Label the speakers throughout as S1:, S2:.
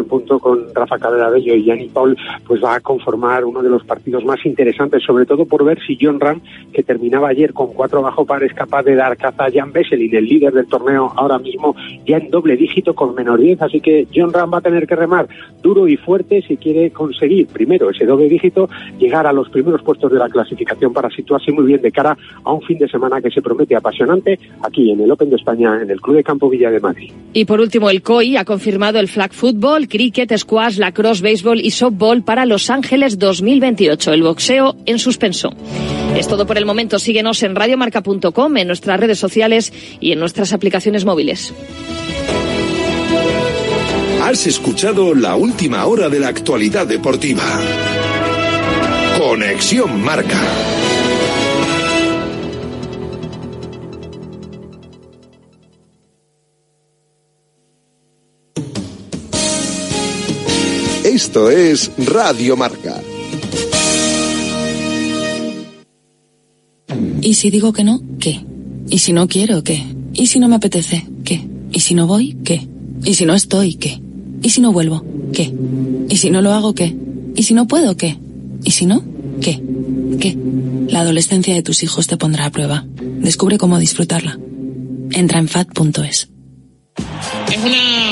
S1: en punto con Rafa Bello y Yanni Paul, pues va a conformar uno de los partidos más interesantes, sobre todo por ver si John Ram, que terminaba ayer con cuatro bajo par, es capaz de dar caza a Jan Vesselin, el líder del torneo ahora mismo, ya en doble dígito con menor 10. Así que John Ram va a tener que remar duro y fuerte si quiere conseguir primero ese doble dígito, llegar a los primeros puestos de la clasificación para situarse muy bien de cara a un fin de semana que se promete apasionante aquí en el Open de España, en el Club de Campo Villa de Madrid.
S2: Y por último, el COI ha confirmado el flag football, cricket, squash, lacrosse, béisbol y softball para Los Ángeles 2028. El boxeo en suspenso. Es todo por el momento. Síguenos en radiomarca.com, en nuestras redes sociales y en nuestras aplicaciones móviles.
S3: Has escuchado la última hora de la actualidad deportiva. Conexión Marca. Esto es Radio Marca.
S4: ¿Y si digo que no? ¿Qué? ¿Y si no quiero? ¿Qué? ¿Y si no me apetece? ¿Qué? ¿Y si no voy? ¿Qué? ¿Y si no estoy? ¿Qué? ¿Y si no vuelvo? ¿Qué? ¿Y si no lo hago? ¿Qué? ¿Y si no puedo? ¿Qué? ¿Y si no? ¿Qué? ¿Qué? La adolescencia de tus hijos te pondrá a prueba. Descubre cómo disfrutarla. Entra en fat.es.
S5: Es una, una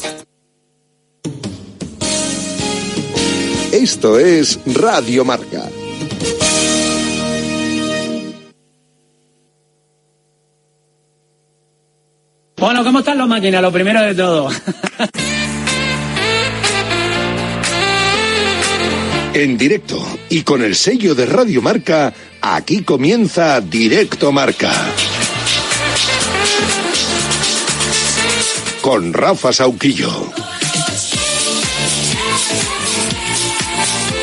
S3: Esto es Radio Marca.
S6: Bueno, ¿cómo están las máquinas? Lo primero de todo.
S3: En directo y con el sello de Radio Marca, aquí comienza Directo Marca. Con Rafa Sauquillo.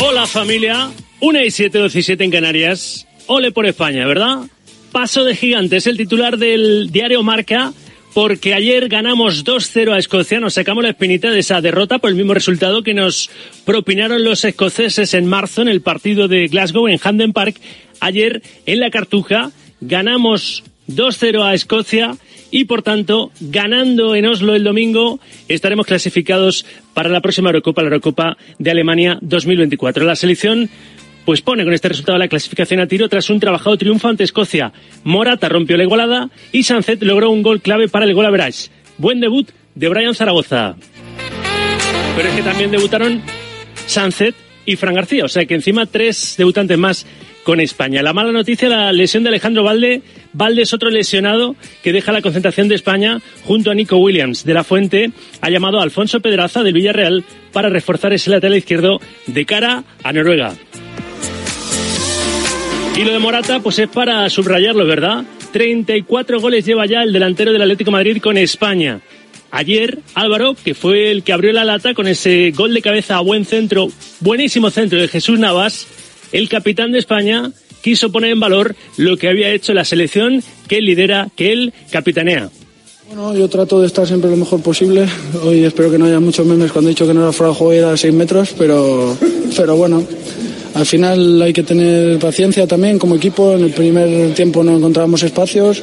S7: Hola familia, 1 y 7, 17 en Canarias. Ole por España, ¿verdad? Paso de gigante es el titular del diario Marca porque ayer ganamos 2-0 a Escocia, nos sacamos la espinita de esa derrota por el mismo resultado que nos propinaron los escoceses en marzo en el partido de Glasgow en Handen Park. Ayer en la Cartuja ganamos 2-0 a Escocia y por tanto, ganando en Oslo el domingo, estaremos clasificados para la próxima Eurocopa, la Eurocopa de Alemania 2024. La selección pues pone con este resultado la clasificación a tiro tras un trabajado triunfo ante Escocia. Morata rompió la igualada y Sanzet logró un gol clave para el gol average. Buen debut de Brian Zaragoza. Pero es que también debutaron Sunset y Fran García, o sea que encima tres debutantes más con España. La mala noticia, la lesión de Alejandro Valde. Valde es otro lesionado que deja la concentración de España junto a Nico Williams. De la Fuente ha llamado a Alfonso Pedraza del Villarreal para reforzar ese lateral izquierdo de cara a Noruega. Y lo de Morata, pues es para subrayarlo, ¿verdad? 34 goles lleva ya el delantero del Atlético de Madrid con España. Ayer Álvaro, que fue el que abrió la lata con ese gol de cabeza a buen centro, buenísimo centro de Jesús Navas, el capitán de España quiso poner en valor lo que había hecho la selección que él lidera, que él capitanea.
S8: Bueno, yo trato de estar siempre lo mejor posible. Hoy espero que no haya muchos memes cuando he dicho que no era fuera de juego era a 6 metros, pero, pero bueno, al final hay que tener paciencia también como equipo. En el primer tiempo no encontrábamos espacios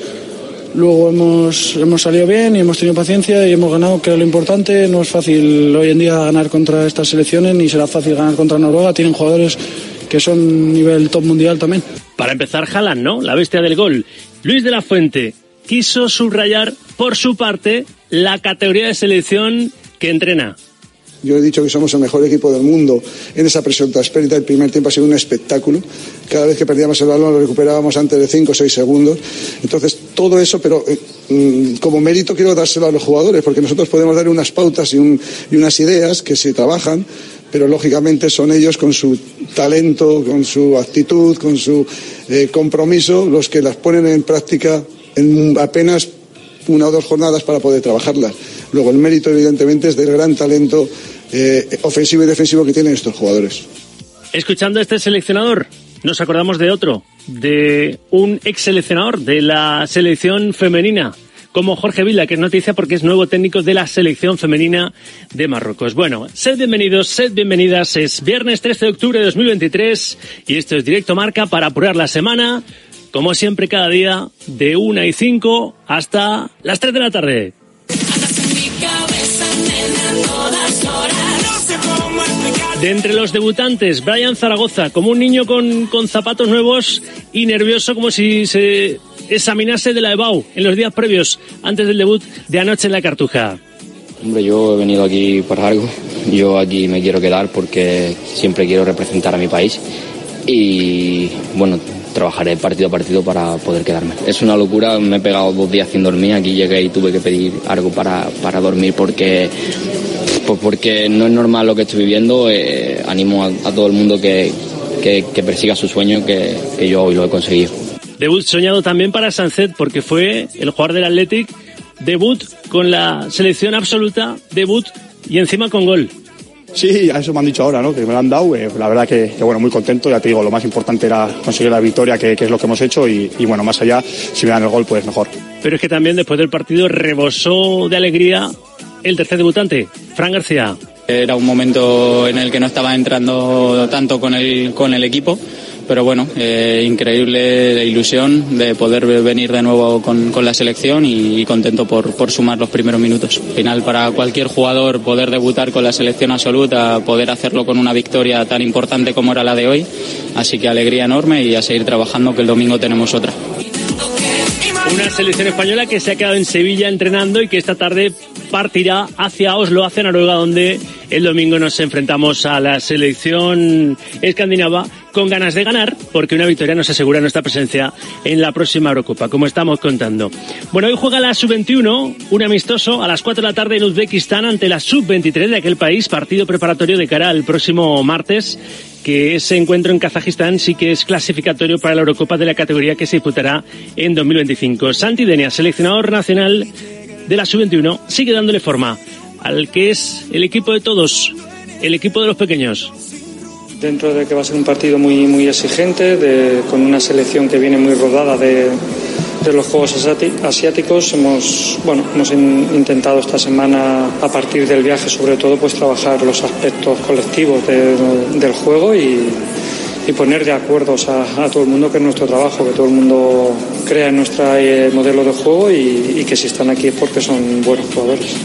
S8: Luego hemos, hemos salido bien y hemos tenido paciencia y hemos ganado, que lo importante. No es fácil hoy en día ganar contra estas selecciones, ni será fácil ganar contra Noruega. Tienen jugadores que son nivel top mundial también.
S7: Para empezar, Jalan, ¿no? La bestia del gol. Luis de la Fuente quiso subrayar, por su parte, la categoría de selección que entrena.
S9: Yo he dicho que somos el mejor equipo del mundo en esa presión transparente. El primer tiempo ha sido un espectáculo. Cada vez que perdíamos el balón lo recuperábamos antes de 5 o 6 segundos. Entonces, todo eso, pero eh, mm, como mérito quiero dárselo a los jugadores, porque nosotros podemos dar unas pautas y, unas ideas que se trabajan, pero lógicamente son ellos con su talento, con su actitud, con su eh, compromiso, los que las ponen en práctica en apenas una o dos jornadas para poder trabajarlas. Luego, el mérito, evidentemente, es del gran talento eh, ofensivo y defensivo que tienen estos jugadores.
S7: Escuchando a este seleccionador, nos acordamos de otro, de un ex seleccionador de la selección femenina, como Jorge Vila, que es noticia porque es nuevo técnico de la selección femenina de Marruecos. Bueno, sed bienvenidos, sed bienvenidas. Es viernes 13 de octubre de 2023 y esto es Directo Marca para apurar la semana, como siempre cada día, de 1 y 5 hasta las 3 de la tarde. De entre los debutantes, Brian Zaragoza, como un niño con, con zapatos nuevos y nervioso como si se examinase de la EBAU en los días previos, antes del debut de anoche en la Cartuja.
S10: Hombre, yo he venido aquí por algo. Yo aquí me quiero quedar porque siempre quiero representar a mi país. Y bueno, trabajaré partido a partido para poder quedarme. Es una locura, me he pegado dos días sin dormir, aquí llegué y tuve que pedir algo para, para dormir porque, pues porque no es normal lo que estoy viviendo. Eh, animo a, todo el mundo que, que, persiga su sueño, que, que yo hoy lo he conseguido.
S7: Debut soñado también para Sanzet porque fue el jugador del Athletic, debut con la selección absoluta, debut y encima con gol.
S11: Sí, a eso me han dicho ahora, ¿no? Que me lo han dado. Eh, la verdad que, bueno, muy contento. Ya te digo, lo más importante era conseguir la victoria, que, es lo que hemos hecho. Y, bueno, más allá, si me dan el gol, pues mejor.
S7: Pero es que también después del partido rebosó de alegría el tercer debutante, Fran García.
S12: Era un momento en el que no estaba entrando tanto con el, con el equipo pero bueno, eh, increíble la ilusión de poder venir de nuevo con, la selección y, contento por, por, sumar los primeros minutos. Al final, para cualquier jugador poder debutar con la selección absoluta, poder hacerlo con una victoria tan importante como era la de hoy, así que alegría enorme y a seguir trabajando que el domingo tenemos otra.
S7: Una selección española que se ha quedado en Sevilla entrenando y que esta tarde partirá hacia Oslo, hacia Noruega, donde el domingo nos enfrentamos a la selección escandinava con ganas de ganar, porque una victoria nos asegura nuestra presencia en la próxima Eurocopa, como estamos contando. Bueno, hoy juega la Sub-21, un amistoso a las 4 de la tarde en Uzbekistán ante la Sub-23 de aquel país, partido preparatorio de cara al próximo martes que ese encuentro en Kazajistán sí que es clasificatorio para la Eurocopa de la categoría que se disputará en 2025. Santi Denia, seleccionador nacional de la Sub-21, sigue dándole forma al que es el equipo de todos, el equipo de los pequeños.
S13: Dentro de que va a ser un partido muy, muy exigente, con una selección que viene muy rodada de, de los Juegos Asiáticos, hemos, bueno, hemos intentado esta semana, a partir del viaje sobre todo, pues trabajar los aspectos colectivos del juego y, y, poner de acuerdo a, todo el mundo que es nuestro trabajo, que todo el mundo crea en nuestro eh, modelo de juego y que si están aquí es porque son buenos jugadores.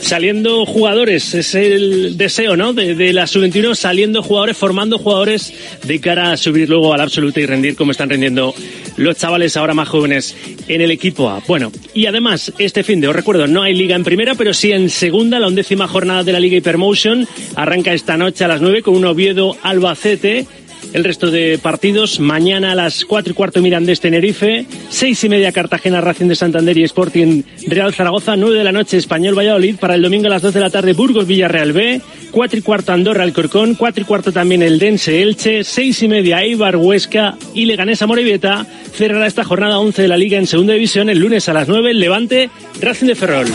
S7: Saliendo jugadores, es el deseo, ¿no? De, la sub-21 saliendo jugadores, formando jugadores de cara a subir luego al absoluto y rendir como están rendiendo los chavales ahora más jóvenes en el equipo A. Bueno, y además, este fin de, os recuerdo, no hay liga en primera, pero sí en segunda, la undécima jornada de la Liga Hypermotion. Arranca esta noche a las nueve con un Oviedo Albacete. El resto de partidos, mañana a las cuatro y cuarto Mirandés Tenerife, seis y media Cartagena Racing de Santander y Sporting Real Zaragoza, nueve de la noche Español Valladolid, para el domingo a las dos de la tarde Burgos Villarreal B, cuatro y cuarto Andorra Alcorcón, cuatro y cuarto también el Dense Elche, seis y media Eibar Huesca y Leganesa Morevieta, cerrará esta jornada 11 de la Liga en Segunda División el lunes a las nueve Levante Racing de Ferrol.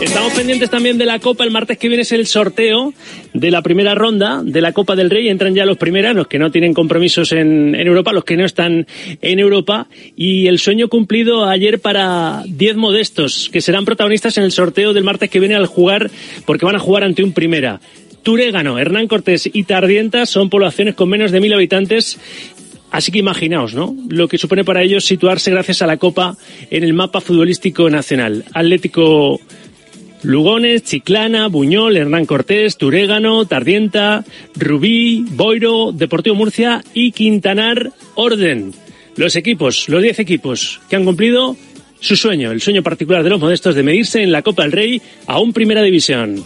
S7: Estamos pendientes también de la Copa. El martes que viene es el sorteo de la primera ronda de la Copa del Rey. Entran ya los primeros, los que no tienen compromisos en, en Europa, los que no están en Europa. Y el sueño cumplido ayer para 10 modestos, que serán protagonistas en el sorteo del martes que viene al jugar, porque van a jugar ante un primera. Turégano, Hernán Cortés y Tardienta son poblaciones con menos de mil habitantes Así que imaginaos, ¿no? Lo que supone para ellos situarse gracias a la Copa en el mapa futbolístico nacional. Atlético Lugones, Chiclana, Buñol, Hernán Cortés, Turégano, Tardienta, Rubí, Boiro, Deportivo Murcia y Quintanar Orden. Los equipos, los 10 equipos que han cumplido su sueño, el sueño particular de los modestos de medirse en la Copa del Rey a un Primera División.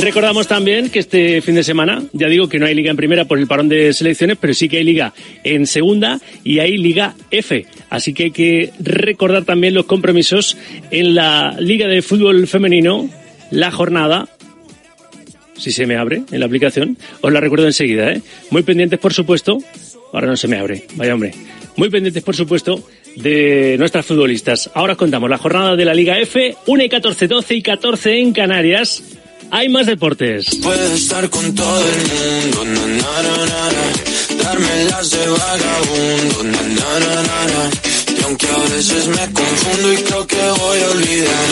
S7: Recordamos también que este fin de semana, ya digo que no hay liga en primera por el parón de selecciones, pero sí que hay liga en segunda y hay liga F. Así que hay que recordar también los compromisos en la liga de fútbol femenino, la jornada. Si se me abre en la aplicación, os la recuerdo enseguida, ¿eh? Muy pendientes, por supuesto. Ahora no se me abre, vaya hombre. Muy pendientes, por supuesto, de nuestras futbolistas. Ahora os contamos la jornada de la Liga F, 1 y 14, 12 y 14 en Canarias hay más deportes.
S14: Puedo estar con todo el mundo, na, na, na, darme las de vagabundo. Y aunque a veces me confundo y creo que voy a olvidar,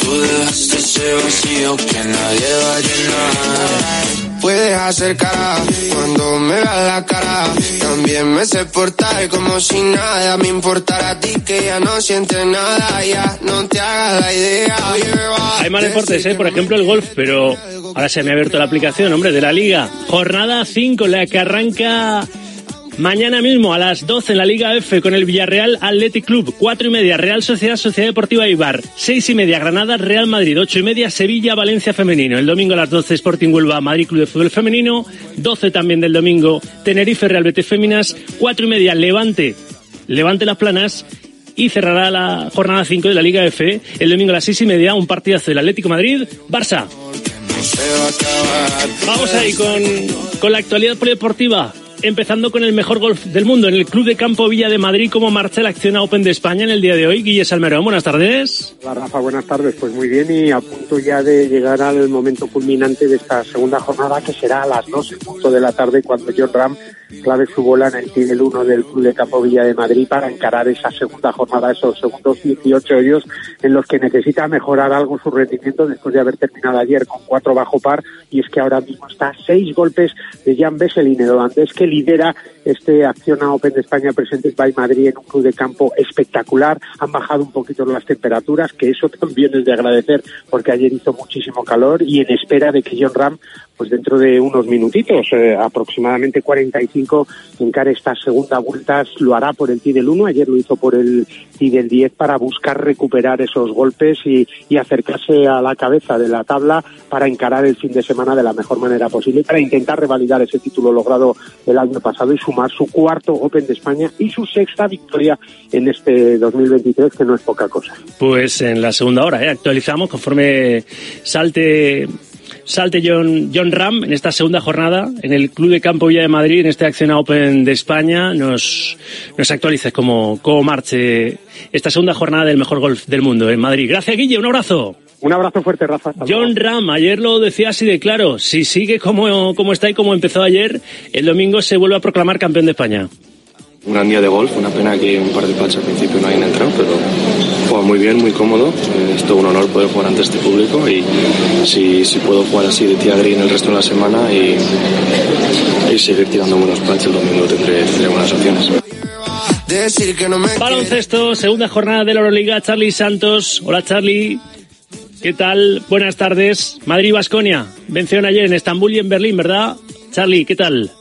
S14: tú dejaste ese vacío que nadie va a llenar. Puedes hacer cara cuando me veas la cara. También me sé portar como si nada me importara a ti que ya no sientes nada. Ya no te hagas la idea.
S7: Hay más deportes, ¿eh? por ejemplo el golf, pero ahora se me ha abierto la aplicación, hombre, de la liga. Jornada 5, la que arranca Mañana mismo a las 12 en la Liga F con el Villarreal Athletic Club, 4 y media Real Sociedad Sociedad Deportiva Ibar, 6 y media Granada Real Madrid, 8 y media Sevilla Valencia Femenino, el domingo a las 12 Sporting Huelva Madrid Club de Fútbol Femenino, 12 también del domingo Tenerife Real Betis Féminas, 4 y media Levante, Levante Las Planas y cerrará la jornada 5 de la Liga F el domingo a las 6 y media un partidazo del Atlético Madrid Barça. Vamos ahí con, con la actualidad polideportiva empezando con el mejor golf del mundo en el Club de Campo Villa de Madrid. ¿Cómo marcha la acción Open de España en el día de hoy? Guille Salmerón, buenas tardes.
S1: Hola Rafa, buenas tardes. Pues muy bien y a punto ya de llegar al momento culminante de esta segunda jornada que será a las 2 punto de la tarde cuando John Ram clave su bola en el Tidel 1 del Club de Campo Villa de Madrid para encarar esa segunda jornada, esos segundos 18 hoyos en los que necesita mejorar algo su rendimiento después de haber terminado ayer con cuatro bajo par y es que ahora mismo está seis golpes de Jan Besselin, el holandés que lidera este Acciona Open de España Presentes by Madrid en un club de campo espectacular. Han bajado un poquito las temperaturas, que eso también es de agradecer porque ayer hizo muchísimo calor y en espera de que John Ram pues dentro de unos minutitos, eh, aproximadamente 45, encare estas segunda vueltas, lo hará por el Tidel 1, ayer lo hizo por el Tidel 10 para buscar recuperar esos golpes y, y, acercarse a la cabeza de la tabla para encarar el fin de semana de la mejor manera posible, para intentar revalidar ese título logrado el año pasado y sumar su cuarto Open de España y su sexta victoria en este 2023, que no es poca cosa.
S7: Pues en la segunda hora, ¿eh? actualizamos conforme salte salte John, John Ram en esta segunda jornada en el Club de Campo Villa de Madrid, en este Acción Open de España. Nos, nos actualices cómo, cómo marche esta segunda jornada del mejor golf del mundo en Madrid. Gracias, Guille. Un abrazo.
S1: Un abrazo fuerte, Rafa.
S7: John Ram, ayer lo decía así de claro. Si sigue como, como está y como empezó ayer, el domingo se vuelve a proclamar campeón de España.
S15: Un gran día de golf, una pena que un par de pats al principio no hayan entrado, pero juega muy bien, muy cómodo. Es todo un honor poder jugar ante este público y si, si puedo jugar así de tía green el resto de la semana y, y seguir tirando buenos pats el domingo tendré, tendré buenas opciones.
S7: Baloncesto, segunda jornada de la Euroliga. Charlie Santos. Hola, Charlie. ¿Qué tal? Buenas tardes. Madrid-Basconia. Venció ayer en Estambul y en Berlín, ¿verdad? Charlie, ¿qué tal?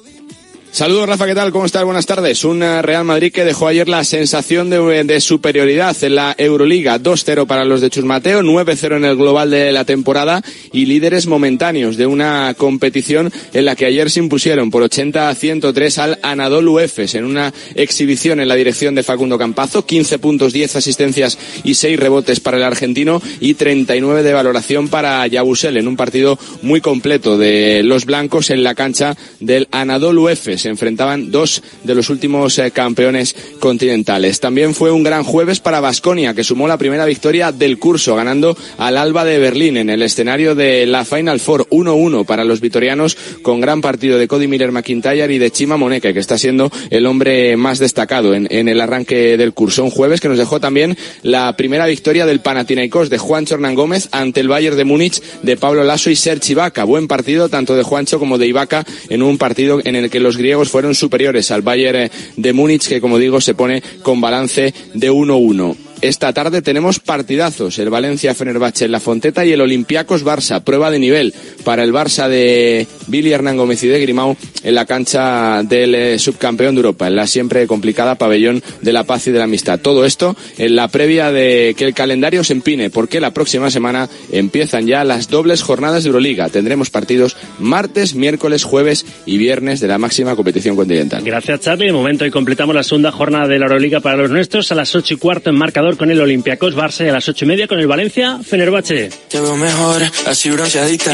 S16: Saludos Rafa, ¿qué tal? ¿Cómo estás? Buenas tardes. Un Real Madrid que dejó ayer la sensación de, de superioridad en la Euroliga. 2-0 para los de Chusmateo, 9-0 en el global de la temporada y líderes momentáneos de una competición en la que ayer se impusieron por 80-103 al Anadolu Efes en una exhibición en la dirección de Facundo Campazo. 15 puntos, 10 asistencias y 6 rebotes para el argentino y 39 de valoración para Yabusel en un partido muy completo de los blancos en la cancha del Anadolu Efes se enfrentaban dos de los últimos eh, campeones continentales. También fue un gran jueves para Basconia, que sumó la primera victoria del curso, ganando al Alba de Berlín en el escenario de la Final Four 1-1 para los vitorianos, con gran partido de Cody Miller McIntyre y de Chima Moneke, que está siendo el hombre más destacado en, en el arranque del curso. Un jueves que nos dejó también la primera victoria del Panathinaikos de Juancho Hernán Gómez ante el Bayern de Múnich de Pablo Lasso y Serge Ibaka. Buen partido tanto de Juancho como de Ibaka en un partido en el que los griegos fueron superiores al Bayern de Múnich, que como digo se pone con balance de 1-1. Esta tarde tenemos partidazos, el Valencia Fenerbahce en la Fonteta y el Olympiacos Barça, prueba de nivel para el Barça de Billy Hernán Gómez y de Grimau en la cancha del eh, subcampeón de Europa, en la siempre complicada pabellón de la paz y de la amistad. Todo esto en la previa de que el calendario se empine, porque la próxima semana empiezan ya las dobles jornadas de Euroliga. Tendremos partidos martes, miércoles, jueves y viernes de la máxima competición continental.
S7: Gracias, Charlie. De momento, hoy completamos la segunda jornada de la Euroliga para los nuestros a las ocho y cuarto en marcador con el Olympiacos Barça y a las ocho y media con el Valencia Fenerbahce.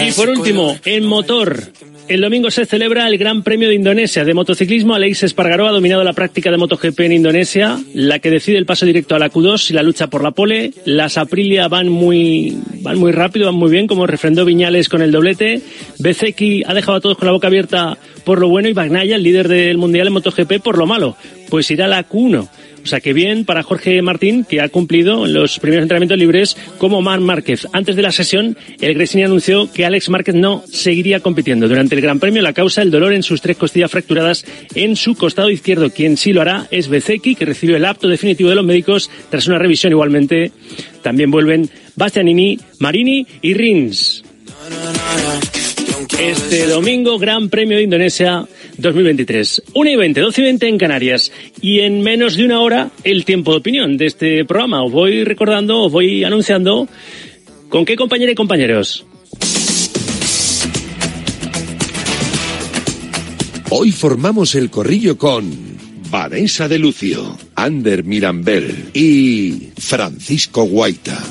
S7: Y por último, en motor. El domingo se celebra el Gran Premio de Indonesia de motociclismo. Aleix Espargaró ha dominado la práctica de MotoGP en Indonesia, la que decide el paso directo a la Q2 y la lucha por la pole. Las Aprilia van muy, van muy rápido, van muy bien, como refrendó Viñales con el doblete. Bezeki ha dejado a todos con la boca abierta por lo bueno y Bagnaya, el líder del Mundial en MotoGP, por lo malo. Pues irá a la Q1. O sea que bien para Jorge Martín, que ha cumplido los primeros entrenamientos libres como Mar Márquez. Antes de la sesión, el Gresini anunció que Alex Márquez no seguiría compitiendo. Durante el Gran Premio, la causa, el dolor en sus tres costillas fracturadas en su costado izquierdo. Quien sí lo hará es Bezeki, que recibió el apto definitivo de los médicos tras una revisión igualmente. También vuelven Bastianini, Marini y Rins. Este domingo, Gran Premio de Indonesia 2023. 1 y 20, 12 y 20 en Canarias. Y en menos de una hora, el tiempo de opinión de este programa. Os voy recordando, os voy anunciando con qué compañeros y compañeros.
S3: Hoy formamos el corrillo con Vanessa de Lucio, Ander Mirambel y Francisco Guaita.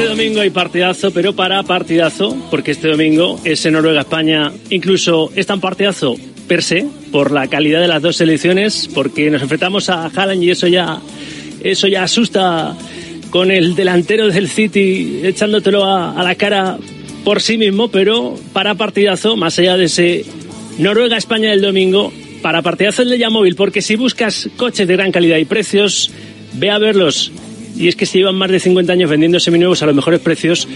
S7: Este domingo hay partidazo, pero para partidazo, porque este domingo es en Noruega-España, incluso es tan partidazo per se, por la calidad de las dos selecciones, porque nos enfrentamos a Haaland y eso ya, eso ya asusta con el delantero del City echándotelo a, a la cara por sí mismo, pero para partidazo, más allá de ese Noruega-España del domingo, para partidazo el de Yamóvil, porque si buscas coches de gran calidad y precios, ve a verlos. Y es que si llevan más de 50 años vendiendo seminuevos a los mejores precios,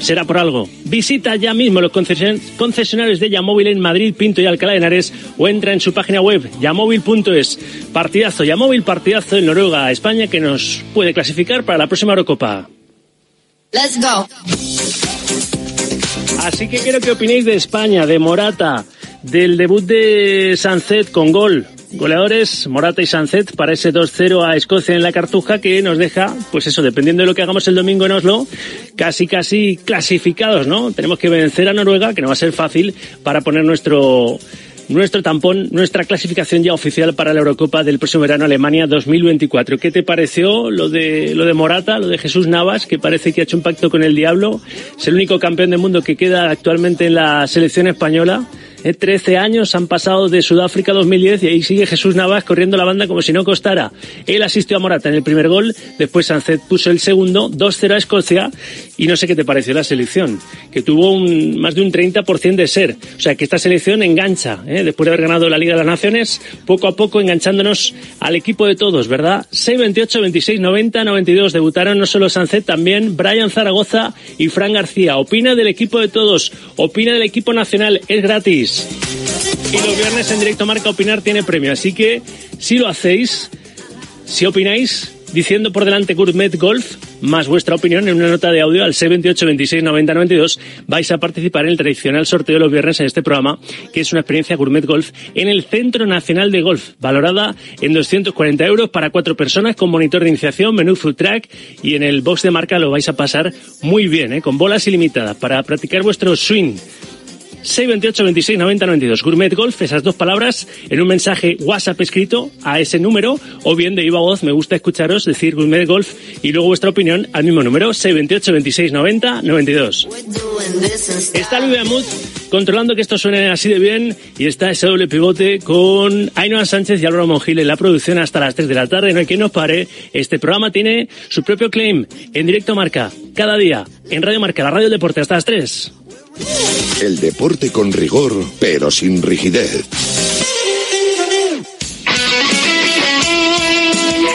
S7: será por algo. Visita ya mismo los concesionarios de Yamóvil en Madrid, Pinto y Alcalá de Henares o entra en su página web yamóvil.es. Partidazo, Yamóvil, partidazo en Noruega, España, que nos puede clasificar para la próxima Eurocopa.
S17: Let's go.
S7: Así que quiero que opinéis de España, de Morata, del debut de Sancet con gol. Goleadores Morata y Sancet para ese 2-0 a Escocia en la Cartuja que nos deja, pues eso, dependiendo de lo que hagamos el domingo en Oslo, casi casi clasificados, ¿no? Tenemos que vencer a Noruega, que no va a ser fácil, para poner nuestro nuestro tampón, nuestra clasificación ya oficial para la Eurocopa del próximo verano Alemania 2024. ¿Qué te pareció lo de lo de Morata, lo de Jesús Navas, que parece que ha hecho un pacto con el diablo? Es el único campeón del mundo que queda actualmente en la selección española. ¿Eh? 13 años han pasado de Sudáfrica 2010 y ahí sigue Jesús Navas corriendo la banda como si no costara. Él asistió a Morata en el primer gol, después Sancet puso el segundo, 2-0 a Escocia y no sé qué te pareció la selección, que tuvo un, más de un 30% de ser. O sea que esta selección engancha, ¿eh? después de haber ganado la Liga de las Naciones, poco a poco enganchándonos al equipo de todos, ¿verdad? 6-28, 26, 90, 92 debutaron no solo Sancet, también Brian Zaragoza y Fran García. Opina del equipo de todos, opina del equipo nacional, es gratis. Y los viernes en directo Marca Opinar tiene premio, así que si lo hacéis, si opináis, diciendo por delante Gourmet Golf, más vuestra opinión en una nota de audio al 628 26 90 92, vais a participar en el tradicional sorteo de los viernes en este programa, que es una experiencia Gourmet Golf en el Centro Nacional de Golf, valorada en 240 euros para cuatro personas con monitor de iniciación, menú food track y en el box de marca lo vais a pasar muy bien, ¿eh? con bolas ilimitadas para practicar vuestro swing 628 26 90 92. Gourmet Golf, esas dos palabras en un mensaje WhatsApp escrito a ese número o bien de viva voz, me gusta escucharos decir Gourmet Golf y luego vuestra opinión al mismo número 628 26 90 92. Está Luis Amut controlando que esto suene así de bien y está ese doble pivote con Ainhoa Sánchez y Álvaro Mongil en la producción hasta las 3 de la tarde. No hay quien nos pare. Este programa tiene su propio claim en directo marca cada día en Radio Marca, la radio deporte hasta las 3.
S3: El deporte con rigor, pero sin rigidez.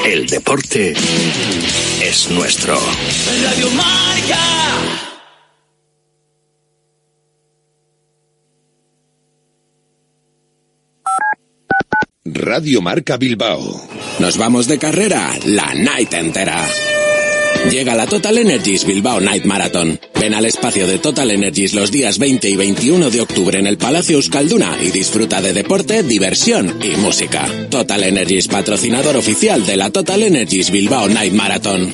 S18: El deporte es nuestro.
S14: Radio Marca.
S3: Radio Marca Bilbao.
S19: Nos vamos de carrera la night entera. Llega la Total Energies Bilbao Night Marathon. Ven al espacio de Total Energies los días 20 y 21 de octubre en el Palacio Euskalduna y disfruta de deporte, diversión y música. Total Energies, patrocinador oficial de la Total Energies Bilbao Night Marathon.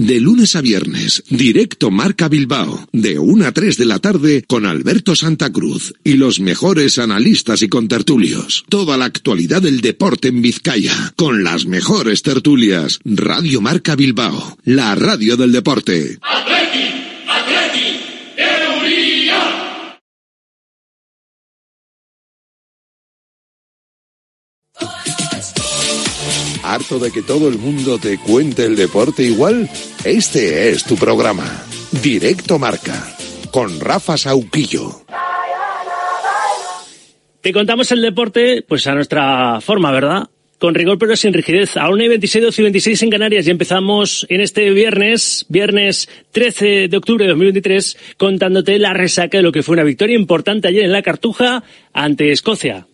S3: De lunes a viernes, directo Marca Bilbao, de 1 a 3 de la tarde con Alberto Santa Cruz y los mejores analistas y contertulios. Toda la actualidad del deporte en Vizcaya, con las mejores tertulias. Radio Marca Bilbao, la radio del deporte. ¿Harto de que todo el mundo te cuente el deporte igual? Este es tu programa. Directo Marca. Con Rafa Sauquillo.
S7: Te contamos el deporte, pues a nuestra forma, ¿verdad? Con rigor pero sin rigidez. A 1 y 26, 12 y 26 en Canarias y empezamos en este viernes, viernes 13 de octubre de 2023, contándote la resaca de lo que fue una victoria importante ayer en la Cartuja ante Escocia.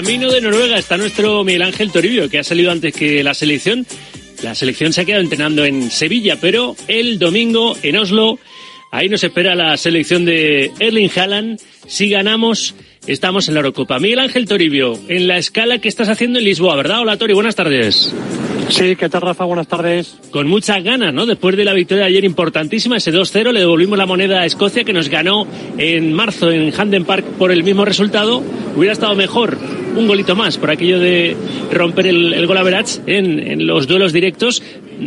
S7: Camino de Noruega está nuestro Miguel Ángel Toribio, que ha salido antes que la selección. La selección se ha quedado entrenando en Sevilla, pero el domingo en Oslo, ahí nos espera la selección de Erling Haaland. Si ganamos, estamos en la Eurocopa. Miguel Ángel Toribio, en la escala que estás haciendo en Lisboa, ¿verdad? Hola Tori, buenas tardes.
S20: Sí, ¿qué tal Rafa? Buenas tardes.
S7: Con muchas ganas, ¿no? Después de la victoria de ayer importantísima, ese 2-0, le devolvimos la moneda a Escocia que nos ganó en marzo en Handen Park por el mismo resultado. Hubiera estado mejor un golito más por aquello de romper el, el gol average en, en los duelos directos,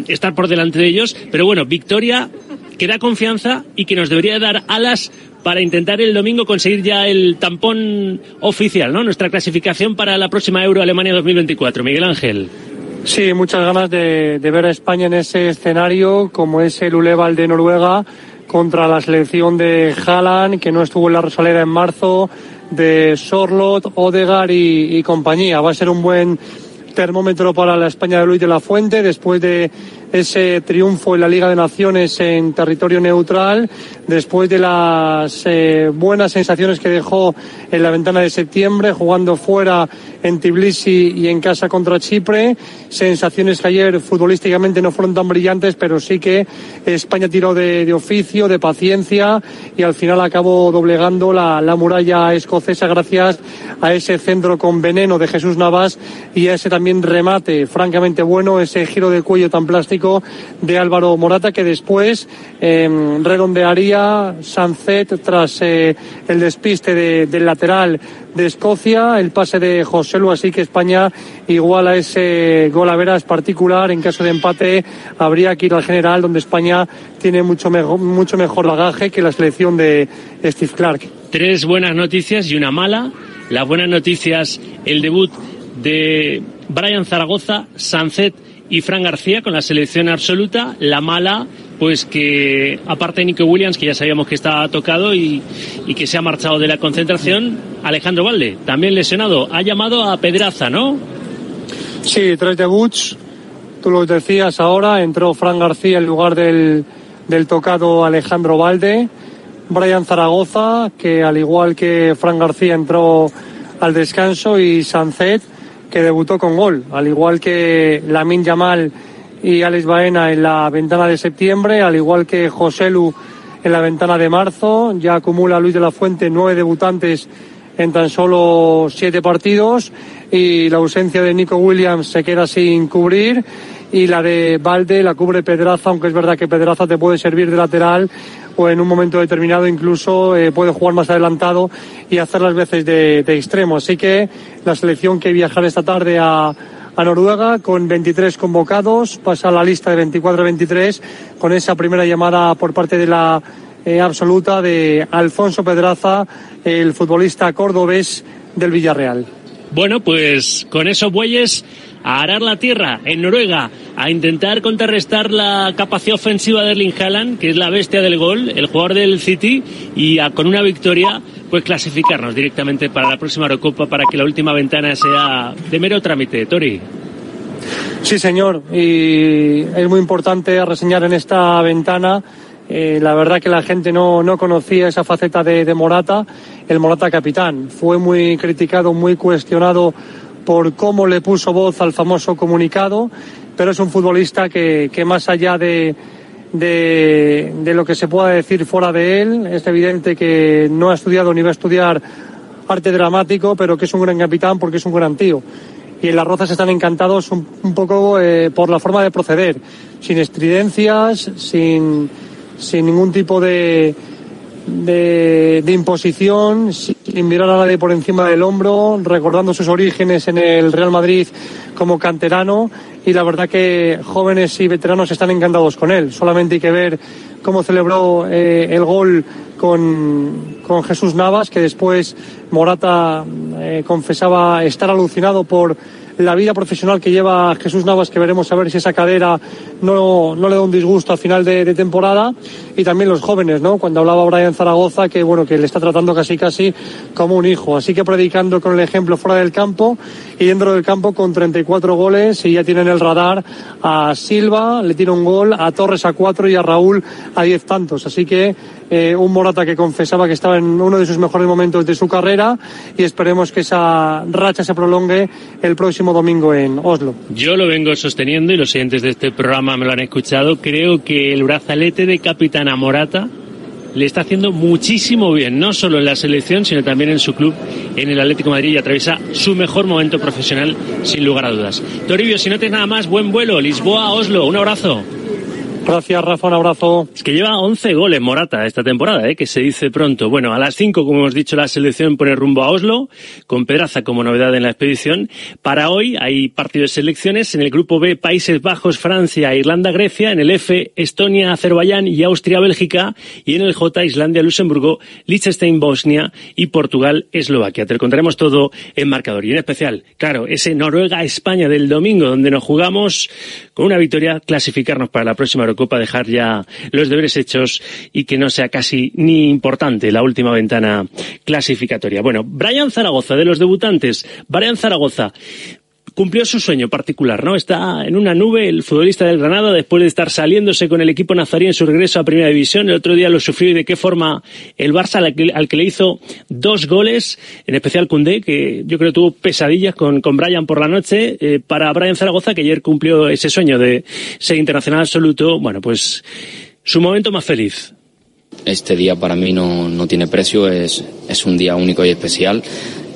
S7: estar por delante de ellos. Pero bueno, victoria que da confianza y que nos debería dar alas para intentar el domingo conseguir ya el tampón oficial, ¿no? Nuestra clasificación para la próxima Euro Alemania 2024. Miguel Ángel.
S13: Sí, muchas ganas de, de ver a España en ese escenario, como es el Uleval de Noruega contra la selección de Haaland, que no estuvo en la Rosaleda en marzo, de Sorlot, Odegar y, y compañía. Va a ser un buen termómetro para la España de Luis de la Fuente después de ese triunfo en la Liga de Naciones en territorio neutral, después de las eh, buenas sensaciones que dejó en la ventana de septiembre, jugando fuera en Tbilisi y en casa contra Chipre. Sensaciones que ayer futbolísticamente no fueron tan brillantes, pero sí que España tiró de, oficio, de paciencia y al final acabó doblegando la muralla escocesa gracias a ese centro con veneno de Jesús Navas y a ese también remate francamente bueno, ese giro de cuello tan plástico de Álvaro Morata que después eh, redondearía Sancet tras eh, el despiste de, del lateral de Escocia, el pase de José Lu, así que España igual a ese gol a veras particular. En caso de empate habría que ir al general, donde España tiene mucho mejor, mucho mejor bagaje que la selección de Steve Clark.
S7: Tres buenas noticias y una mala. Las buenas noticias, el debut de Brian Zaragoza, Sancet y Fran García con la selección absoluta. La mala, pues que aparte de Nico Williams, que ya sabíamos que estaba tocado y, y, que se ha marchado de la concentración, Alejandro Valde, también lesionado, ha llamado a Pedraza, ¿no?
S13: Sí, tres debuts. Tú lo decías ahora, entró Fran García en lugar del, del tocado Alejandro Valde. Brian Zaragoza, que al igual que Fran García entró al descanso, y Sancet, que debutó con gol, al igual que Lamin Yamal y Alex Baena en la ventana de septiembre, al igual que José Lu en la ventana de marzo. Ya acumula Luis de la Fuente nueve debutantes en tan solo siete partidos y la ausencia de Nico Williams se queda sin cubrir y la de Valde la cubre Pedraza, aunque es verdad que Pedraza te puede servir de lateral o en un momento determinado incluso eh, puede jugar más adelantado y hacer las veces de, extremo. Así que la selección que viajará esta tarde a, a Noruega con 23 convocados, pasa a la lista de 24-23 con esa primera llamada por parte de la eh, absoluta de Alfonso Pedraza, el futbolista cordobés del Villarreal.
S7: Bueno, pues con esos bueyes a arar la tierra en Noruega, a intentar contrarrestar la capacidad ofensiva de Erling Haaland, que es la bestia del gol, el jugador del City, y a, con una victoria, pues clasificarnos directamente para la próxima Eurocopa para que la última ventana sea de mero trámite. Tori.
S13: Sí, señor, y es muy importante reseñar en esta ventana eh, la verdad que la gente no, no conocía esa faceta de, de, Morata, el Morata capitán. Fue muy criticado, muy cuestionado por cómo le puso voz al famoso comunicado, pero es un futbolista que, que más allá de, de, lo que se pueda decir fuera de él, es evidente que no ha estudiado ni va a estudiar arte dramático, pero que es un gran capitán porque es un gran tío. Y en las rozas están encantados un, un poco eh, por la forma de proceder, sin estridencias, sin, sin ningún tipo de, de, imposición, sin mirar a nadie por encima del hombro, recordando sus orígenes en el Real Madrid como canterano y la verdad que jóvenes y veteranos están encantados con él. Solamente hay que ver cómo celebró eh, el gol con, con, Jesús Navas, que después Morata eh, confesaba estar alucinado por la vida profesional que lleva Jesús Navas, que veremos a ver si esa cadera no, no le da un disgusto al final de, de, temporada. Y también los jóvenes, ¿no? Cuando hablaba Brian Zaragoza, que bueno, que le está tratando casi casi como un hijo. Así que predicando con el ejemplo fuera del campo y dentro del campo con 34 goles y ya tienen el radar a Silva, le tira un gol, a Torres a cuatro y a Raúl a diez tantos. Así que eh, un Morata que confesaba que estaba en uno de sus mejores momentos de su carrera y esperemos que esa racha se prolongue el próximo domingo en Oslo.
S7: Yo lo vengo sosteniendo y los siguientes de este programa me lo han escuchado. Creo que el brazalete de capitana Morata le está haciendo muchísimo bien, no solo en la selección, sino también en su club, en el Atlético Madrid, y atraviesa su mejor momento profesional, sin lugar a dudas. Toribio, si no tienes nada más, buen vuelo, Lisboa, Oslo, un abrazo.
S20: Gracias, Rafa, un abrazo.
S7: Es que lleva 11 goles Morata esta temporada, ¿eh? que se dice pronto. Bueno, a las 5, como hemos dicho, la selección pone rumbo a Oslo, con Pedraza como novedad en la expedición. Para hoy hay partido de selecciones. En el grupo B, Países Bajos, Francia, Irlanda, Grecia. En el F, Estonia, Azerbaiyán y Austria, Bélgica. Y en el J, Islandia, Luxemburgo, Liechtenstein, Bosnia y Portugal, Eslovaquia. Te lo contaremos todo en marcador. Y en especial, claro, ese Noruega-España del domingo, donde nos jugamos con una victoria clasificarnos para la próxima Eurocopa, dejar ya los deberes hechos y que no sea casi ni importante la última ventana clasificatoria. Bueno, Brian Zaragoza, de los debutantes, Brian Zaragoza, cumplió su sueño particular, ¿no? Está en una nube el futbolista del Granada después de estar saliéndose con el equipo nazarí en su regreso a Primera División. El otro día lo sufrió y de qué forma el Barça al que, le hizo dos goles, en especial Cundé, que yo creo tuvo pesadillas con, con Brian por la noche. Eh, para Brian Zaragoza, que ayer cumplió ese sueño de ser internacional absoluto, bueno, pues su momento más feliz.
S10: Este día para mí no, no tiene precio, es, es un día único y especial.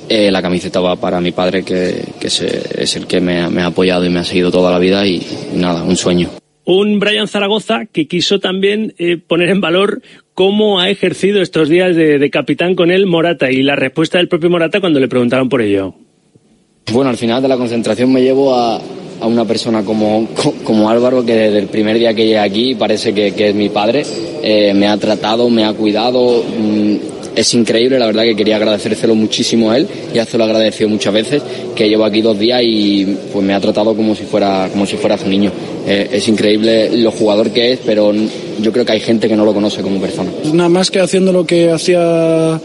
S10: Eh, la camiseta va para mi padre, que, que se, es el que me, ha- me ha apoyado y me ha seguido toda la vida y, nada, un sueño.
S7: Un Brian Zaragoza que quiso también eh, poner en valor cómo ha ejercido estos días de, de capitán con él Morata y la respuesta del propio Morata cuando le preguntaron por ello.
S10: Bueno, al final de la concentración me llevo a, a una persona como, co- como Álvaro, que desde el primer día que llegué aquí parece que, que es mi padre. Eh, me ha tratado, me ha cuidado. Es increíble, la verdad que quería agradecérselo muchísimo a él. Ya se lo he agradecido muchas veces, que llevo aquí dos días y pues me ha tratado como si fuera, como si fuera su niño. Eh, es increíble lo jugador que es, pero yo creo que hay gente que no lo conoce como persona.
S8: Nada más que haciendo lo que hacía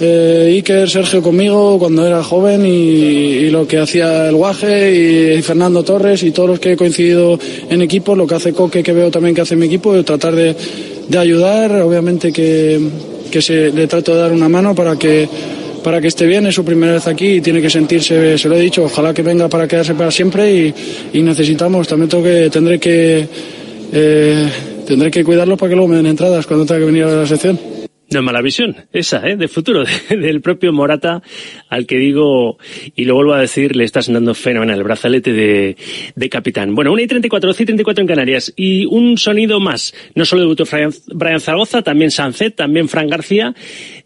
S8: eh, Iker, Sergio conmigo cuando era joven y, lo que hacía el Guaje y, Fernando Torres y todos los que he coincidido en equipo, lo que hace Coque, que veo también que hace mi equipo, tratar de, de ayudar, obviamente que, que se, le trato de dar una mano para que para que esté bien, es su primera vez aquí y tiene que sentirse, se lo he dicho, ojalá que venga para quedarse para siempre y, necesitamos, también tengo que, tendré que eh, tendré que cuidarlo para que luego me den entradas cuando tenga que venir a la sección.
S7: No es mala visión, esa, ¿eh? De futuro, de- del propio Morata, al que digo, y lo vuelvo a decir, le está sonando fenomenal el brazalete de, de capitán. Bueno, 1 y 34, 12 y 34 en Canarias, y un sonido más. No solo debutó Brian Zaragoza, también Sancet, también Fran García.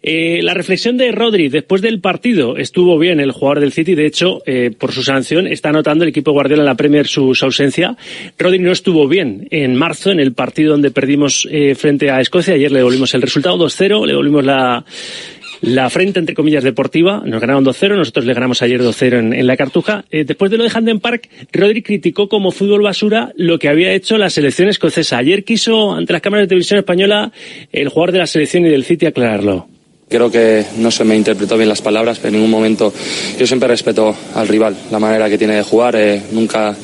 S7: Eh, la reflexión de Rodri después del partido estuvo bien el jugador del City, de hecho, eh, por su sanción, está notando el equipo Guardiola en la Premier su, su ausencia. Rodri no estuvo bien en marzo, en el partido donde perdimos eh, frente a Escocia, ayer le devolvimos el resultado 2-0, le devolvimos la, la frente, entre comillas, deportiva. Nos ganaron 2-0, nosotros le ganamos ayer 2-0 en, en la Cartuja. Eh, después de lo de Handen Park, Rodri criticó como fútbol basura lo que había hecho la selección escocesa. Ayer quiso, ante las cámaras de televisión española, el jugador de la selección y del City aclararlo.
S15: Creo que no se me interpretó bien las palabras, pero en ningún momento yo siempre respeto al rival, la manera que tiene de jugar. eh, nunca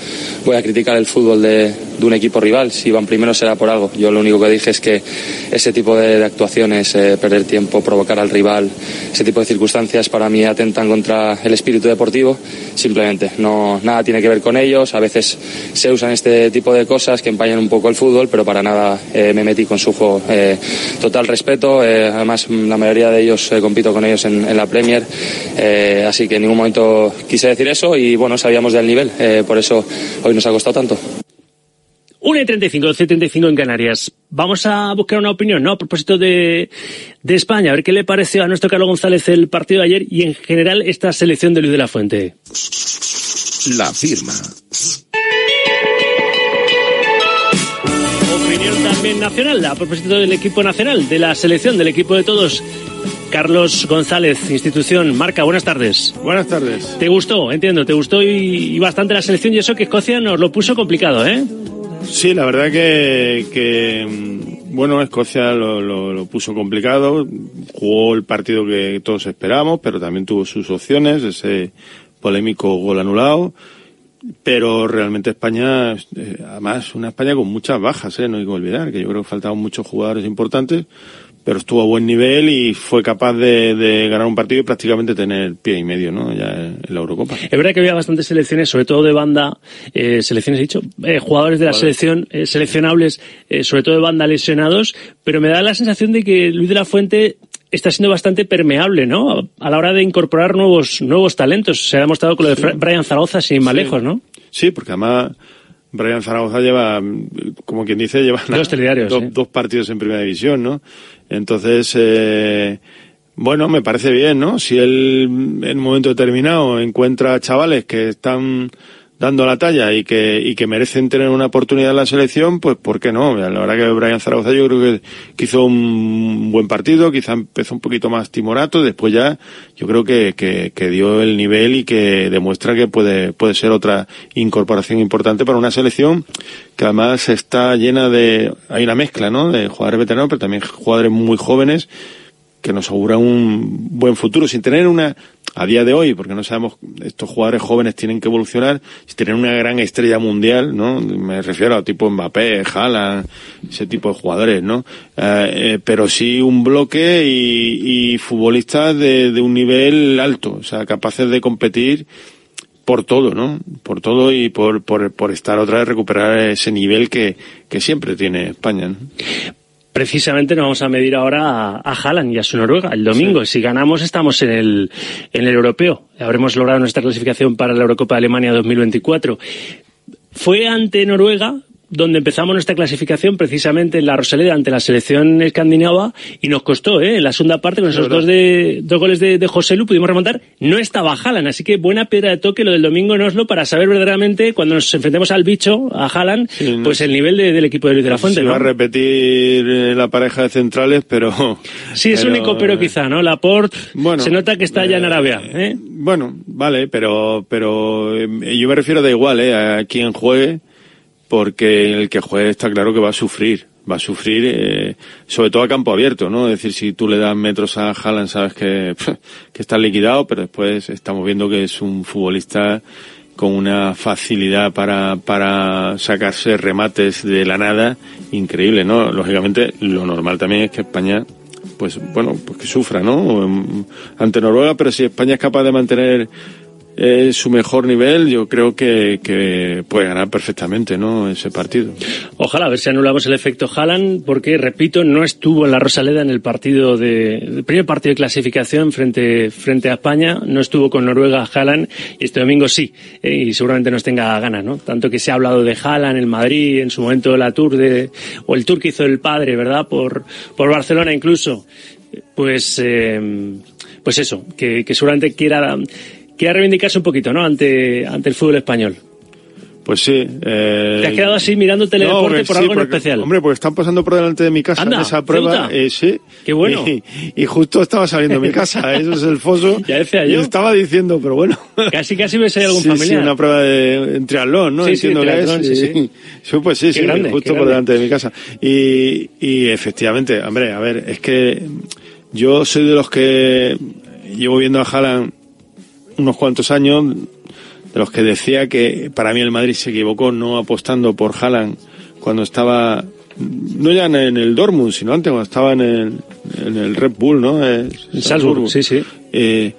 S15: voy a criticar el fútbol de, de un equipo rival. Si van primero será por algo. Yo lo único que dije es que ese tipo de, de actuaciones, eh, perder tiempo, provocar al rival, ese tipo de circunstancias para mí atentan contra el espíritu deportivo. Simplemente, no, nada tiene que ver con ellos. A veces se usan este tipo de cosas que empañan un poco el fútbol, pero para nada eh, me metí con su juego. Eh, total respeto. eh, además, la mayoría de ellos eh, compito con ellos en, en la Premier. eh, así que en ningún momento quise decir eso y bueno, sabíamos del nivel. eh, por eso hoy nos ha costado tanto.
S7: 1 y 35, 12 y 35 en Canarias. Vamos a buscar una opinión, ¿no? A propósito de, de España, a ver qué le pareció a nuestro Carlos González el partido de ayer y en general esta selección de Luis de la Fuente.
S3: La firma.
S7: Opinión también nacional, a propósito del equipo nacional, de la selección, del equipo de todos. Carlos González, institución, marca, buenas tardes.
S21: Buenas tardes.
S7: ¿Te gustó? Entiendo, te gustó y, y bastante la selección y eso que Escocia nos lo puso complicado, ¿eh?
S21: Sí, la verdad que, que mm, bueno, Escocia lo, lo- lo puso complicado, jugó el partido que todos esperamos, pero también tuvo sus opciones, ese polémico gol anulado, pero realmente España, eh, además una España con muchas bajas, ¿eh? no hay que olvidar, que yo creo que faltaban muchos jugadores importantes, pero estuvo a buen nivel y fue capaz de, de ganar un partido y prácticamente tener pie y medio, ¿no? Ya en la Eurocopa.
S7: Es verdad que había bastantes selecciones, sobre todo de banda, eh, selecciones, he dicho, eh, jugadores de la selección eh, seleccionables, eh, sobre todo de banda lesionados, pero me da la sensación de que Luis de la Fuente está siendo bastante permeable, ¿no? A, la hora de incorporar nuevos nuevos talentos. Se ha demostrado con lo de Brian Zaragoza sin más
S21: Sí.
S7: lejos, ¿no?
S21: Sí, porque además Brian Zaragoza lleva, como quien dice, lleva
S7: Dos ¿eh?
S21: dos partidos en primera división, ¿no? Entonces, eh, bueno, me parece bien, ¿no? Si él en un momento determinado encuentra chavales que están dando la talla y que, y que merecen tener una oportunidad en la selección, pues ¿por qué no? La verdad que Brian Zaragoza yo creo que, hizo un buen partido, quizá empezó un poquito más timorato, después ya yo creo que, que, que dio el nivel y que demuestra que puede, puede ser otra incorporación importante para una selección que además está llena de, hay una mezcla, ¿no? De jugadores veteranos, pero también jugadores muy jóvenes que nos augura un buen futuro sin tener una a día de hoy porque no sabemos estos jugadores jóvenes tienen que evolucionar sin tener una gran estrella mundial no me refiero a tipo Mbappé Haaland ese tipo de jugadores no Eh, eh, pero sí un bloque y, y futbolistas de, de un nivel alto o sea capaces de competir por todo, ¿no? Por todo y por, por, por estar otra vez recuperar ese nivel que, que siempre tiene España, ¿no?
S7: Precisamente nos vamos a medir ahora a, a Haaland y a su Noruega el domingo. Si ganamos estamos en el, en el europeo. Habremos logrado nuestra clasificación para la Eurocopa de Alemania 2024. Fue ante Noruega donde empezamos nuestra clasificación precisamente en la Rosaleda ante la selección escandinava y nos costó, ¿eh? En la segunda parte con esos dos, de, dos goles de, de José Lu pudimos remontar. No estaba Haaland, así que buena piedra de toque lo del domingo en Oslo para saber verdaderamente cuando nos enfrentemos al bicho, a Haaland,
S21: no
S7: pues el nivel de- del equipo de Luis de la Fuente,
S21: Se
S7: ¿no?
S21: va a repetir eh, la pareja de centrales, pero...
S7: Sí, es
S21: pero,
S7: único, pero
S21: eh,
S7: quizá, ¿no? Laporte
S21: Bueno,
S7: se nota que está ya en Arabia, ¿eh?
S21: Bueno, vale, pero, pero eh, yo me refiero da igual, ¿eh? A quien juegue, porque el que juegue está claro que va a sufrir. Va a sufrir, eh, sobre todo a campo abierto, ¿no? Es decir, si tú le das metros a Haaland, sabes que, que está liquidado, pero después estamos viendo que es un futbolista con una facilidad para, para sacarse remates de la nada increíble, ¿no? Lógicamente, lo normal también es que España, pues, bueno, pues que sufra, ¿no? Ante Noruega, pero si España es capaz de mantener eh, su mejor nivel, yo creo que, que puede ganar perfectamente, ¿no? Ese partido.
S7: Ojalá, a ver si anulamos el efecto Haaland, porque, repito, no estuvo en la Rosaleda en el partido de, el primer partido de clasificación frente, frente a España, no estuvo con Noruega Haaland, y este domingo sí, eh, y seguramente nos tenga ganas, ¿no? Tanto que se ha hablado de Haaland, el Madrid, en su momento la Tour de, o el Tour que hizo el padre, ¿verdad? Por, por Barcelona incluso. Pues, eh, pues eso, que, que seguramente quiera, quiera reivindicarse un poquito, ¿no? Ante, ante el fútbol español.
S21: Pues sí. Eh,
S7: Te has quedado así mirando teledeporte
S21: porque
S7: por
S21: sí,
S7: algo en especial.
S21: Hombre, porque están pasando por delante de mi casa
S7: Anda,
S21: en esa prueba. Eh, sí.
S7: Qué bueno.
S21: Y, y justo estaba saliendo de mi casa. Eso es el foso.
S7: Ya decía
S21: Y
S7: yo.
S21: estaba diciendo, pero bueno.
S7: Casi, casi ves ahí algún
S21: sí,
S7: familiar.
S21: Sí, una prueba de en triatlón, ¿no?
S7: Sí, sí,
S21: Entiendo que es.
S7: sí,
S21: y-
S7: sí.
S21: sí, pues sí,
S7: Qué
S21: sí,
S7: grande,
S21: justo por delante de mi casa. Y, y efectivamente, hombre, a ver, es que yo soy de los que llevo viendo a Haaland unos cuantos años, de los que decía que para mí el Madrid se equivocó no apostando por Haaland cuando estaba no ya en el Dortmund, sino antes cuando estaba en el, en el Red Bull, ¿no? Eh,
S7: En Salzburg, sí, sí.
S21: eh,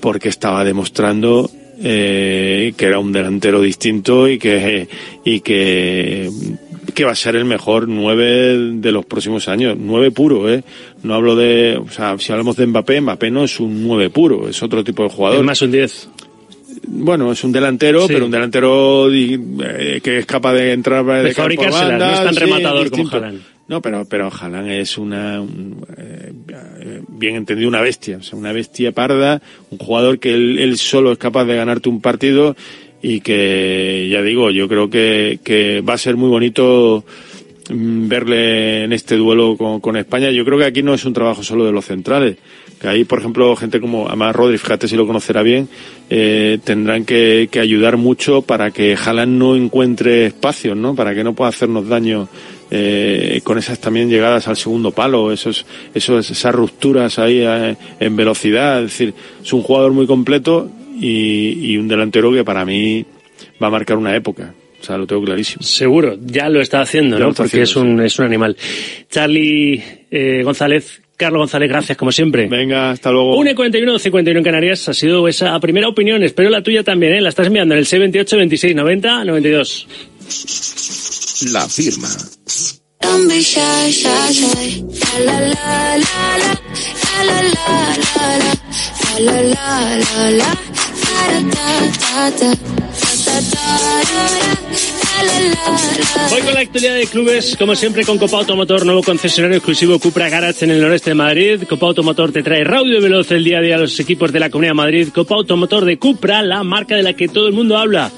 S21: porque estaba demostrando eh, que era un delantero distinto y que y que que va a ser el mejor nueve de los próximos años, nueve puro, eh. No hablo de, o sea, si hablamos de Mbappé, Mbappé no es un nueve puro, es otro tipo de jugador.
S7: Es más un 10.
S21: Bueno, es un delantero,
S7: Sí.
S21: pero un delantero eh, que es capaz de entrar de,
S7: De fabricárselas, no es tan
S21: sí,
S7: rematador como. Haaland.
S21: No, pero, pero Haaland es una, un, eh, eh, bien entendido, una bestia. O sea, una bestia parda, un jugador que él, él solo es capaz de ganarte un partido y que, ya digo, yo creo que, que va a ser muy bonito mm, verle en este duelo con, España. Yo creo que aquí no es un trabajo solo de los centrales. Que ahí, por ejemplo, gente como además Rodri, fíjate si lo conocerá bien, eh, tendrán que, que ayudar mucho para que Haaland no encuentre espacios, ¿no? Para que no pueda hacernos daño eh, con esas también llegadas al segundo palo, esos, esos, esas rupturas ahí eh, en velocidad. Es decir, es un jugador muy completo y, y un delantero que para mí va a marcar una época. O sea, lo tengo clarísimo.
S7: Seguro, ya lo está haciendo,
S21: Ya
S7: ¿no?
S21: está
S7: Porque
S21: haciendo,
S7: es un, es un animal. Charlie eh, González, Carlos González, gracias como siempre.
S21: Venga, hasta luego.
S7: 1 y 41, 51 en Canarias. Ha sido esa primera opinión. Espero la tuya también, ¿eh? La estás enviando en el 628 26 90 92.
S3: La firma.
S7: Voy con la actualidad de clubes, como siempre, con Copa Automotor, nuevo concesionario exclusivo Cupra Garage en el noreste de Madrid. Copa Automotor te trae radio veloz el día a día a los equipos de la Comunidad de Madrid. Copa Automotor de Cupra, la marca de la que todo el mundo habla.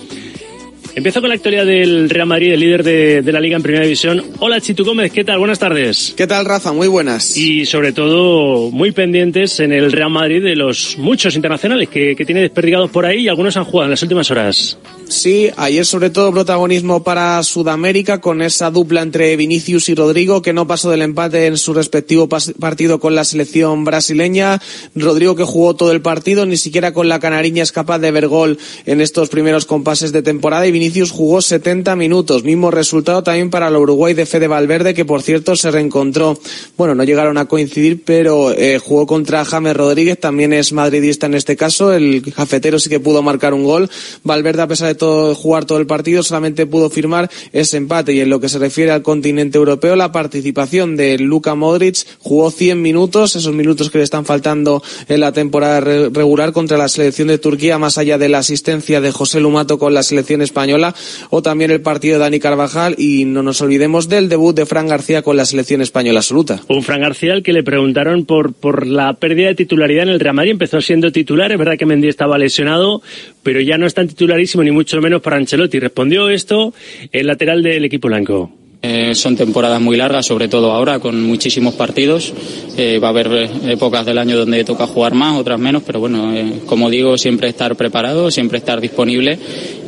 S7: Empiezo con la actualidad del Real Madrid, el líder de, de, la Liga en Primera División. Hola Chitu Gómez, ¿qué tal? Buenas tardes.
S22: ¿Qué tal Rafa? Muy buenas.
S7: Y sobre todo muy pendientes en el Real Madrid de los muchos internacionales que, que tiene desperdigados por ahí y algunos han jugado en las últimas horas.
S22: Sí, ayer sobre todo protagonismo para Sudamérica con esa dupla entre Vinicius y Rodrigo que no pasó del empate en su respectivo partido con la selección brasileña. Rodrigo que jugó todo el partido, ni siquiera con la canariña es capaz de ver gol en estos primeros compases de temporada y Vinicius jugó 70 minutos. Mismo resultado también para el Uruguay de Fede Valverde que por cierto se reencontró. Bueno, no llegaron a coincidir, pero eh, jugó contra James Rodríguez, también es madridista en este caso. El cafetero sí que pudo marcar un gol. Valverde a pesar jugar todo el partido, solamente pudo firmar ese empate. Y en lo que se refiere al continente europeo, la participación de Luka Modric jugó 100 minutos, esos minutos que le están faltando en la temporada regular contra la selección de Turquía, más allá de la asistencia de José Lumato con la selección española, o también el partido de Dani Carvajal. Y no nos olvidemos del debut de Fran García con la selección española absoluta.
S7: Un Fran García al que le preguntaron por, por la pérdida de titularidad en el Real Madrid. Empezó siendo titular, es verdad que Mendy estaba lesionado, pero ya no es tan titularísimo ni mucho menos para Ancelotti. Respondió esto el lateral del equipo blanco.
S12: Eh, son temporadas muy largas, sobre todo ahora, con muchísimos partidos. Eh, va a haber épocas del año donde toca jugar más, otras menos, pero bueno, eh, como digo, siempre estar preparado, siempre estar disponible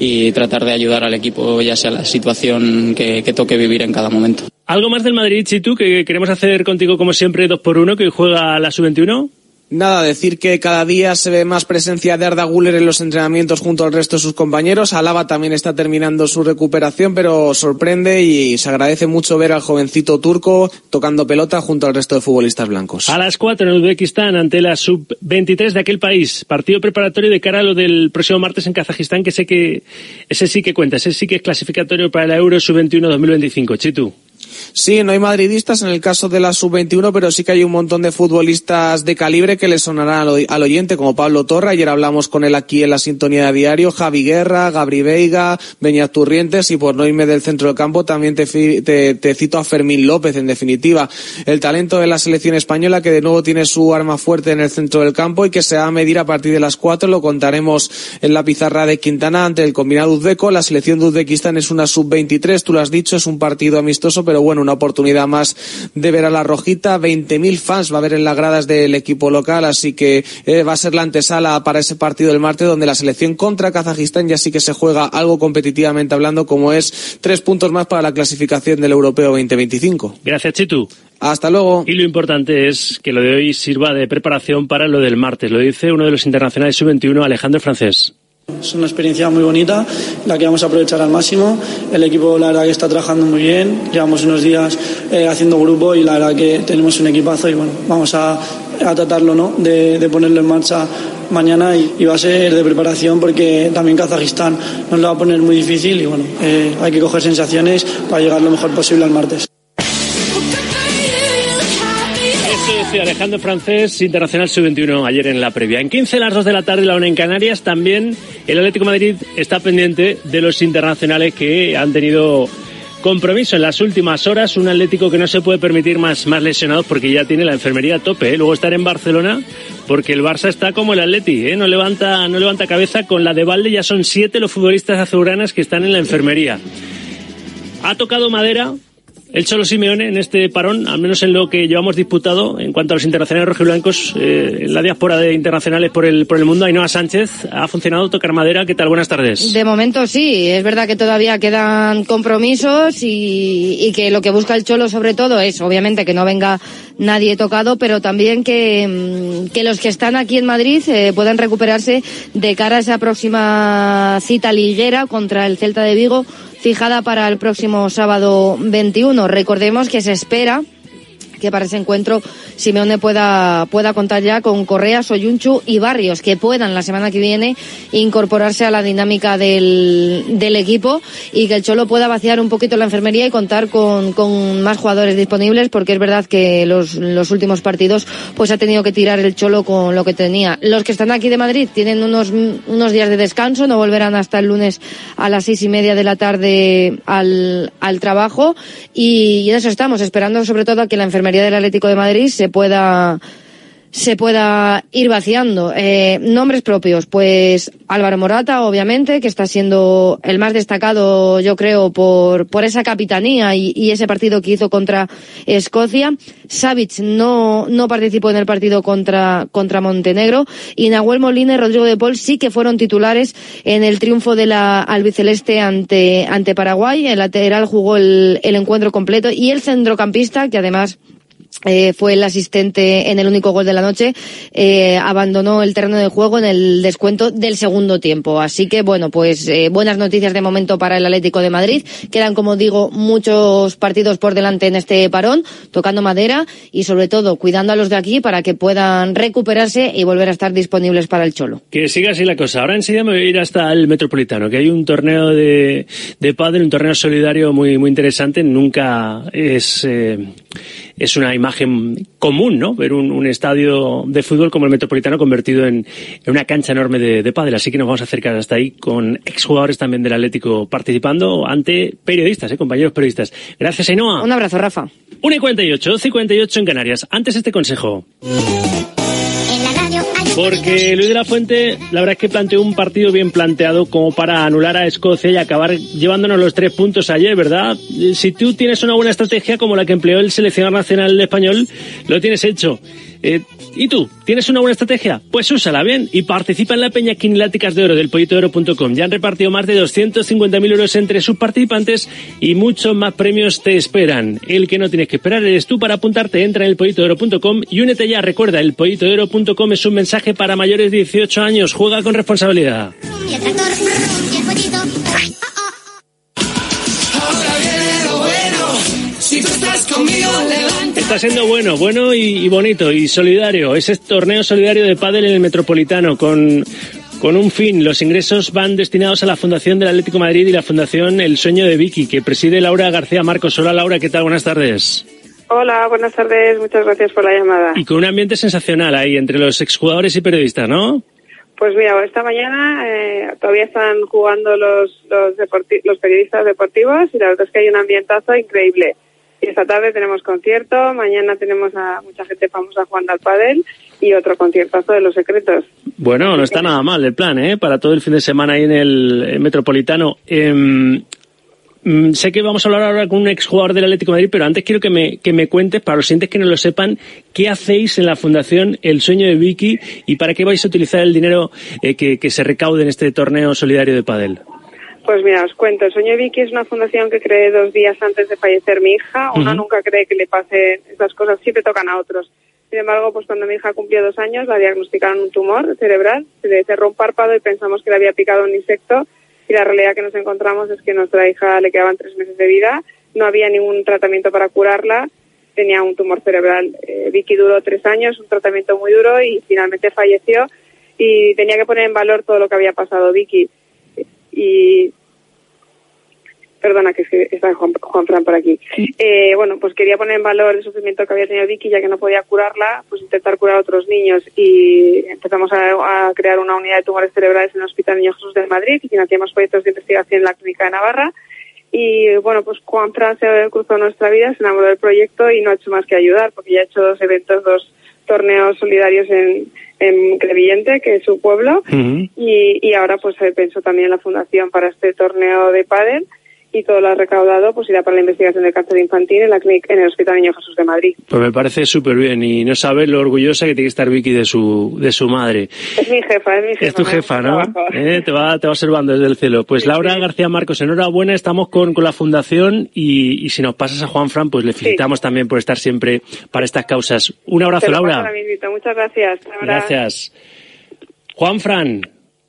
S12: y tratar de ayudar al equipo, ya sea la situación que, que toque vivir en cada momento.
S7: ¿Algo más del Madrid, Chitu, que queremos hacer contigo, como siempre, dos por uno, que juega la sub-21?
S22: Nada, decir que cada día se ve más presencia de Arda Guller en los entrenamientos junto al resto de sus compañeros. Alaba también está terminando su recuperación, pero sorprende y se agradece mucho ver al jovencito turco tocando pelota junto al resto de futbolistas blancos.
S7: A las 4 en Uzbekistán ante la sub-23 de aquel país. Partido preparatorio de cara a lo del próximo martes en Kazajistán, que sé que ese sí que cuenta, ese sí que es clasificatorio para el Euro sub-21 2025. Chitu.
S22: Sí, no hay madridistas en el caso de la sub-21, pero sí que hay un montón de futbolistas de calibre que le sonarán al oyente, como Pablo Torra. Ayer hablamos con él aquí en la sintonía de diario. Javi Guerra, Gabri Veiga, Beñat Turrientes y por no irme del centro del campo también te, cito a Fermín López, en definitiva. El talento de la selección española que de nuevo tiene su arma fuerte en el centro del campo y que se va a medir a partir de las cuatro. Lo contaremos en la pizarra de Quintana ante el combinado uzbeco. La selección de Uzbekistán es una sub-23, tú lo has dicho, es un partido amistoso, pero bueno, una oportunidad más de ver a la Rojita. 20.000 fans va a haber en las gradas del equipo local, así que eh, va a ser la antesala para ese partido del martes donde la selección contra Kazajistán ya sí que se juega algo competitivamente hablando, como es tres puntos más para la clasificación del Europeo 2025.
S7: Gracias, Chitu.
S22: Hasta luego.
S7: Y lo importante es que lo de hoy sirva de preparación para lo del martes. Lo dice uno de los internacionales sub-21, Alejandro Francés.
S8: Es una experiencia muy bonita, la que vamos a aprovechar al máximo. El equipo, la verdad, que está trabajando muy bien. Llevamos unos días eh, haciendo grupo y la verdad que tenemos un equipazo y bueno, vamos a, a tratarlo, ¿no? De, de, ponerlo en marcha mañana y, y, va a ser de preparación porque también Kazajistán nos lo va a poner muy difícil y bueno, eh, hay que coger sensaciones para llegar lo mejor posible al martes.
S7: Alejandro Francés, Internacional Sub-21, ayer en la previa. En 15, las 2 de la tarde, la una en Canarias, también el Atlético Madrid está pendiente de los internacionales que han tenido compromiso en las últimas horas. Un Atlético que no se puede permitir más, más lesionados porque ya tiene la enfermería a tope. ¿eh? Luego estar en Barcelona porque el Barça está como el Atleti, ¿eh? no, levanta, no levanta cabeza. Con la de Valde ya son siete los futbolistas azulgranas que están en la enfermería. Ha tocado madera el Cholo Simeone en este parón, al menos en lo que llevamos disputado en cuanto a los internacionales rojiblancos, eh, en la diáspora de internacionales por el, por el mundo, Ainhoa Sánchez, ha funcionado tocar madera. ¿Qué tal? Buenas tardes.
S23: De momento sí, es verdad que todavía quedan compromisos y, y que lo que busca el Cholo sobre todo es, obviamente, que no venga nadie tocado, pero también que, que los que están aquí en Madrid eh, puedan recuperarse de cara a esa próxima cita liguera contra el Celta de Vigo fijada para el próximo sábado 21. Recordemos que se espera que para ese encuentro Simeone pueda, pueda contar ya con Correa, Soyunchu y Barrios, que puedan la semana que viene incorporarse a la dinámica del, del equipo y que el Cholo pueda vaciar un poquito la enfermería y contar con, con más jugadores disponibles, porque es verdad que los, los últimos partidos pues ha tenido que tirar el Cholo con lo que tenía. Los que están aquí de Madrid tienen unos, unos días de descanso, no volverán hasta el lunes a las seis y media de la tarde al, al trabajo y, en eso estamos, esperando sobre todo a que la enfermería del Atlético de Madrid se pueda se pueda ir vaciando. Eh, nombres propios, pues Álvaro Morata, obviamente, que está siendo el más destacado, yo creo, por, por esa capitanía y, y ese partido que hizo contra Escocia. Savic no, no participó en el partido contra, contra Montenegro. Y Nahuel Molina y Rodrigo de Paul sí que fueron titulares en el triunfo de la albiceleste ante, ante Paraguay. El lateral jugó el, el encuentro completo y el centrocampista, que además eh, fue el asistente en el único gol de la noche, eh, abandonó el terreno de juego en el descuento del segundo tiempo. Así que, bueno, pues eh, buenas noticias de momento para el Atlético de Madrid. Quedan, como digo, muchos partidos por delante en este parón, tocando madera y, sobre todo, cuidando a los de aquí para que puedan recuperarse y volver a estar disponibles para el Cholo.
S7: Que siga así la cosa. Ahora enseguida me voy a ir hasta el Metropolitano, que hay un torneo de, de pádel, un torneo solidario muy, muy interesante. Nunca es, es una imagen común, ¿no? Ver un, un, estadio de fútbol como el Metropolitano convertido en, en una cancha enorme de, de, pádel. Así que nos vamos a acercar hasta ahí con exjugadores también del Atlético participando ante periodistas, ¿eh? compañeros periodistas. Gracias, Ainhoa.
S23: Un abrazo, Rafa.
S7: 1 y 48, 12 y 48 en Canarias. Antes este consejo. Porque Luis de la Fuente, la verdad es que planteó un partido bien planteado como para anular a Escocia y acabar llevándonos los tres puntos ayer, ¿verdad? Si tú tienes una buena estrategia como la que empleó el seleccionador nacional español, lo tienes hecho. Eh, ¿Y tú? ¿Tienes una buena estrategia? Pues úsala bien y participa en la Peña Quiniláticas de Oro del pollitooro.com. Ya han repartido más de 250.000 euros entre sus participantes y muchos más premios te esperan. El que no tienes que esperar eres tú para apuntarte. Entra en el pollitooro.com y únete ya. Recuerda, el pollitooro.com es un mensaje para mayores de 18 años. Juega con responsabilidad.
S14: Si tú estás conmigo, levanta.
S7: Está siendo bueno, bueno y, y, bonito y solidario. Ese torneo solidario de pádel en el Metropolitano con con un fin. Los ingresos van destinados a la Fundación del Atlético de Madrid y la Fundación El Sueño de Vicky, que preside Laura García Marcos. Hola Laura, ¿qué tal? Buenas tardes.
S24: Hola, buenas tardes. Muchas gracias por la llamada.
S7: Y con un ambiente sensacional ahí entre los exjugadores y periodistas, ¿no?
S24: Pues mira, esta mañana eh, todavía están jugando los, los, los periodistas deportivos y la verdad es que hay un ambientazo increíble. Esta tarde tenemos concierto, mañana tenemos a mucha gente famosa jugando al pádel y otro conciertazo de los secretos.
S7: Bueno, no está nada mal el plan, ¿eh? Para todo el fin de semana ahí en el Metropolitano. Eh, sé que vamos a hablar ahora con un exjugador del Atlético de Madrid, pero antes quiero que me, que me cuentes, para los siguientes que no lo sepan, qué hacéis en la Fundación El Sueño de Vicky y para qué vais a utilizar el dinero eh, que, que se recaude en este torneo solidario de pádel.
S24: Pues mira, os cuento. El Sueño Vicky es una fundación que creé dos días antes de fallecer mi hija. Uno uh -huh. nunca cree que le pasen esas cosas, siempre tocan a otros. Sin embargo, pues cuando mi hija cumplió dos años, la diagnosticaron un tumor cerebral, se le cerró un párpado y pensamos que le había picado un insecto. Y la realidad que nos encontramos es que a nuestra hija le quedaban tres meses de vida, no había ningún tratamiento para curarla, tenía un tumor cerebral. Eh, Vicky duró tres años, un tratamiento muy duro y finalmente falleció. Y tenía que poner en valor todo lo que había pasado Vicky. Y perdona que está Juan, Juan Fran por aquí. Eh, bueno, pues quería poner en valor el sufrimiento que había tenido Vicky, ya que no podía curarla, pues intentar curar a otros niños y empezamos a, a crear una unidad de tumores cerebrales en el Hospital Niño Jesús de Madrid y financiamos proyectos de investigación en la Clínica de Navarra. Y bueno, pues Juan Fran se cruzó nuestra vida, se enamoró del proyecto y no ha hecho más que ayudar, porque ya ha hecho dos eventos, dos torneos solidarios en, en Crevillente, que es su pueblo, uh -huh. y, y ahora pues pensó también en la fundación para este torneo de pádel y todo lo recaudado pues irá para la investigación del cáncer infantil en la clínica, en el Hospital Niño Jesús de Madrid.
S7: Pues me parece súper bien y no sabes lo orgullosa que tiene que estar Vicky de su de su madre.
S24: Es mi jefa, es mi jefa.
S7: Es tu jefa, ¿no? ¿Eh? Te va te va observando desde el cielo. Pues sí, Laura sí. García Marcos, enhorabuena, estamos con, con la fundación y, y, si nos pasas a Juan Fran, pues le felicitamos sí. también por estar siempre para estas causas. Un abrazo, Laura.
S24: Muchas gracias.
S7: Gracias. Juan Fran,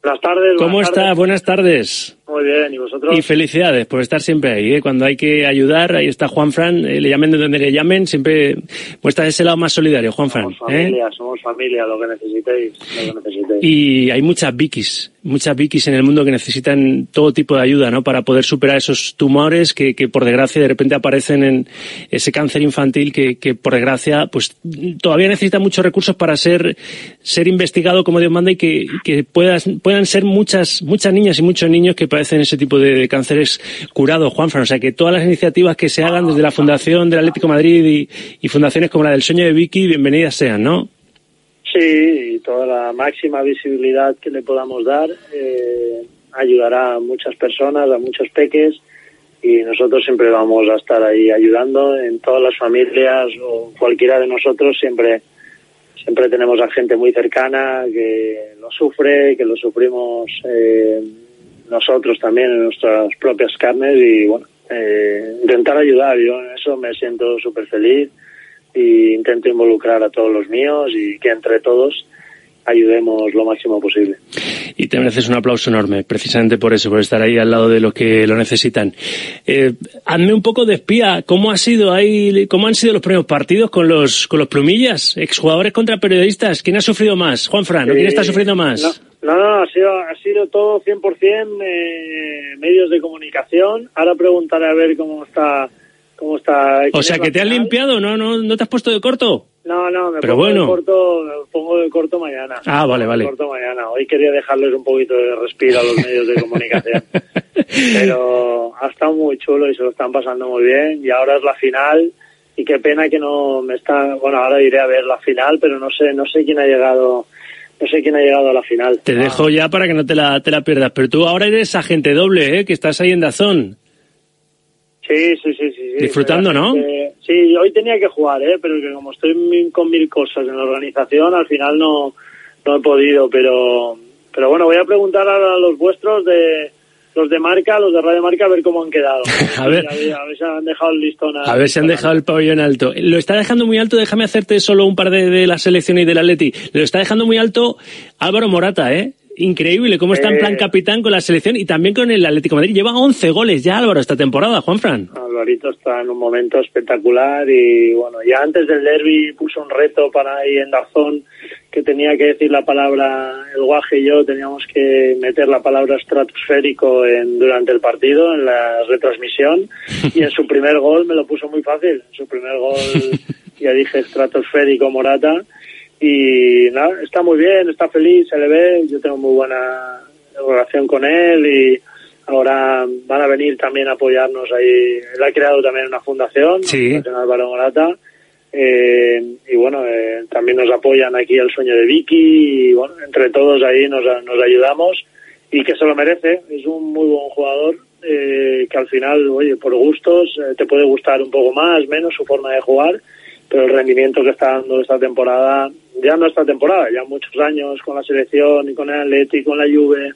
S25: Buenas tardes.
S7: ¿Cómo
S25: buenas
S7: está?
S25: tardes.
S7: Buenas tardes.
S25: Muy bien, ¿y vosotros?
S7: Y felicidades por estar siempre ahí, ¿eh? Cuando hay que ayudar, ahí está Juan Fran, eh, le llamen de donde le llamen, siempre muestra ese lado más solidario, Juan Fran.
S25: Somos
S7: ¿eh?
S25: familia, somos familia, lo que necesitéis, lo que necesitéis.
S7: Y hay muchas Vikis, muchas Vikis en el mundo que necesitan todo tipo de ayuda, ¿no? Para poder superar esos tumores que, que por desgracia de repente aparecen en ese cáncer infantil que, que por desgracia, pues todavía necesita muchos recursos para ser, ser investigado como Dios manda y que, que puedas, puedan ser muchas, muchas niñas y muchos niños que padecen ese tipo de, de cánceres curados, Juanfran. O sea que todas las iniciativas que se hagan desde la Fundación del Atlético de Madrid y, y fundaciones como la del Sueño de Vicky, bienvenidas sean, ¿no?
S25: Sí, y toda la máxima visibilidad que le podamos dar eh, ayudará a muchas personas, a muchos peques, y nosotros siempre vamos a estar ahí ayudando en todas las familias o cualquiera de nosotros siempre siempre tenemos a gente muy cercana que lo sufre, que lo sufrimos eh, nosotros también en nuestras propias carnes y bueno, eh, intentar ayudar. Yo en eso me siento súper feliz y intento involucrar a todos los míos y que entre todos ayudemos lo máximo posible.
S7: Y te mereces un aplauso enorme, precisamente por eso, por estar ahí al lado de los que lo necesitan. Eh, hazme un poco de espía, ¿cómo ha sido ahí, cómo han sido los primeros partidos con los, con los plumillas, exjugadores contra periodistas? ¿Quién ha sufrido más? Juan Fran, ¿o quién está sufriendo más?
S25: No, no, no, ha sido, ha sido todo 100% eh, medios de comunicación. Ahora preguntaré a ver cómo está. Cómo está
S7: O sea, que te has limpiado, ¿no? ¿No, no te has puesto de corto?
S25: No, no, me
S7: Pero
S25: pongo,
S7: bueno.
S25: de corto, me pongo de corto mañana.
S7: Ah, vale, vale.
S25: corto mañana. Hoy quería dejarles un poquito de respiro a los medios de comunicación. Pero ha estado muy chulo y se lo están pasando muy bien. Y ahora es la final. Y qué pena que no me está. Bueno, ahora iré a ver la final, pero no sé, no sé quién ha llegado. No sé quién ha llegado a la final.
S7: Te dejo ya para que no te la, te la pierdas. Pero tú ahora eres agente doble, ¿eh? Que estás ahí en Dazón.
S25: Sí, sí, sí.
S7: Disfrutando, ¿no?
S25: Eh, sí, hoy tenía que jugar, ¿eh? Pero que como estoy con mil cosas en la organización, al final no, no he podido. Pero, pero bueno, voy a preguntar ahora a los vuestros de los de marca, los de Radio Marca, a ver cómo han quedado.
S7: A ver.
S25: A ver, a ver si han dejado el listón.
S7: A ver si han dejado el pabellón alto. Lo está dejando muy alto, déjame hacerte solo un par de, de la selección y del Atleti. Lo está dejando muy alto Álvaro Morata, ¿eh? Increíble cómo está en
S25: Eh.
S7: plan capitán con la selección y también con el Atlético de Madrid. Lleva 11 goles ya Álvaro esta temporada, Juanfran.
S25: Alvarito está en un momento espectacular y bueno, ya antes del derby puso un reto para ahí en Dazón que tenía que decir la palabra, el guaje y yo teníamos que meter la palabra estratosférico en, durante el partido, en la retransmisión y en su primer gol me lo puso muy fácil. En su primer gol ya dije estratosférico Morata y nada, está muy bien, está feliz, se le ve, yo tengo muy buena relación con él y ahora van a venir también a apoyarnos ahí. Él ha creado también una fundación,
S7: Sí.
S25: la Fundación Álvaro Morata, eh, y bueno, eh, también nos apoyan aquí el sueño de Vicky y bueno, entre todos ahí nos, nos ayudamos y que se lo merece, es un muy buen jugador. eh, que al final, oye, por gustos, eh, te puede gustar un poco más, menos su forma de jugar, pero el rendimiento que está dando esta temporada, ya no esta temporada, ya muchos años con la selección y con el Atleti, con la Juve,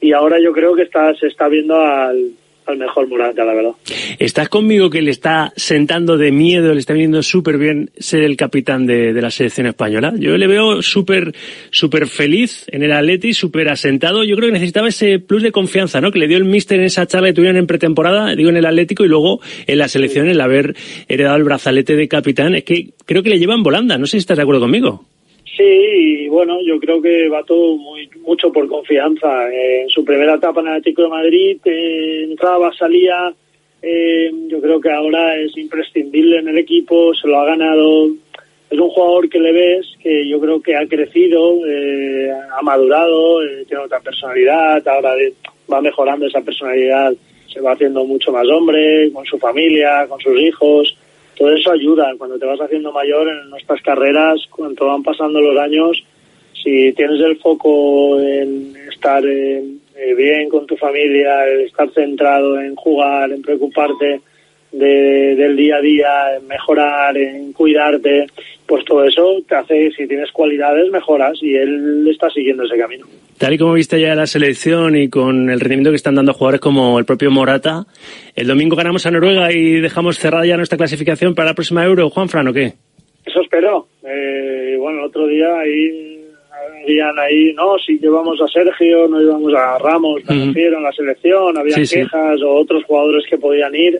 S25: y ahora yo creo que está, se está viendo al, al mejor Morata, la verdad.
S7: ¿Estás conmigo que le está sentando de miedo, le está viniendo súper bien ser el capitán de, de la selección española? Yo le veo súper súper feliz en el Atleti, súper asentado. Yo creo que necesitaba ese plus de confianza, ¿no? Que le dio el míster en esa charla que tuvieron en pretemporada, digo en el Atlético, y luego en la selección el haber heredado el brazalete de capitán. Es que creo que le llevan volanda. No sé si estás de acuerdo conmigo.
S25: Sí, y bueno, yo creo que va todo muy mucho por confianza. En su primera etapa en el Atlético de Madrid eh, entraba, salía. eh, yo creo que ahora es imprescindible en el equipo, se lo ha ganado. Es un jugador que le ves que yo creo que ha crecido, eh, ha madurado, eh, tiene otra personalidad, ahora va mejorando esa personalidad, se va haciendo mucho más hombre, con su familia, con sus hijos todo eso ayuda. Cuando te vas haciendo mayor en nuestras carreras, cuando van pasando los años, si tienes el foco en estar eh, eh, bien con tu familia, en estar centrado en jugar, en preocuparte de- del día a día, en mejorar, en cuidarte, pues todo eso te hace, si tienes cualidades, mejoras y él está siguiendo ese camino.
S7: Tal y como viste ya la selección y con el rendimiento que están dando jugadores como el propio Morata, el domingo ganamos a Noruega y dejamos cerrada ya nuestra clasificación para la próxima Euro. Juan Fran, ¿o qué?
S25: Eso espero. Eh, bueno, el otro día ahí había habían ahí, no, si llevamos a Sergio, no llevamos a Ramos, me refiero en la selección, había
S7: Sí, sí.
S25: quejas o otros jugadores que podían ir.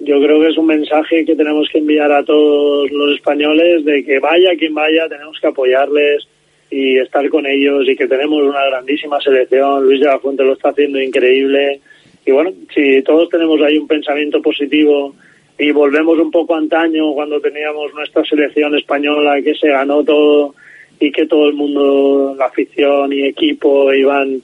S25: Yo creo que es un mensaje que tenemos que enviar a todos los españoles de que vaya quien vaya, tenemos que apoyarles y estar con ellos y que tenemos una grandísima selección. Luis de la Fuente lo está haciendo increíble. Y bueno, si todos tenemos ahí un pensamiento positivo y volvemos un poco antaño cuando teníamos nuestra selección española que se ganó todo y que todo el mundo, la afición y equipo iban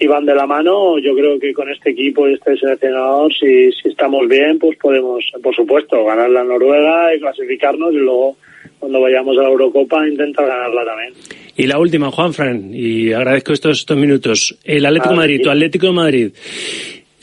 S25: iban de la mano, yo creo que con este equipo y este seleccionador, si, si estamos bien, pues podemos, por supuesto, ganar la Noruega y clasificarnos y luego cuando vayamos a la Eurocopa intentar ganarla también.
S7: Y la última, Juanfran, y agradezco estos, estos minutos. El Atlético de
S25: Ah,
S7: Madrid,
S25: sí.
S7: tu Atlético de Madrid.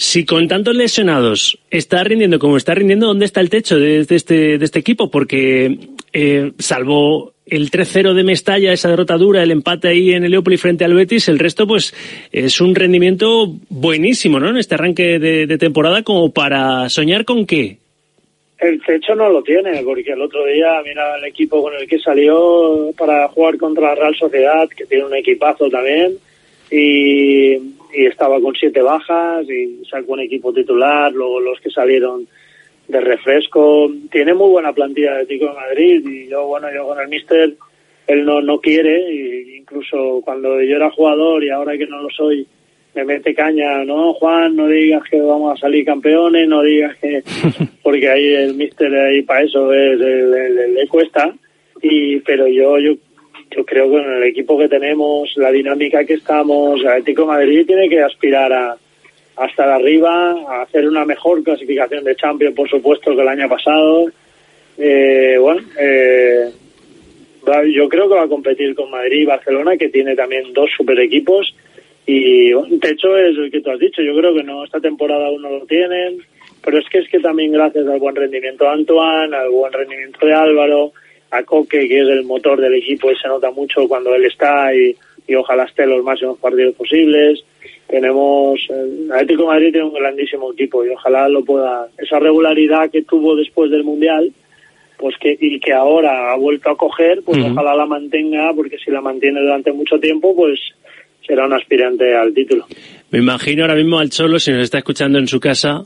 S7: Si con tantos lesionados está rindiendo como está rindiendo, ¿dónde está el techo de, este, de este equipo? Porque, eh, salvo el 3-0 de Mestalla, esa derrota dura, el empate ahí en Heliópolis frente al Betis, el resto, pues, es un rendimiento buenísimo, ¿no? En este arranque de, de temporada, como para soñar con qué.
S25: El techo no lo tiene, porque el otro día, mira el equipo con el que salió para jugar contra la Real Sociedad, que tiene un equipazo también, y, y estaba con siete bajas, y sacó un equipo titular, luego los que salieron de refresco. Tiene muy buena plantilla de Tico de Madrid, y yo, bueno, yo con el Mister, él no, no quiere, y incluso cuando yo era jugador y ahora que no lo soy, me mete caña, no, Juan, no digas que vamos a salir campeones, no digas que porque ahí el mister ahí para eso es, le, le- le cuesta y pero yo yo yo creo que en el equipo que tenemos la dinámica que estamos el Atlético de Madrid tiene que aspirar a a estar arriba a hacer una mejor clasificación de Champions por supuesto que el año pasado Eh, bueno eh, yo creo que va a competir con Madrid y Barcelona que tiene también dos super equipos y el techo es el que tú has dicho. Yo creo que no, esta temporada aún no lo tienen, pero es que es que también gracias al buen rendimiento de Antoine, al buen rendimiento de Álvaro, a Coque, que es el motor del equipo y se nota mucho cuando él está y, y ojalá esté los máximos partidos posibles. Tenemos, el Atlético de Madrid tiene un grandísimo equipo y ojalá lo pueda, esa regularidad que tuvo después del Mundial, pues que y que ahora ha vuelto a coger, pues ojalá la mantenga, porque si la mantiene durante mucho tiempo, pues será un aspirante al título.
S7: Me imagino ahora mismo al Cholo, si nos está escuchando en su casa,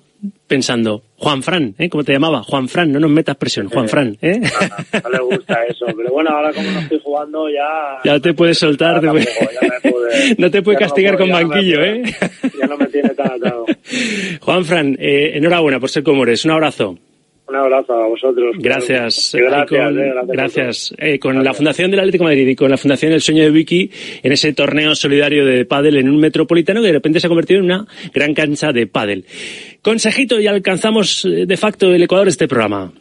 S7: pensando, Juan Fran, ¿eh? ¿Cómo te llamaba? Juan Fran, no nos metas presión, Juan
S25: Eh,
S7: Fran, ¿eh?
S25: No le gusta eso, pero bueno, ahora como no estoy jugando ya...
S7: Ya te puedes soltar, te puede-
S25: tampoco,
S7: no te puede
S25: no
S7: castigar
S25: puedo,
S7: con
S25: no me
S7: banquillo, ¿eh?
S25: Ya no me tiene tan atado.
S7: Juan Fran, eh, enhorabuena por ser como eres, un abrazo.
S25: Un abrazo a vosotros.
S7: Gracias.
S25: Y Gracias,
S7: con,
S25: eh, gracias.
S7: gracias. Eh, con la Fundación del Atlético de Madrid y con la Fundación El Sueño de Vicky en ese torneo solidario de pádel en un metropolitano que de repente se ha convertido en una gran cancha de pádel. Consejito y alcanzamos eh, de facto el ecuador este programa.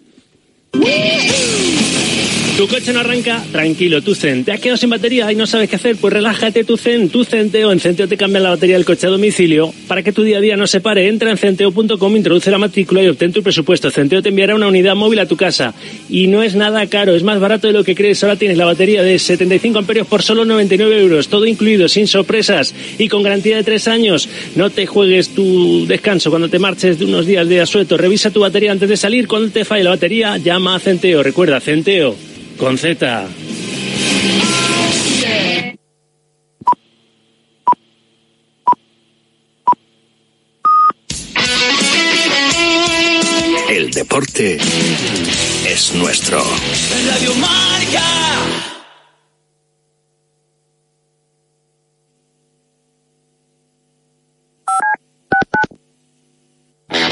S7: Tu coche no arranca, tranquilo, tu Zen. ¿Te has quedado sin batería y no sabes qué hacer? Pues relájate, tu Zen, tu Centeo. En Centeo te cambia la batería del coche a domicilio. Para que tu día a día no se pare, entra en centeo.com, introduce la matrícula y obtén tu presupuesto. Centeo te enviará una unidad móvil a tu casa. Y no es nada caro, es más barato de lo que crees. Ahora tienes la batería de 75 amperios por solo 99 euros. Todo incluido, sin sorpresas y con garantía de tres años. No te juegues tu descanso cuando te marches de unos días de asueto. Revisa tu batería antes de salir. Cuando te falle la batería, llama a Centeo. Recuerda, Centeo. Con Z.
S18: El deporte es nuestro.
S14: Radio Marca.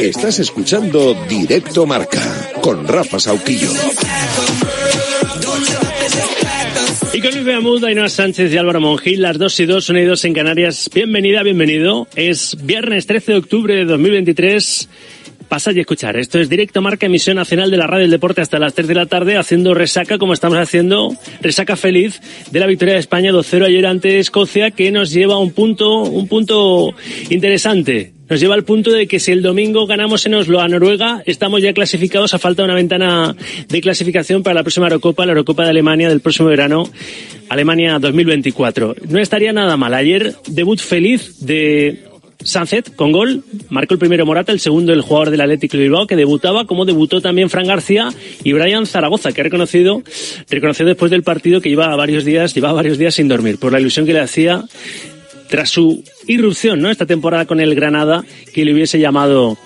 S3: Estás escuchando Directo Marca con Rafa Sauquillo.
S7: Y con Luis Beamud, Ainhoa Sánchez y Álvaro Mongil, las dos y dos unidos en Canarias. Bienvenida, bienvenido. Es viernes 13 de octubre de 2023. Pasad y escuchar. Esto es Directo Marca, emisión nacional de la Radio del Deporte hasta las 3 de la tarde, haciendo resaca, como estamos haciendo, resaca feliz de la victoria de España 2-0 ayer ante Escocia, que nos lleva a un punto, un punto interesante. Nos lleva al punto de que si el domingo ganamos en Oslo a Noruega, estamos ya clasificados a falta de una ventana de clasificación para la próxima Eurocopa, la Eurocopa de Alemania del próximo verano, Alemania 2024. No estaría nada mal. Ayer debut feliz de Sunset con gol, marcó el primero Morata, el segundo el jugador del Atlético de Bilbao que debutaba, como debutó también Fran García y Brian Zaragoza, que ha reconocido, reconoció después del partido que llevaba varios días, llevaba varios días sin dormir por la ilusión que le hacía tras su irrupción, ¿no? Esta temporada con el Granada, que le hubiese llamado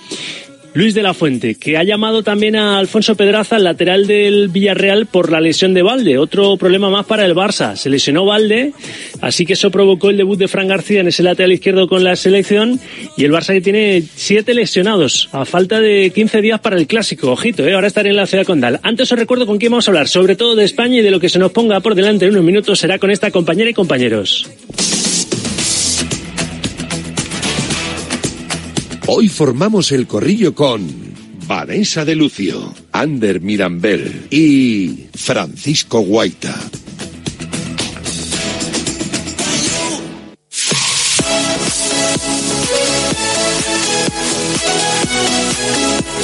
S7: Luis de la Fuente, que ha llamado también a Alfonso Pedraza, lateral del Villarreal, por la lesión de Valde. Otro problema más para el Barça. Se lesionó Valde, así que eso provocó el debut de Fran García en ese lateral izquierdo con la selección. Y el Barça que tiene siete lesionados, a falta de 15 días para el clásico. Ojito, ¿eh? ahora estaré en la ciudad condal. Antes os recuerdo con quién vamos a hablar, sobre todo de España y de lo que se nos ponga por delante en unos minutos será con esta compañera y compañeros.
S3: Hoy formamos el corrillo con Vanessa de Lucio, Ander Mirambel y Francisco Guaita.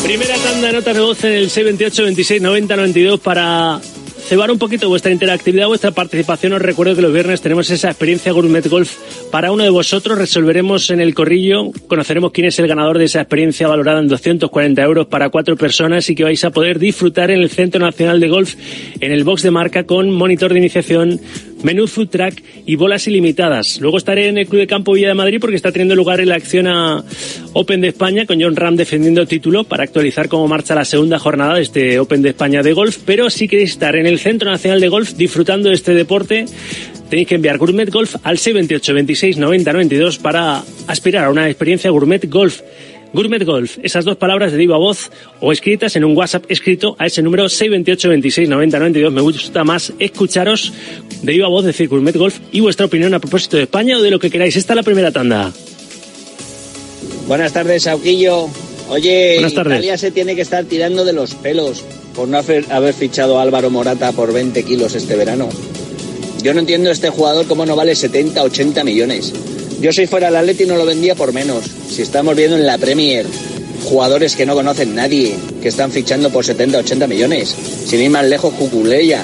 S7: Primera tanda de notas de voz en el 628 26 90 92 para cebar un poquito vuestra interactividad, vuestra participación. Os recuerdo que los viernes tenemos esa experiencia Gourmet Golf para uno de vosotros. Resolveremos en el corrillo, conoceremos quién es el ganador de esa experiencia valorada en 240 euros para cuatro personas y que vais a poder disfrutar en el Centro Nacional de Golf, en el box de marca con monitor de iniciación, menú food track y bolas ilimitadas. Luego estaré en el Club de Campo Villa de Madrid porque está teniendo lugar en la acción a Open de España con John Ram defendiendo título para actualizar cómo marcha la segunda jornada de este Open de España de golf. Pero si queréis estar en el Centro Nacional de Golf disfrutando de este deporte, tenéis que enviar Gourmet Golf al 628 26 90 92 para aspirar a una experiencia Gourmet Golf. Gourmet Golf, esas dos palabras de viva voz o escritas en un WhatsApp escrito a ese número 628 26 90 92. Me gusta más escucharos de viva voz decir Gourmet Golf y vuestra opinión a propósito de España o de lo que queráis. Esta es la primera tanda.
S26: Buenas tardes, Sauquillo. Oye,
S7: Buenas tardes.
S26: Italia se tiene que estar tirando de los pelos por no haber, fichado a Álvaro Morata por 20 kilos este verano. Yo no entiendo este jugador cómo no vale 70, 80 millones. Yo si fuera el Atleti no lo vendía por menos. Si estamos viendo en la Premier jugadores que no conocen nadie, que están fichando por 70, 80 millones. Sin ir más lejos, Cuculeya,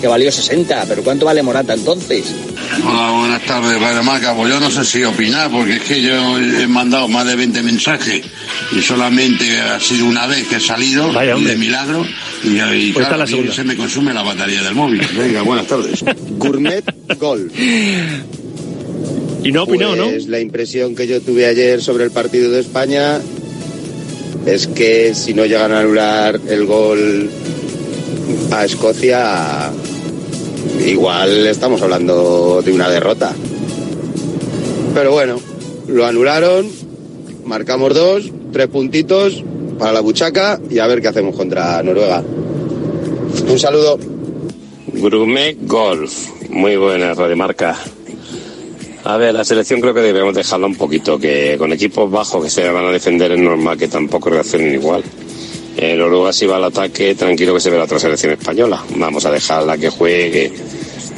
S26: que valió 60. ¿Pero cuánto vale Morata entonces?
S27: Hola, buenas tardes, Radio Marca. Pues yo no sé si opinar, porque es que yo he mandado más de 20 mensajes y solamente ha sido una vez que he salido y de milagro y, y
S7: Pues está
S27: claro,
S7: la
S27: se me consume la batería del móvil. Venga, buenas tardes.
S26: Gourmet Golf.
S7: Y no ha opinado, ¿no?
S28: Pues La impresión que yo tuve ayer sobre el partido de España es que si no llegan a anular el gol a Escocia, igual estamos hablando de una derrota. Pero bueno, lo anularon, marcamos dos, tres puntitos para la buchaca y a ver qué hacemos contra Noruega. Un saludo.
S29: Grumet Golf, muy buena radiomarca. A ver, la selección creo que debemos dejarla un poquito, que con equipos bajos que se van a defender es normal que tampoco reaccionen igual. El Noruega si va al ataque, tranquilo que se ve la otra selección española. Vamos a dejarla que juegue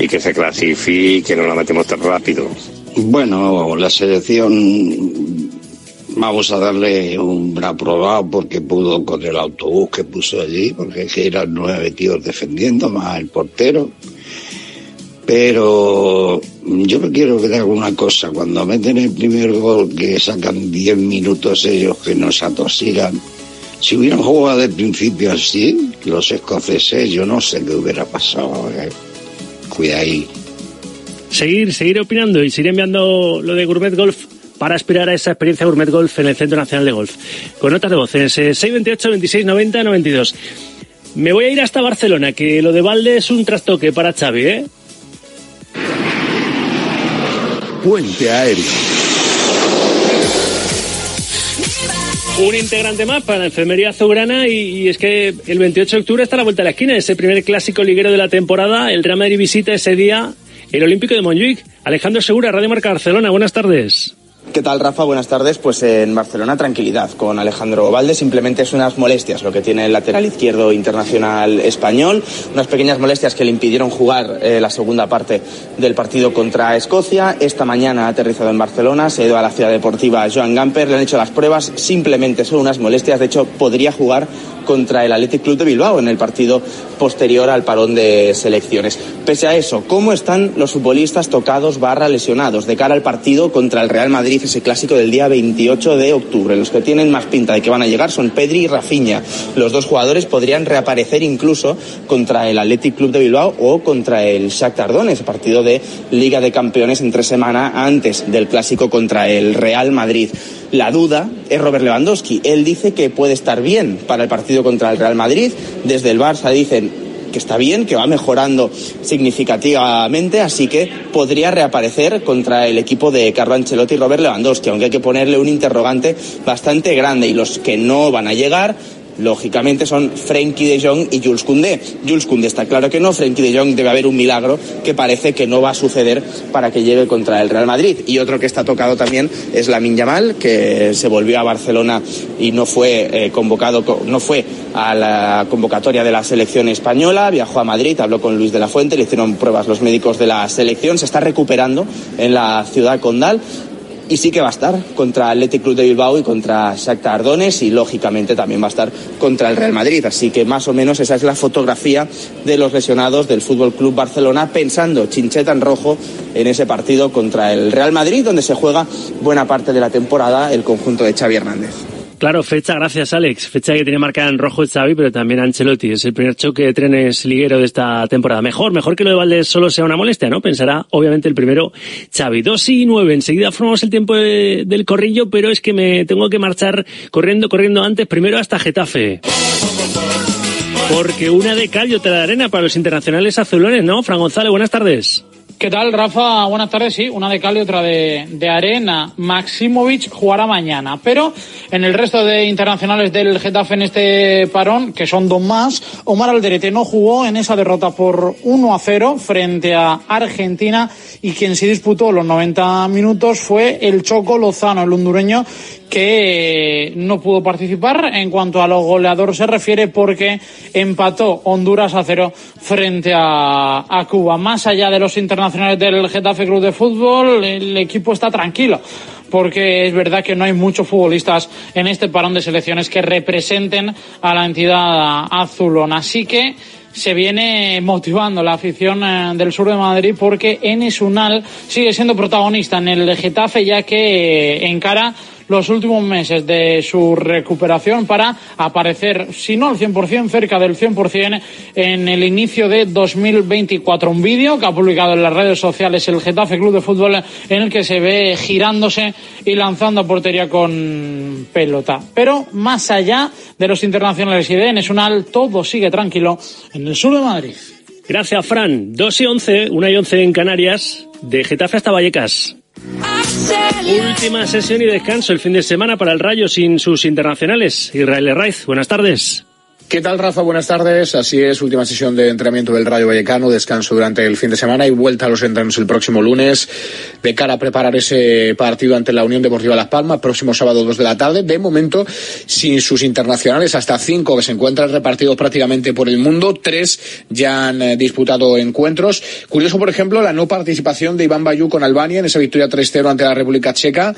S29: y que se clasifique, no la metemos tan rápido.
S30: Bueno, la selección vamos a darle un aprobado porque pudo con el autobús que puso allí, porque es que eran nueve tíos defendiendo, más el portero. Pero yo me quiero quedar con una cosa, cuando meten el primer gol que sacan diez minutos ellos que nos atosigan, si hubieran jugado de principio así, los escoceses, yo no sé qué hubiera pasado. Eh. Ahí.
S7: Seguir, seguir opinando y seguir enviando lo de Gourmet Golf para aspirar a esa experiencia Gourmet Golf en el Centro Nacional de Golf. Con notas de ese 628 26 90 92. Me voy a ir hasta Barcelona, que lo de Valde es un trastoque para Xavi, ¿eh?
S3: Puente aéreo.
S7: Un integrante más para la enfermería azulgrana y, es que el 28 de octubre está a la vuelta de la esquina, ese primer clásico liguero de la temporada. El Real Madrid visita ese día el Olímpico de Montjuic. Alejandro Segura, Radio Marca Barcelona, buenas tardes.
S31: ¿Qué tal, Rafa? Buenas tardes. Pues en Barcelona, tranquilidad con Alejandro Valde. Simplemente es unas molestias lo que tiene el lateral izquierdo internacional español. Unas pequeñas molestias que le impidieron jugar eh, la segunda parte del partido contra Escocia. Esta mañana ha aterrizado en Barcelona, se ha ido a la ciudad deportiva Joan Gamper, le han hecho las pruebas. Simplemente son unas molestias. De hecho, podría jugar contra el Athletic Club de Bilbao en el partido posterior al parón de selecciones. Pese a eso, ¿cómo están los futbolistas tocados barra lesionados de cara al partido contra el Real Madrid, ese clásico del día 28 de octubre? Los que tienen más pinta de que van a llegar son Pedri y Rafinha. Los dos jugadores podrían reaparecer incluso contra el Athletic Club de Bilbao o contra el Shakhtar Donetsk, partido de Liga de Campeones entre semana antes del clásico contra el Real Madrid. La duda es Robert Lewandowski. Él dice que puede estar bien para el partido contra el Real Madrid. Desde el Barça dicen que está bien, que va mejorando significativamente, así que podría reaparecer contra el equipo de Carlo Ancelotti y Robert Lewandowski, aunque hay que ponerle un interrogante bastante grande y los que no van a llegar lógicamente son Frenkie de Jong y Jules Koundé. Jules Koundé está claro que no, Frenkie de Jong debe haber un milagro que parece que no va a suceder para que llegue contra el Real Madrid. Y otro que está tocado también es la Yamal, que se volvió a Barcelona y no fue eh, convocado, no fue a la convocatoria de la selección española, viajó a Madrid, habló con Luis de la Fuente, le hicieron pruebas los médicos de la selección, se está recuperando en la ciudad condal y sí que va a estar contra Athletic Club de Bilbao y contra Shakhtar Donetsk y lógicamente también va a estar contra el Real Madrid. Así que más o menos esa es la fotografía de los lesionados del Fútbol Club Barcelona pensando chincheta en rojo en ese partido contra el Real Madrid donde se juega buena parte de la temporada el conjunto de Xavi Hernández.
S7: Claro, fecha, gracias Alex. Fecha que tiene marcada en rojo Xavi, pero también Ancelotti. Es el primer choque de trenes liguero de esta temporada. Mejor, mejor que lo de Valdés solo sea una molestia, ¿no? Pensará, obviamente, el primero Xavi. Dos y nueve. Enseguida formamos el tiempo de- del corrillo, pero es que me tengo que marchar corriendo, corriendo antes, primero hasta Getafe. Porque una de cal y otra de arena para los internacionales azulones, ¿no? Fran González, buenas tardes.
S20: ¿Qué tal, Rafa? Buenas tardes. Sí, una de cal y otra de, de arena. Maximovic jugará mañana, pero en el resto de internacionales del Getafe en este parón, que son dos más, Omar Alderete no jugó en esa derrota por 1 a 0 frente a Argentina y quien sí disputó los 90 minutos fue el Choco Lozano, el hondureño, que no pudo participar en cuanto a los goleadores se refiere porque empató Honduras a cero frente a, a Cuba. Más allá de los internacionales del Getafe Club de Fútbol, el equipo está tranquilo porque es verdad que no hay muchos futbolistas en este parón de selecciones que representen a la entidad azulona. Así que se viene motivando la afición eh, del sur de Madrid porque Enes Unal sigue siendo protagonista en el Getafe ya que eh, encara los últimos meses de su recuperación para aparecer, si no al 100%, cerca del 100% en el inicio de 2024. Un vídeo que ha publicado en las redes sociales el Getafe Club de Fútbol en el que se ve girándose y lanzando portería con pelota. Pero más allá de los internacionales y de Nesunal, todo sigue tranquilo en el sur de Madrid.
S7: Gracias, Fran. 2 y 11, 1 y 11 en Canarias, de Getafe hasta Vallecas. Última sesión y descanso el fin de semana para el Rayo sin sus internacionales. Israel Raiz, buenas tardes.
S32: ¿Qué tal, Rafa? Buenas tardes. Así es, última sesión de entrenamiento del Rayo Vallecano, descanso durante el fin de semana y vuelta a los entrenos el próximo lunes de cara a preparar ese partido ante la Unión Deportiva Las Palmas, próximo sábado 2 de la tarde. De momento, sin sus internacionales, hasta cinco que se encuentran repartidos prácticamente por el mundo, tres ya han eh, disputado encuentros. Curioso, por ejemplo, la no participación de Iván Bayú con Albania en esa victoria 3-0 ante la República Checa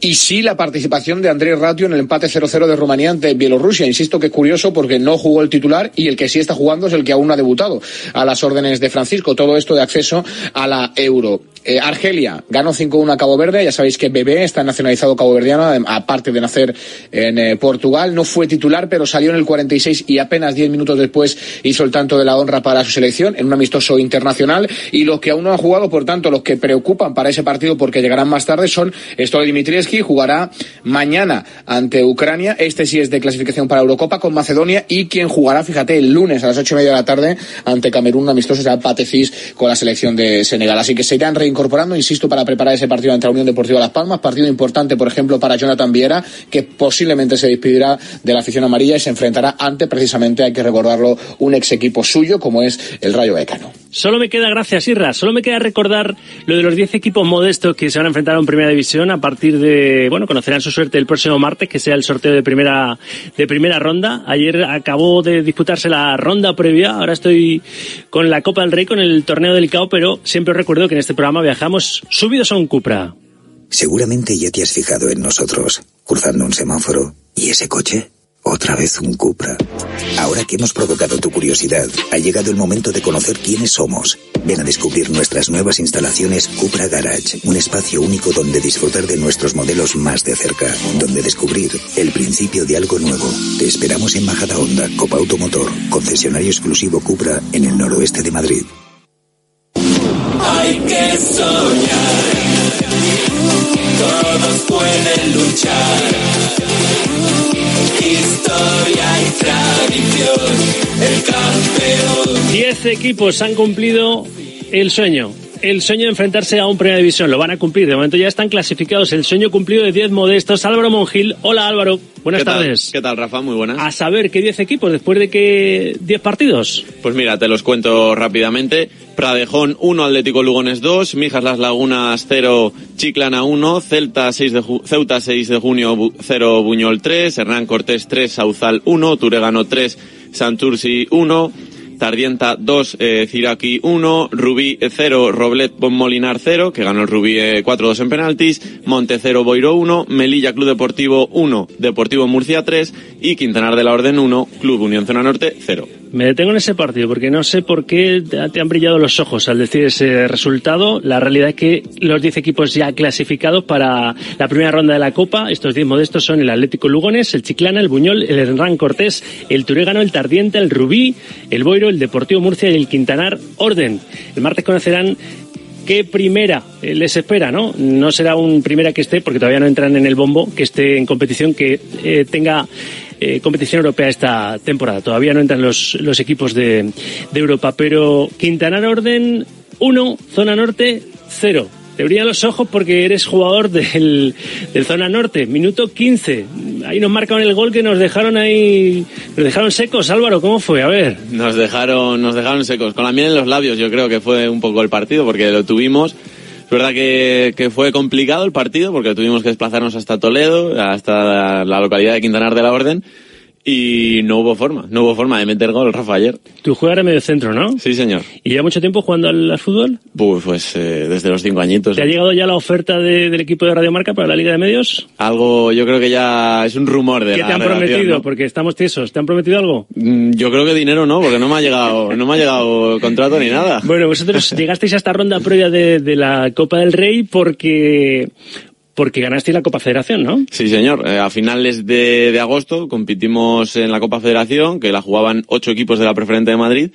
S32: y sí la participación de Andrés Ratio en el empate 0-0 de Rumanía ante Bielorrusia. Insisto que es curioso porque no jugó el titular y el que sí está jugando es el que aún no ha debutado a las órdenes de Francisco. Todo esto de acceso a la Euro. Eh, Argelia ganó 5-1 a Cabo Verde. Ya sabéis que Bebé está nacionalizado caboverdiano, aparte de nacer en eh, Portugal. No fue titular, pero salió en el 46 y apenas 10 minutos después hizo el tanto de la honra para su selección en un amistoso internacional. Y los que aún no han jugado, por tanto, los que preocupan para ese partido porque llegarán más tarde son Stoy Dimitrievski, jugará mañana ante Ucrania. Este sí es de clasificación para Eurocopa con Macedonia y quien jugará, fíjate, el lunes a las ocho y media de la tarde ante Camerún, amistoso será Patecis con la selección de Senegal. Así que se irán incorporando, insisto, para preparar ese partido ante la Unión Deportiva Las Palmas. Partido importante, por ejemplo, para Jonathan Viera, que posiblemente se despedirá de la afición amarilla y se enfrentará ante, precisamente, hay que recordarlo, un ex equipo suyo, como es el Rayo Vallecano.
S7: Solo me queda, gracias Irra, solo me queda recordar lo de los 10 equipos modestos que se van a enfrentar en Primera División a partir de, bueno, conocerán su suerte el próximo martes, que sea el sorteo de primera, de primera ronda. Ayer acabó de disputarse la ronda previa, ahora estoy con la Copa del Rey, con el torneo delicado, pero siempre os recuerdo que en este programa viajamos subidos a un Cupra.
S33: Seguramente ya te has fijado en nosotros, cruzando un semáforo. ¿Y ese coche? Otra vez un Cupra. Ahora que hemos provocado tu curiosidad, ha llegado el momento de conocer quiénes somos. Ven a descubrir nuestras nuevas instalaciones Cupra Garage, un espacio único donde disfrutar de nuestros modelos más de cerca, donde descubrir el principio de algo nuevo. Te esperamos en Majada Honda, Copa Automotor, concesionario exclusivo Cupra en el noroeste de Madrid.
S14: Hay que soñar, todos pueden luchar.
S7: 13 equipos han cumplido el sueño. El sueño de enfrentarse a un Primera División. Lo van a cumplir. De momento ya están clasificados. El sueño cumplido de 10 modestos. Álvaro Mongil. Hola Álvaro. Buenas tardes.
S34: ¿Qué tal, Rafa? Muy buenas.
S7: A saber, ¿qué 10 equipos después de qué 10 partidos?
S34: Pues mira, te los cuento rápidamente. Pradejón 1, Atlético Lugones 2, Mijas Las Lagunas 0, Chiclana 1, Celta 6 de ju Ceuta de junio 0, Buñol 3, Hernán Cortés 3, Sauzal 1, Turegano 3, Santurci 1, Tardienta 2, eh, Ciraki 1, Rubí 0, Roblet Molinar 0, que ganó el Rubí eh, 4-2 en penaltis, Monte 0, Boiro 1, Melilla Club Deportivo 1, Deportivo Murcia 3 y Quintanar de la Orden 1, Club Unión Zona Norte 0.
S7: Me detengo en ese partido porque no sé por qué te han brillado los ojos al decir ese resultado. La realidad es que los 10 equipos ya clasificados para la primera ronda de la Copa, estos 10 modestos son el Atlético Lugones, el Chiclana, el Buñol, el Hernán Cortés, el Turégano, el Tardiente, el Rubí, el Boiro, el Deportivo Murcia y el Quintanar Orden. El martes conocerán qué primera les espera, ¿no? No será un primera que esté, porque todavía no entran en el bombo, que esté en competición, que eh, tenga eh, competición europea esta temporada. Todavía no entran los, los equipos de, de Europa, pero Quintanar Orden 1, Zona Norte 0. Te brillan los ojos porque eres jugador del, del Zona Norte. Minuto 15. Ahí nos marcaron el gol que nos dejaron ahí, nos dejaron secos. Álvaro, ¿cómo fue? A ver.
S34: Nos dejaron, nos dejaron secos. Con la miel en los labios, yo creo que fue un poco el partido, porque lo tuvimos. Es verdad que, fue complicado el partido, porque tuvimos que desplazarnos hasta Toledo, hasta la localidad de Quintanar de la Orden, y no hubo forma, no hubo forma de meter gol, Rafa, ayer.
S7: Tú juegas en medio centro, ¿no?
S34: Sí, señor.
S7: ¿Y lleva mucho tiempo jugando al, al fútbol?
S34: Pues, pues eh, desde los cinco añitos.
S7: ¿Te ha llegado ya la oferta de- del equipo de Radio Marca para la Liga de Medios?
S34: Algo, yo creo que ya es un rumor de
S7: ¿Qué
S34: la
S7: te han prometido?
S34: ¿no?
S7: Porque estamos tiesos. ¿Te han prometido algo?
S34: Mm, Yo creo que dinero no, porque no me ha llegado, no me ha llegado contrato ni nada.
S7: Bueno, vosotros llegasteis a esta ronda previa de, de la Copa del Rey porque porque ganaste la Copa Federación, ¿no?
S34: Sí, señor. Eh, a finales de, de agosto competimos en la Copa Federación, que la jugaban ocho equipos de la Preferente de Madrid.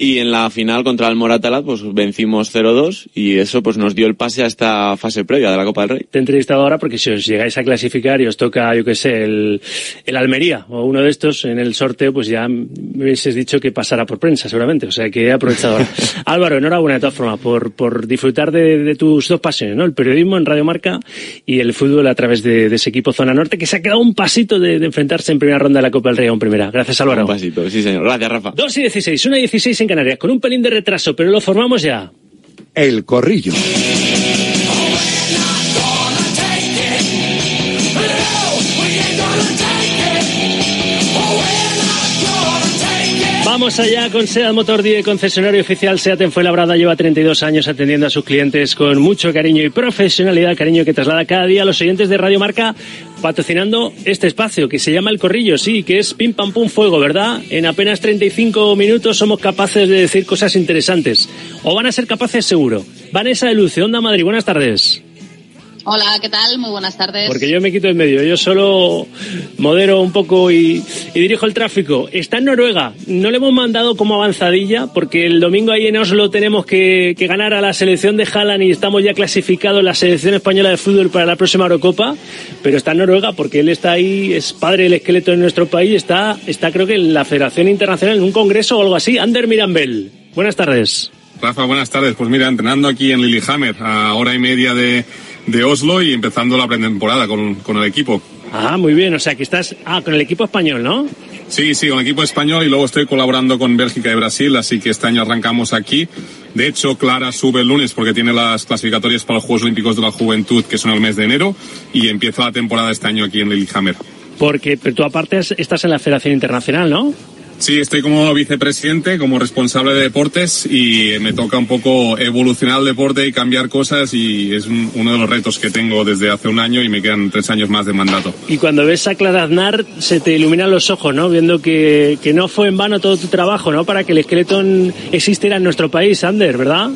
S34: Y en la final contra el Moratalaz, pues vencimos 0-2 y eso pues nos dio el pase a esta fase previa de la Copa del Rey.
S7: Te he entrevistado ahora porque si os llegáis a clasificar y os toca, yo qué sé, el, el Almería o uno de estos en el sorteo, pues ya me hubieses dicho que pasara por prensa seguramente. O sea que he aprovechado ahora. Álvaro, enhorabuena de todas formas por, por disfrutar de, de tus dos pasiones, ¿no? El periodismo en Radio Marca y el fútbol a través de, de ese equipo Zona Norte que se ha quedado un pasito de, de enfrentarse en primera ronda de la Copa del Rey a un primera. Gracias Álvaro.
S34: Un pasito, sí señor. Gracias Rafa.
S7: 2 y 16, 1 y 16 en Canarias, con un pelín de retraso, pero lo formamos ya.
S3: El corrillo.
S7: Vamos allá con SEAT Motor 10, concesionario oficial SEAT en Fuenlabrada. Lleva 32 años atendiendo a sus clientes con mucho cariño y profesionalidad, cariño que traslada cada día a los oyentes de Radio Marca, patrocinando este espacio que se llama El Corrillo, sí, que es pim pam pum fuego, ¿verdad? En apenas 35 minutos somos capaces de decir cosas interesantes. O van a ser capaces seguro. Vanessa de Luce, Onda Madrid, buenas tardes.
S35: Hola, ¿qué tal? Muy buenas tardes.
S7: Porque yo me quito en medio, yo solo modero un poco y, y, dirijo el tráfico. Está en Noruega, no le hemos mandado como avanzadilla porque el domingo ahí en Oslo tenemos que, que ganar a la selección de Haaland y estamos ya clasificados la selección española de fútbol para la próxima Eurocopa, pero está en Noruega porque él está ahí, es padre del esqueleto en nuestro país, está, está creo que en la Federación Internacional en un congreso o algo así. Ander Mirambel, buenas tardes.
S36: Rafa, buenas tardes. Pues mira, entrenando aquí en Lillehammer a hora y media de de Oslo y empezando la pretemporada con, con el equipo.
S7: Ah, muy bien. O sea, que estás ah, con el equipo español, ¿no?
S36: Sí, sí, con el equipo español y luego estoy colaborando con Bélgica y Brasil, así que este año arrancamos aquí. De hecho, Clara sube el lunes porque tiene las clasificatorias para los Juegos Olímpicos de la Juventud, que son el mes de enero, y empieza la temporada este año aquí en Lillehammer.
S7: Porque pero tú aparte estás en la Federación Internacional, ¿no?
S36: Sí, estoy como vicepresidente, como responsable de deportes y me toca un poco evolucionar el deporte y cambiar cosas y es un, uno de los retos que tengo desde hace un año y me quedan tres años más de mandato.
S7: Y cuando ves a Clara Aznar se te iluminan los ojos, ¿no? Viendo que, que no fue en vano todo tu trabajo, ¿no? Para que el Skeleton existiera en nuestro país, Ander, ¿verdad?